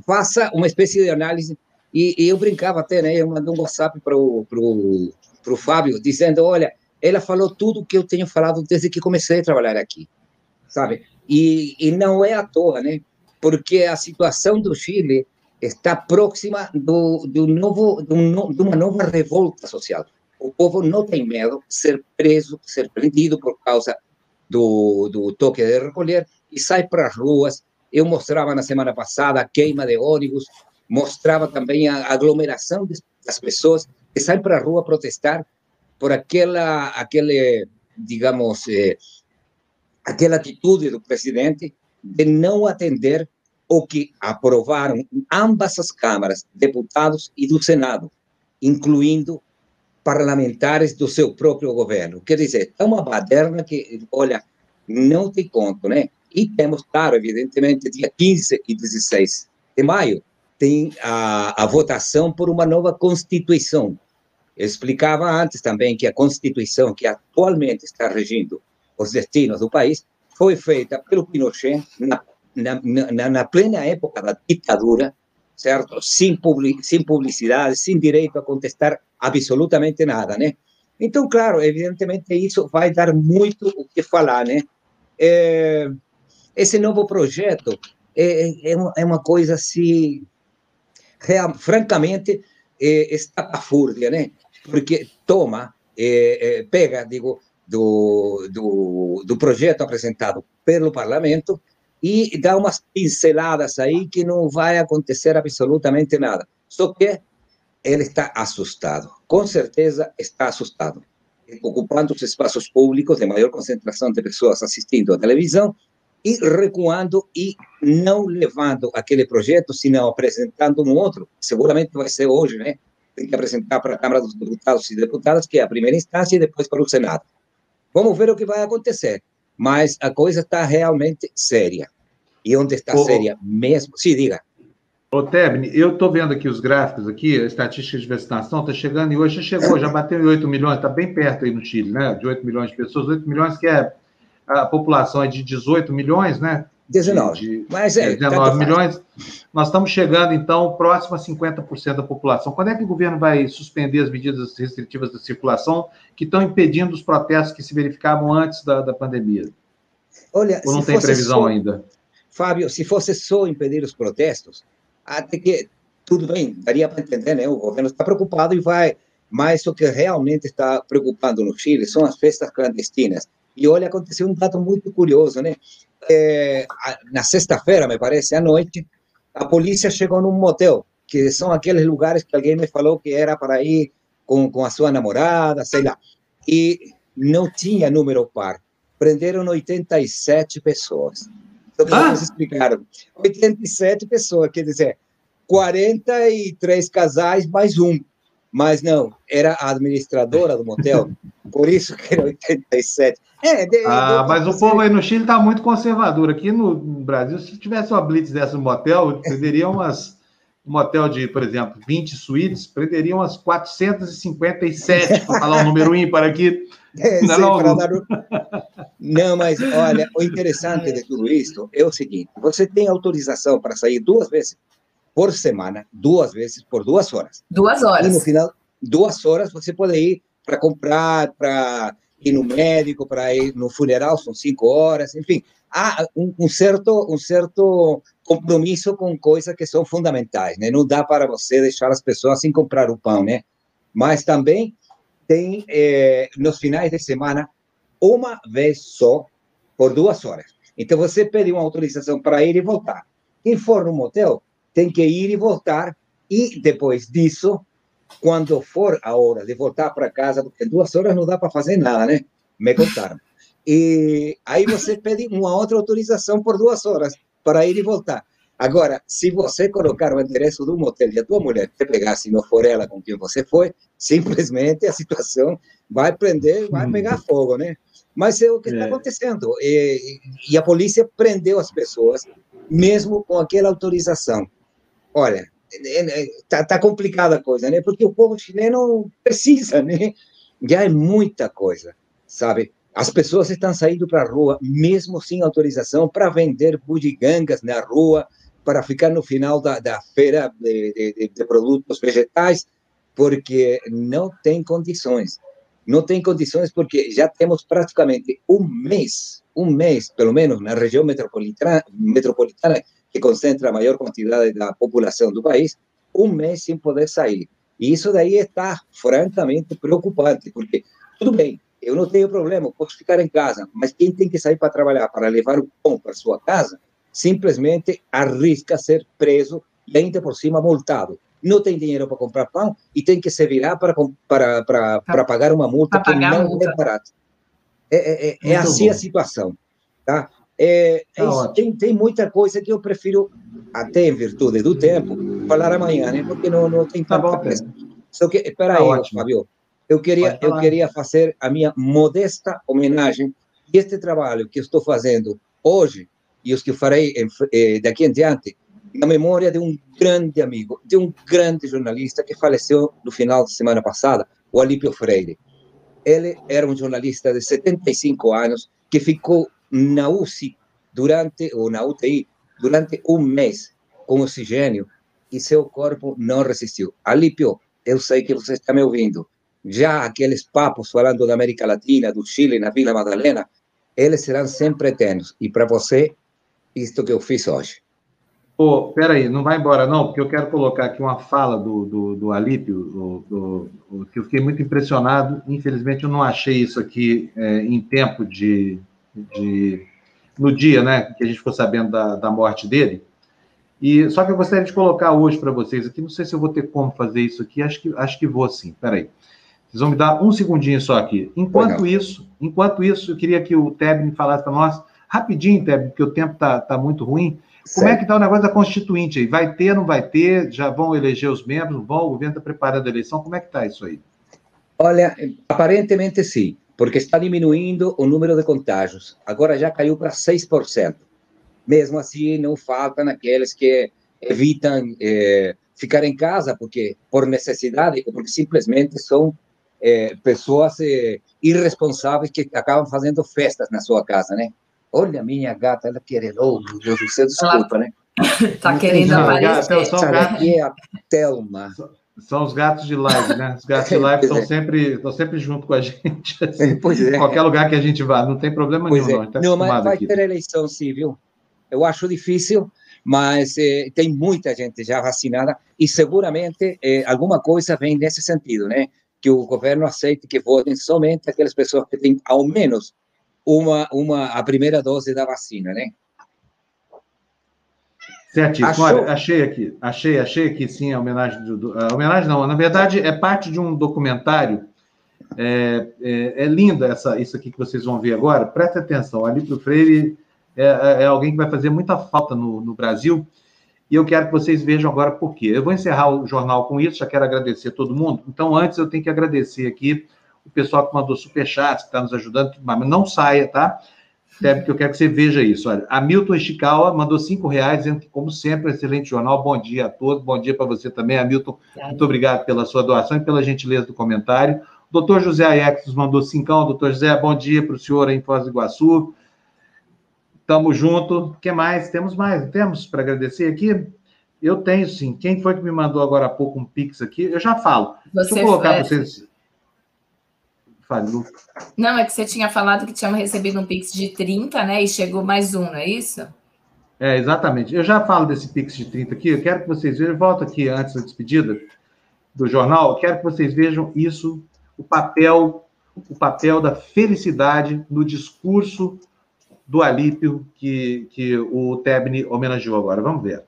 faça uma espécie de análise, e, e eu brincava até, né, eu mandei um WhatsApp para o pro, pro Fábio, dizendo, olha, ela falou tudo que eu tenho falado desde que comecei a trabalhar aqui, sabe? E, e não é à toa, né? Porque a situação do Chile está próxima do, do novo, do, de uma nova revolta social. O povo não tem medo de ser preso, ser prendido por causa do, do toque de recolher e sai para as ruas. Eu mostrava na semana passada a queima de ônibus, mostrava também a aglomeração das pessoas que saem para a rua protestar por aquela, aquele, digamos, eh, aquela atitude do presidente de não atender o que aprovaram ambas as câmaras, deputados e do Senado, incluindo parlamentares do seu próprio governo. Quer dizer, é uma baderna que, olha, não tem conto, né? E temos, claro, evidentemente, dia 15 e 16 de maio, tem a, a votação por uma nova Constituição. Eu explicava antes também que a Constituição que atualmente está regindo os destinos do país foi feita pelo Pinochet na na, na, na plena época da ditadura, certo? Sem, public, sem publicidade, sem direito a contestar absolutamente nada, né? Então, claro, evidentemente isso vai dar muito o que falar, né? É, esse novo projeto é, é, uma, é uma coisa assim, real, francamente, é, estapafúrdia, né? Porque toma, pega, digo, do, do, do projeto apresentado pelo parlamento e dá umas pinceladas aí que não vai acontecer absolutamente nada. Só que ele está assustado, com certeza está assustado, ocupando os espaços públicos de maior concentração de pessoas assistindo à televisão e recuando e não levando aquele projeto, senão apresentando um outro. Seguramente vai ser hoje, né? Tem que apresentar para a Câmara dos Deputados e Deputadas, que é a primeira instância, e depois para o Senado. Vamos ver o que vai acontecer. Mas a coisa está realmente séria. E onde está Ô, séria mesmo? Sim, diga. Ô, Tebni, eu estou vendo aqui os gráficos aqui, a estatística de vacinação está chegando, e hoje já chegou, já bateu em 8 milhões, está bem perto aí no Chile, né? De 8 milhões de pessoas, 8 milhões que é a população é de 18 milhões, né? 19. De, Mas é, 19 milhões. Nós estamos chegando, então, próximo a 50% da população. Quando é que o governo vai suspender as medidas restritivas da circulação que estão impedindo os protestos que se verificavam antes da, da pandemia? Olha, Ou não tem previsão só, ainda? Fábio, se fosse só impedir os protestos, até que tudo bem, daria para entender, né? O governo está preocupado e vai. Mas o que realmente está preocupando no Chile são as festas clandestinas. E olha, aconteceu um dado muito curioso, né? É, na sexta-feira, me parece, à noite, a polícia chegou num motel, que são aqueles lugares que alguém me falou que era para ir com, com a sua namorada, sei lá. E não tinha número par. Prenderam 87 pessoas. Então, como ah? explicaram, 87 pessoas, quer dizer, 43 casais mais um. Mas não, era a administradora do motel, por isso que era 87. É, de, ah, de, mas o povo aí no Chile está muito conservador. Aqui no Brasil, se tivesse uma blitz dessa no motel, prenderia umas. Um motel de, por exemplo, 20 suítes, prenderia umas 457, para falar um número ímpar aqui. É, não, não, dar... não, mas olha, o interessante de tudo isso é o seguinte: você tem autorização para sair duas vezes por semana, duas vezes por duas horas. Duas horas. E no final, duas horas você pode ir para comprar, para ir no médico, para ir no funeral, são cinco horas, enfim. há um, um, certo um certo compromisso com coisas que são fundamentais, né? Não dá para você deixar as pessoas sem comprar o pão, né? Mas também tem eh, nos finais de semana uma vez só por duas horas. Então você pede uma autorização para ir e voltar. Quem for no motel tem que ir e voltar e depois disso, quando for a hora de voltar para casa, porque duas horas não dá para fazer nada, né? Me contaram. E aí você pede uma outra autorização por duas horas para ir e voltar. Agora, se você colocar o endereço do motel e a tua mulher te pegar, se não for ela com quem você foi, simplesmente a situação vai prender, vai pegar fogo, né? Mas é o que está acontecendo. E, e, a polícia prendeu as pessoas, mesmo com aquela autorização. Olha, está tá complicada a coisa, né? Porque o povo chileno precisa, né? Já é muita coisa, sabe? As pessoas estão saindo para a rua, mesmo sem autorização, para vender bugigangas na rua, para ficar no final da, da feira de, de, de, produtos vegetais, porque não tem condições. Não tem condições porque já temos praticamente um mês, um mês, pelo menos, na região metropolitana, metropolitana que concentra a maior quantidade da população do país, um mês sem poder sair. E isso daí está francamente preocupante, porque, tudo bem, eu não tenho problema, posso ficar em casa, mas quem tem que sair para trabalhar, para levar o pão para sua casa, simplesmente arrisca ser preso e ainda por cima multado. Não tem dinheiro para comprar pão e tem que se virar para, para, para, para pagar uma multa que não multa. é barata. É, é, é assim bom. a situação. Tá? É, tá tem, tem muita coisa que eu prefiro, até em virtude do tempo, falar amanhã, né? porque não, não tem tá pressa. Só que, espera tá aí, Fábio, eu queria, eu queria fazer a minha modesta homenagem este trabalho que estou fazendo hoje e os que farei eh, daqui em diante, na memória de um grande amigo, de um grande jornalista que faleceu no final de semana passada, o Alípio Freire. Ele era um jornalista de 75 anos que ficou na UCI durante, ou na UTI, durante um mês com oxigênio e seu corpo não resistiu. Alípio, eu sei que você está me ouvindo. Já aqueles papos falando da América Latina, do Chile, na Vila Madalena, eles serão sempre eternos. E para você, isto que eu fiz hoje. Pô, peraí, não vai embora não, porque eu quero colocar aqui uma fala do, do, do Alípio, do, do, que eu fiquei muito impressionado. Infelizmente, eu não achei isso aqui é, em tempo de, de, no dia, né, que a gente ficou sabendo da, da morte dele. E só que eu gostaria de colocar hoje para vocês aqui. Não sei se eu vou ter como fazer isso aqui. Acho que acho que vou sim. Peraí. Vocês vão me dar um segundinho só aqui. Enquanto Legal. isso, enquanto isso, eu queria que o Teb me falasse para nós rapidinho, Teb, porque o tempo está tá muito ruim. Como é que está o negócio da Constituinte aí? Vai ter, não vai ter? Já vão eleger os membros? Vão? O governo está preparando a eleição? Como é que está isso aí? Olha, aparentemente sim, porque está diminuindo o número de contágios. Agora já caiu para 6%. Mesmo assim, não faltam aqueles que evitam eh, ficar em casa porque por necessidade ou porque simplesmente são eh, pessoas eh, irresponsáveis que acabam fazendo festas na sua casa, né? Olha, minha gata, ela querendo. Oh, meu Deus do céu, desculpa, né? Tá querendo aparecer. Gatos, aqui é a Thelma. São os gatos de live, né? Os gatos de live estão é. sempre, sempre junto com a gente. Assim, pois é. Qualquer lugar que a gente vá, não tem problema pois nenhum, é. não. Tá não, mas vai aqui. ter eleição, sim, viu? Eu acho difícil, mas eh, tem muita gente já vacinada e seguramente eh, alguma coisa vem nesse sentido, né? Que o governo aceite que votem somente aquelas pessoas que têm ao menos uma, uma, a primeira dose da vacina, né? Certíssimo. Olha, achei aqui, achei, achei aqui sim a homenagem do, do, a homenagem não, na verdade é parte de um documentário. É, é, é, linda essa, isso aqui que vocês vão ver agora. Presta atenção, Alípio Freire é, é, é, alguém que vai fazer muita falta no, no Brasil. E eu quero que vocês vejam agora por quê. Eu vou encerrar o jornal com isso, já quero agradecer a todo mundo. Então, antes eu tenho que agradecer aqui o pessoal que mandou superchat, que está nos ajudando, mas não saia, tá? Até porque eu quero que você veja isso. Olha, a Milton Esticawa mandou cinco reais, como sempre, excelente jornal. Bom dia a todos, bom dia para você também, Hamilton. Muito obrigado pela sua doação e pela gentileza do comentário. O doutor José Aiex mandou cincão. Doutor José, bom dia para o senhor em Foz do Iguaçu. Tamo junto. O que mais? Temos mais? Temos para agradecer aqui? Eu tenho sim. Quem foi que me mandou agora há pouco um Pix aqui? Eu já falo. Você Deixa eu colocar para vocês. Falhou. Não, é que você tinha falado que tinha recebido um Pix de 30, né? E chegou mais um, não é isso? É, exatamente. Eu já falo desse Pix de 30 aqui, eu quero que vocês vejam, volto aqui antes da despedida do jornal, eu quero que vocês vejam isso, o papel, o papel da felicidade no discurso do Alípio que, que o Tebni homenageou agora. Vamos ver.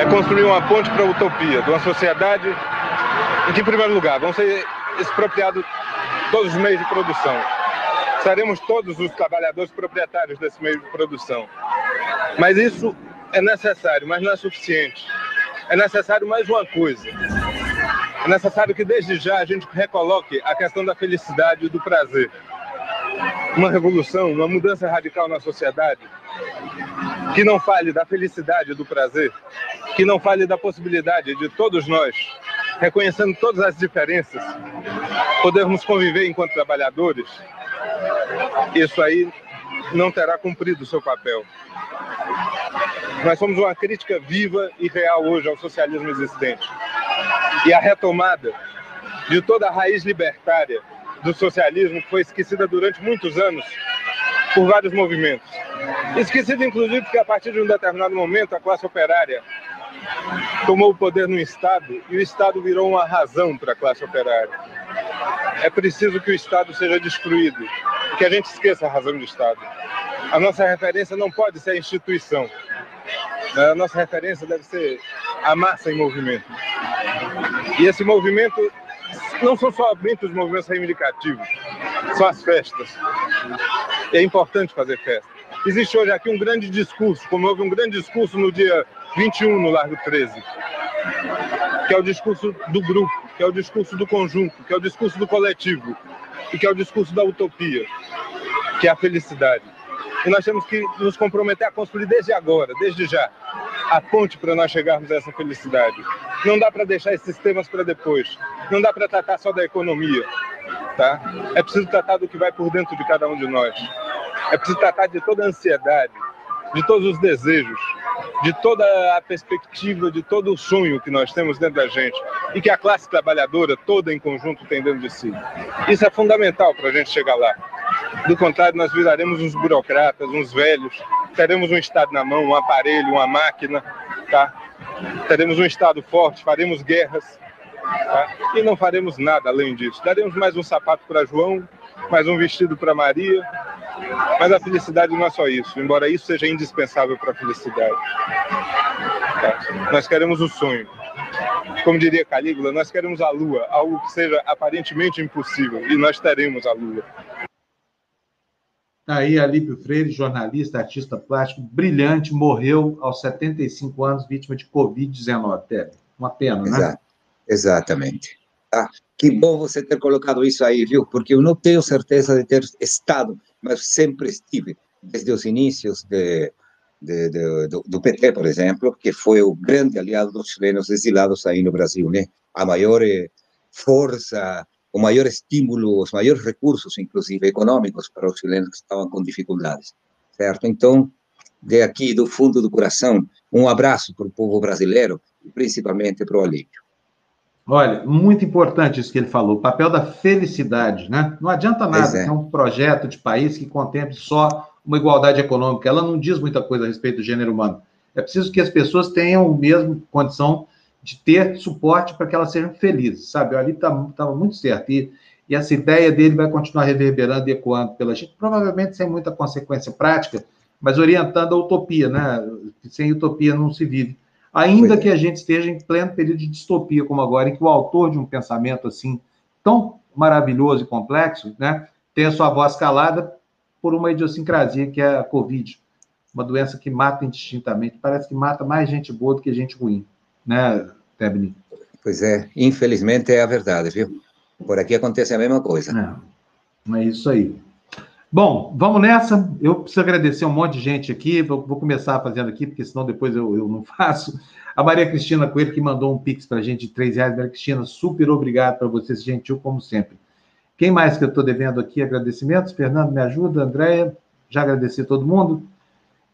É construir uma ponte para a utopia, de uma sociedade em que, em primeiro lugar, vão ser expropriados todos os meios de produção. Seremos todos os trabalhadores proprietários desse meio de produção. Mas isso é necessário, mas não é suficiente. É necessário mais uma coisa. É necessário que desde já a gente recoloque a questão da felicidade e do prazer. Uma revolução, uma mudança radical na sociedade que não fale da felicidade e do prazer, que não fale da possibilidade de todos nós, reconhecendo todas as diferenças, podermos conviver enquanto trabalhadores, isso aí não terá cumprido o seu papel. Nós somos uma crítica viva e real hoje ao socialismo existente. E a retomada de toda a raiz libertária do socialismo foi esquecida durante muitos anos por vários movimentos. Esquecida, inclusive, porque a partir de um determinado momento a classe operária tomou o poder no Estado e o Estado virou uma razão para a classe operária. É preciso que o Estado seja destruído que a gente esqueça a razão do Estado. A nossa referência não pode ser a instituição. A nossa referência deve ser a massa em movimento. E esse movimento não são somente os movimentos reivindicativos, são as festas. É importante fazer festa. Existe hoje aqui um grande discurso, como houve um grande discurso no dia 21 no Largo 13, que é o discurso do grupo, que é o discurso do conjunto, que é o discurso do coletivo e que é o discurso da utopia, que é a felicidade. E nós temos que nos comprometer a construir desde agora, desde já, a ponte para nós chegarmos a essa felicidade. Não dá para deixar esses temas para depois. Não dá para tratar só da economia, tá? É preciso tratar do que vai por dentro de cada um de nós. É preciso tratar de toda a ansiedade, de todos os desejos, de toda a perspectiva, de todo o sonho que nós temos dentro da gente e que a classe trabalhadora toda em conjunto tem dentro de si. Isso é fundamental para a gente chegar lá. Do contrário, nós viraremos uns burocratas, uns velhos, teremos um Estado na mão, um aparelho, uma máquina, tá? teremos um Estado forte, faremos guerras tá? e não faremos nada além disso. Daremos mais um sapato para João, mais um vestido para Maria, mas a felicidade não é só isso, embora isso seja indispensável para a felicidade. Tá? Nós queremos o sonho. Como diria Calígula, nós queremos a lua, algo que seja aparentemente impossível, e nós teremos a lua. Tá aí, Alípio Freire, jornalista, artista plástico, brilhante, morreu aos 75 anos, vítima de Covid-19. Uma pena, né? Exato. Exatamente. Ah, que bom você ter colocado isso aí, viu? Porque eu não tenho certeza de ter estado, mas sempre estive, desde os inícios de, de, de, do, do, PT, por exemplo, que foi o grande aliado dos chilenos exilados aí no Brasil, né? A maior eh, força o maior estímulo, os maiores recursos, inclusive econômicos, para os chilenos que estavam com dificuldades, certo? Então, de aqui, do fundo do coração, um abraço para o povo brasileiro e principalmente para o Alípio. Olha, muito importante isso que ele falou, o papel da felicidade, né? Não adianta nada é. ter um projeto de país que contemple só uma igualdade econômica, ela não diz muita coisa a respeito do gênero humano. É preciso que as pessoas tenham a mesma condição de ter suporte para que elas sejam felizes, sabe? Ali estava tá, muito certo. E, e essa ideia dele vai continuar reverberando e ecoando pela gente, provavelmente sem muita consequência prática, mas orientando a utopia, né? Sem utopia não se vive. Ainda que a gente esteja em pleno período de distopia, como agora, em que o autor de um pensamento assim tão maravilhoso e complexo, né, tem a sua voz calada por uma idiosincrasia que é a Covid, uma doença que mata indistintamente. Parece que mata mais gente boa do que gente ruim né, Tebni? Pois é, infelizmente é a verdade, viu? Por aqui acontece a mesma coisa. É, é isso aí. Bom, vamos nessa. Eu preciso agradecer um monte de gente aqui. Vou, vou começar fazendo aqui, porque senão depois eu, eu não faço. A Maria Cristina Coelho, que mandou um pix para a gente de três reais. Maria Cristina, super obrigado para você, gentil como sempre. Quem mais que eu estou devendo aqui agradecimentos? Fernando, me ajuda. Andréia, já agradeci todo mundo.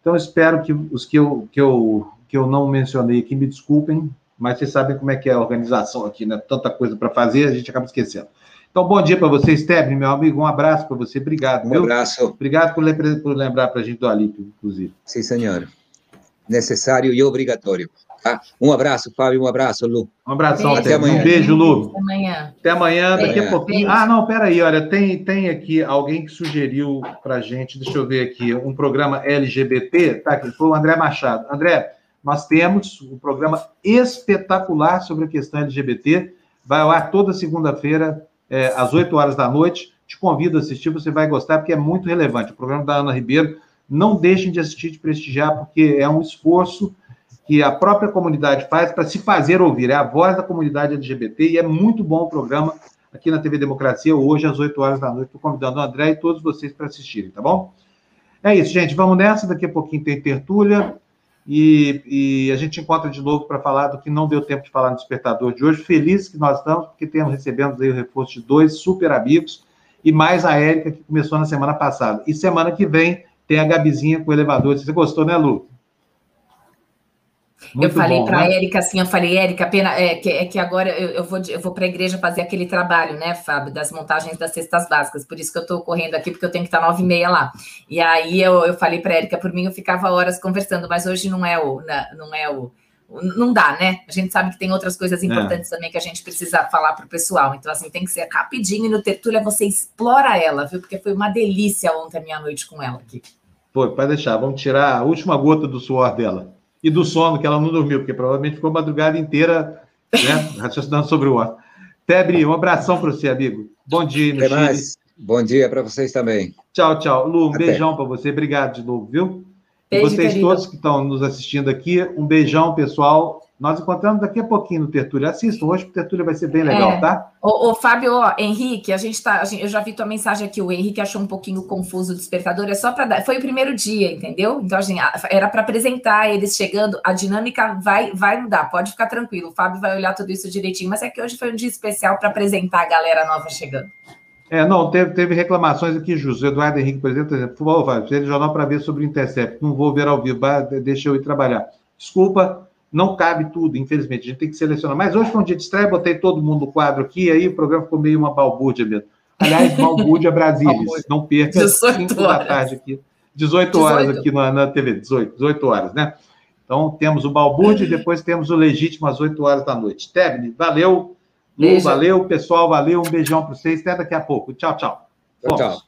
Então, espero que os que eu, que eu que eu não mencionei aqui, me desculpem, mas vocês sabem como é que é a organização aqui, né? Tanta coisa para fazer, a gente acaba esquecendo. Então, bom dia para você, Stephanie, meu amigo. Um abraço para você. Obrigado. Um viu? abraço. Obrigado por, lembra- por lembrar para a gente do Alípio, inclusive. Sim, senhor. Necessário e obrigatório. tá? Um abraço, Fábio. Um abraço, Lu. Um abração, Até Stephanie. amanhã. Um beijo, Lu. Até amanhã. Até amanhã, daqui a pouquinho. Ah, não, peraí, olha, tem, tem aqui alguém que sugeriu para gente, deixa eu ver aqui, um programa LGBT, tá aqui, foi o André Machado. André, nós temos um programa espetacular sobre a questão LGBT, vai ar toda segunda-feira, é, às 8 horas da noite. Te convido a assistir, você vai gostar, porque é muito relevante. O programa da Ana Ribeiro, não deixem de assistir, de prestigiar, porque é um esforço que a própria comunidade faz para se fazer ouvir. É a voz da comunidade LGBT e é muito bom o programa aqui na TV Democracia, hoje às 8 horas da noite. Estou convidando o André e todos vocês para assistirem, tá bom? É isso, gente. Vamos nessa. Daqui a pouquinho tem tertúlia. E, e a gente encontra de novo para falar do que não deu tempo de falar no despertador de hoje. Feliz que nós estamos, porque temos, recebemos aí o reforço de dois super amigos e mais a Érica, que começou na semana passada. E semana que vem tem a Gabizinha com o elevador. Você gostou, né, Lu? Eu Muito falei bom, para a né? Érica assim, eu falei, Érica, pena, é, que, é que agora eu, eu vou, eu vou para a igreja fazer aquele trabalho, né, Fábio, das montagens das cestas básicas, por isso que eu estou correndo aqui, porque eu tenho que estar nove e meia lá. E aí eu, eu falei para a Érica, por mim eu ficava horas conversando, mas hoje não é o, na- não é o, não dá, né? A gente sabe que tem outras coisas importantes também que a gente precisa falar para o pessoal, então assim, tem que ser rapidinho e no Tertúlia você explora ela, viu? Porque foi uma delícia ontem a minha noite com ela aqui. Foi, pode deixar. Vamos tirar a última gota do suor dela. E do sono, que ela não dormiu, porque provavelmente ficou a madrugada inteira né, raciocinando sobre o outro. Tebri, um abração para você, amigo. Bom dia no Até Chile. mais. Bom dia para vocês também. Tchau, tchau. Lu, um Até. beijão para você. Obrigado de novo, viu? E Beijo, vocês querido. todos que estão nos assistindo aqui, um beijão, pessoal. Nós encontramos daqui a pouquinho no Tertúlia. Assistam hoje, porque o Tertúlia vai ser bem legal, É. tá? Ô, ô, Fábio, ó, Henrique, a gente tá. a gente- eu já vi tua mensagem aqui. O Henrique achou um pouquinho confuso o despertador. É só para dar. Foi o primeiro dia, entendeu? Então, a gente, era para apresentar eles chegando. A dinâmica vai, vai mudar. Pode ficar tranquilo. O Fábio vai olhar tudo isso direitinho. Mas é que hoje foi um dia especial para apresentar a galera nova chegando. É, não, teve, teve reclamações aqui, Jus. O Eduardo Henrique, por exemplo, por favor, Fábio, jornal para ver sobre o Intercept. Não vou ver ao vivo, deixa eu ir trabalhar. Desculpa, não cabe tudo, infelizmente. A gente tem que selecionar. Mas hoje foi um dia de estreia, botei todo mundo no quadro aqui, aí o programa ficou meio uma balbúrdia mesmo. Aliás, balbúrdia Brasília. Não perca, 18 5 da tarde aqui. 18 horas 18. aqui na, na TV, 18, 18 horas, né? Então, temos o balbúrdia e depois temos o legítimo às 8 horas da noite. Tebni, valeu. Lu, valeu. Pessoal, valeu. Um beijão para vocês. Até daqui a pouco. Tchau, tchau. Tchau, Vamos. tchau.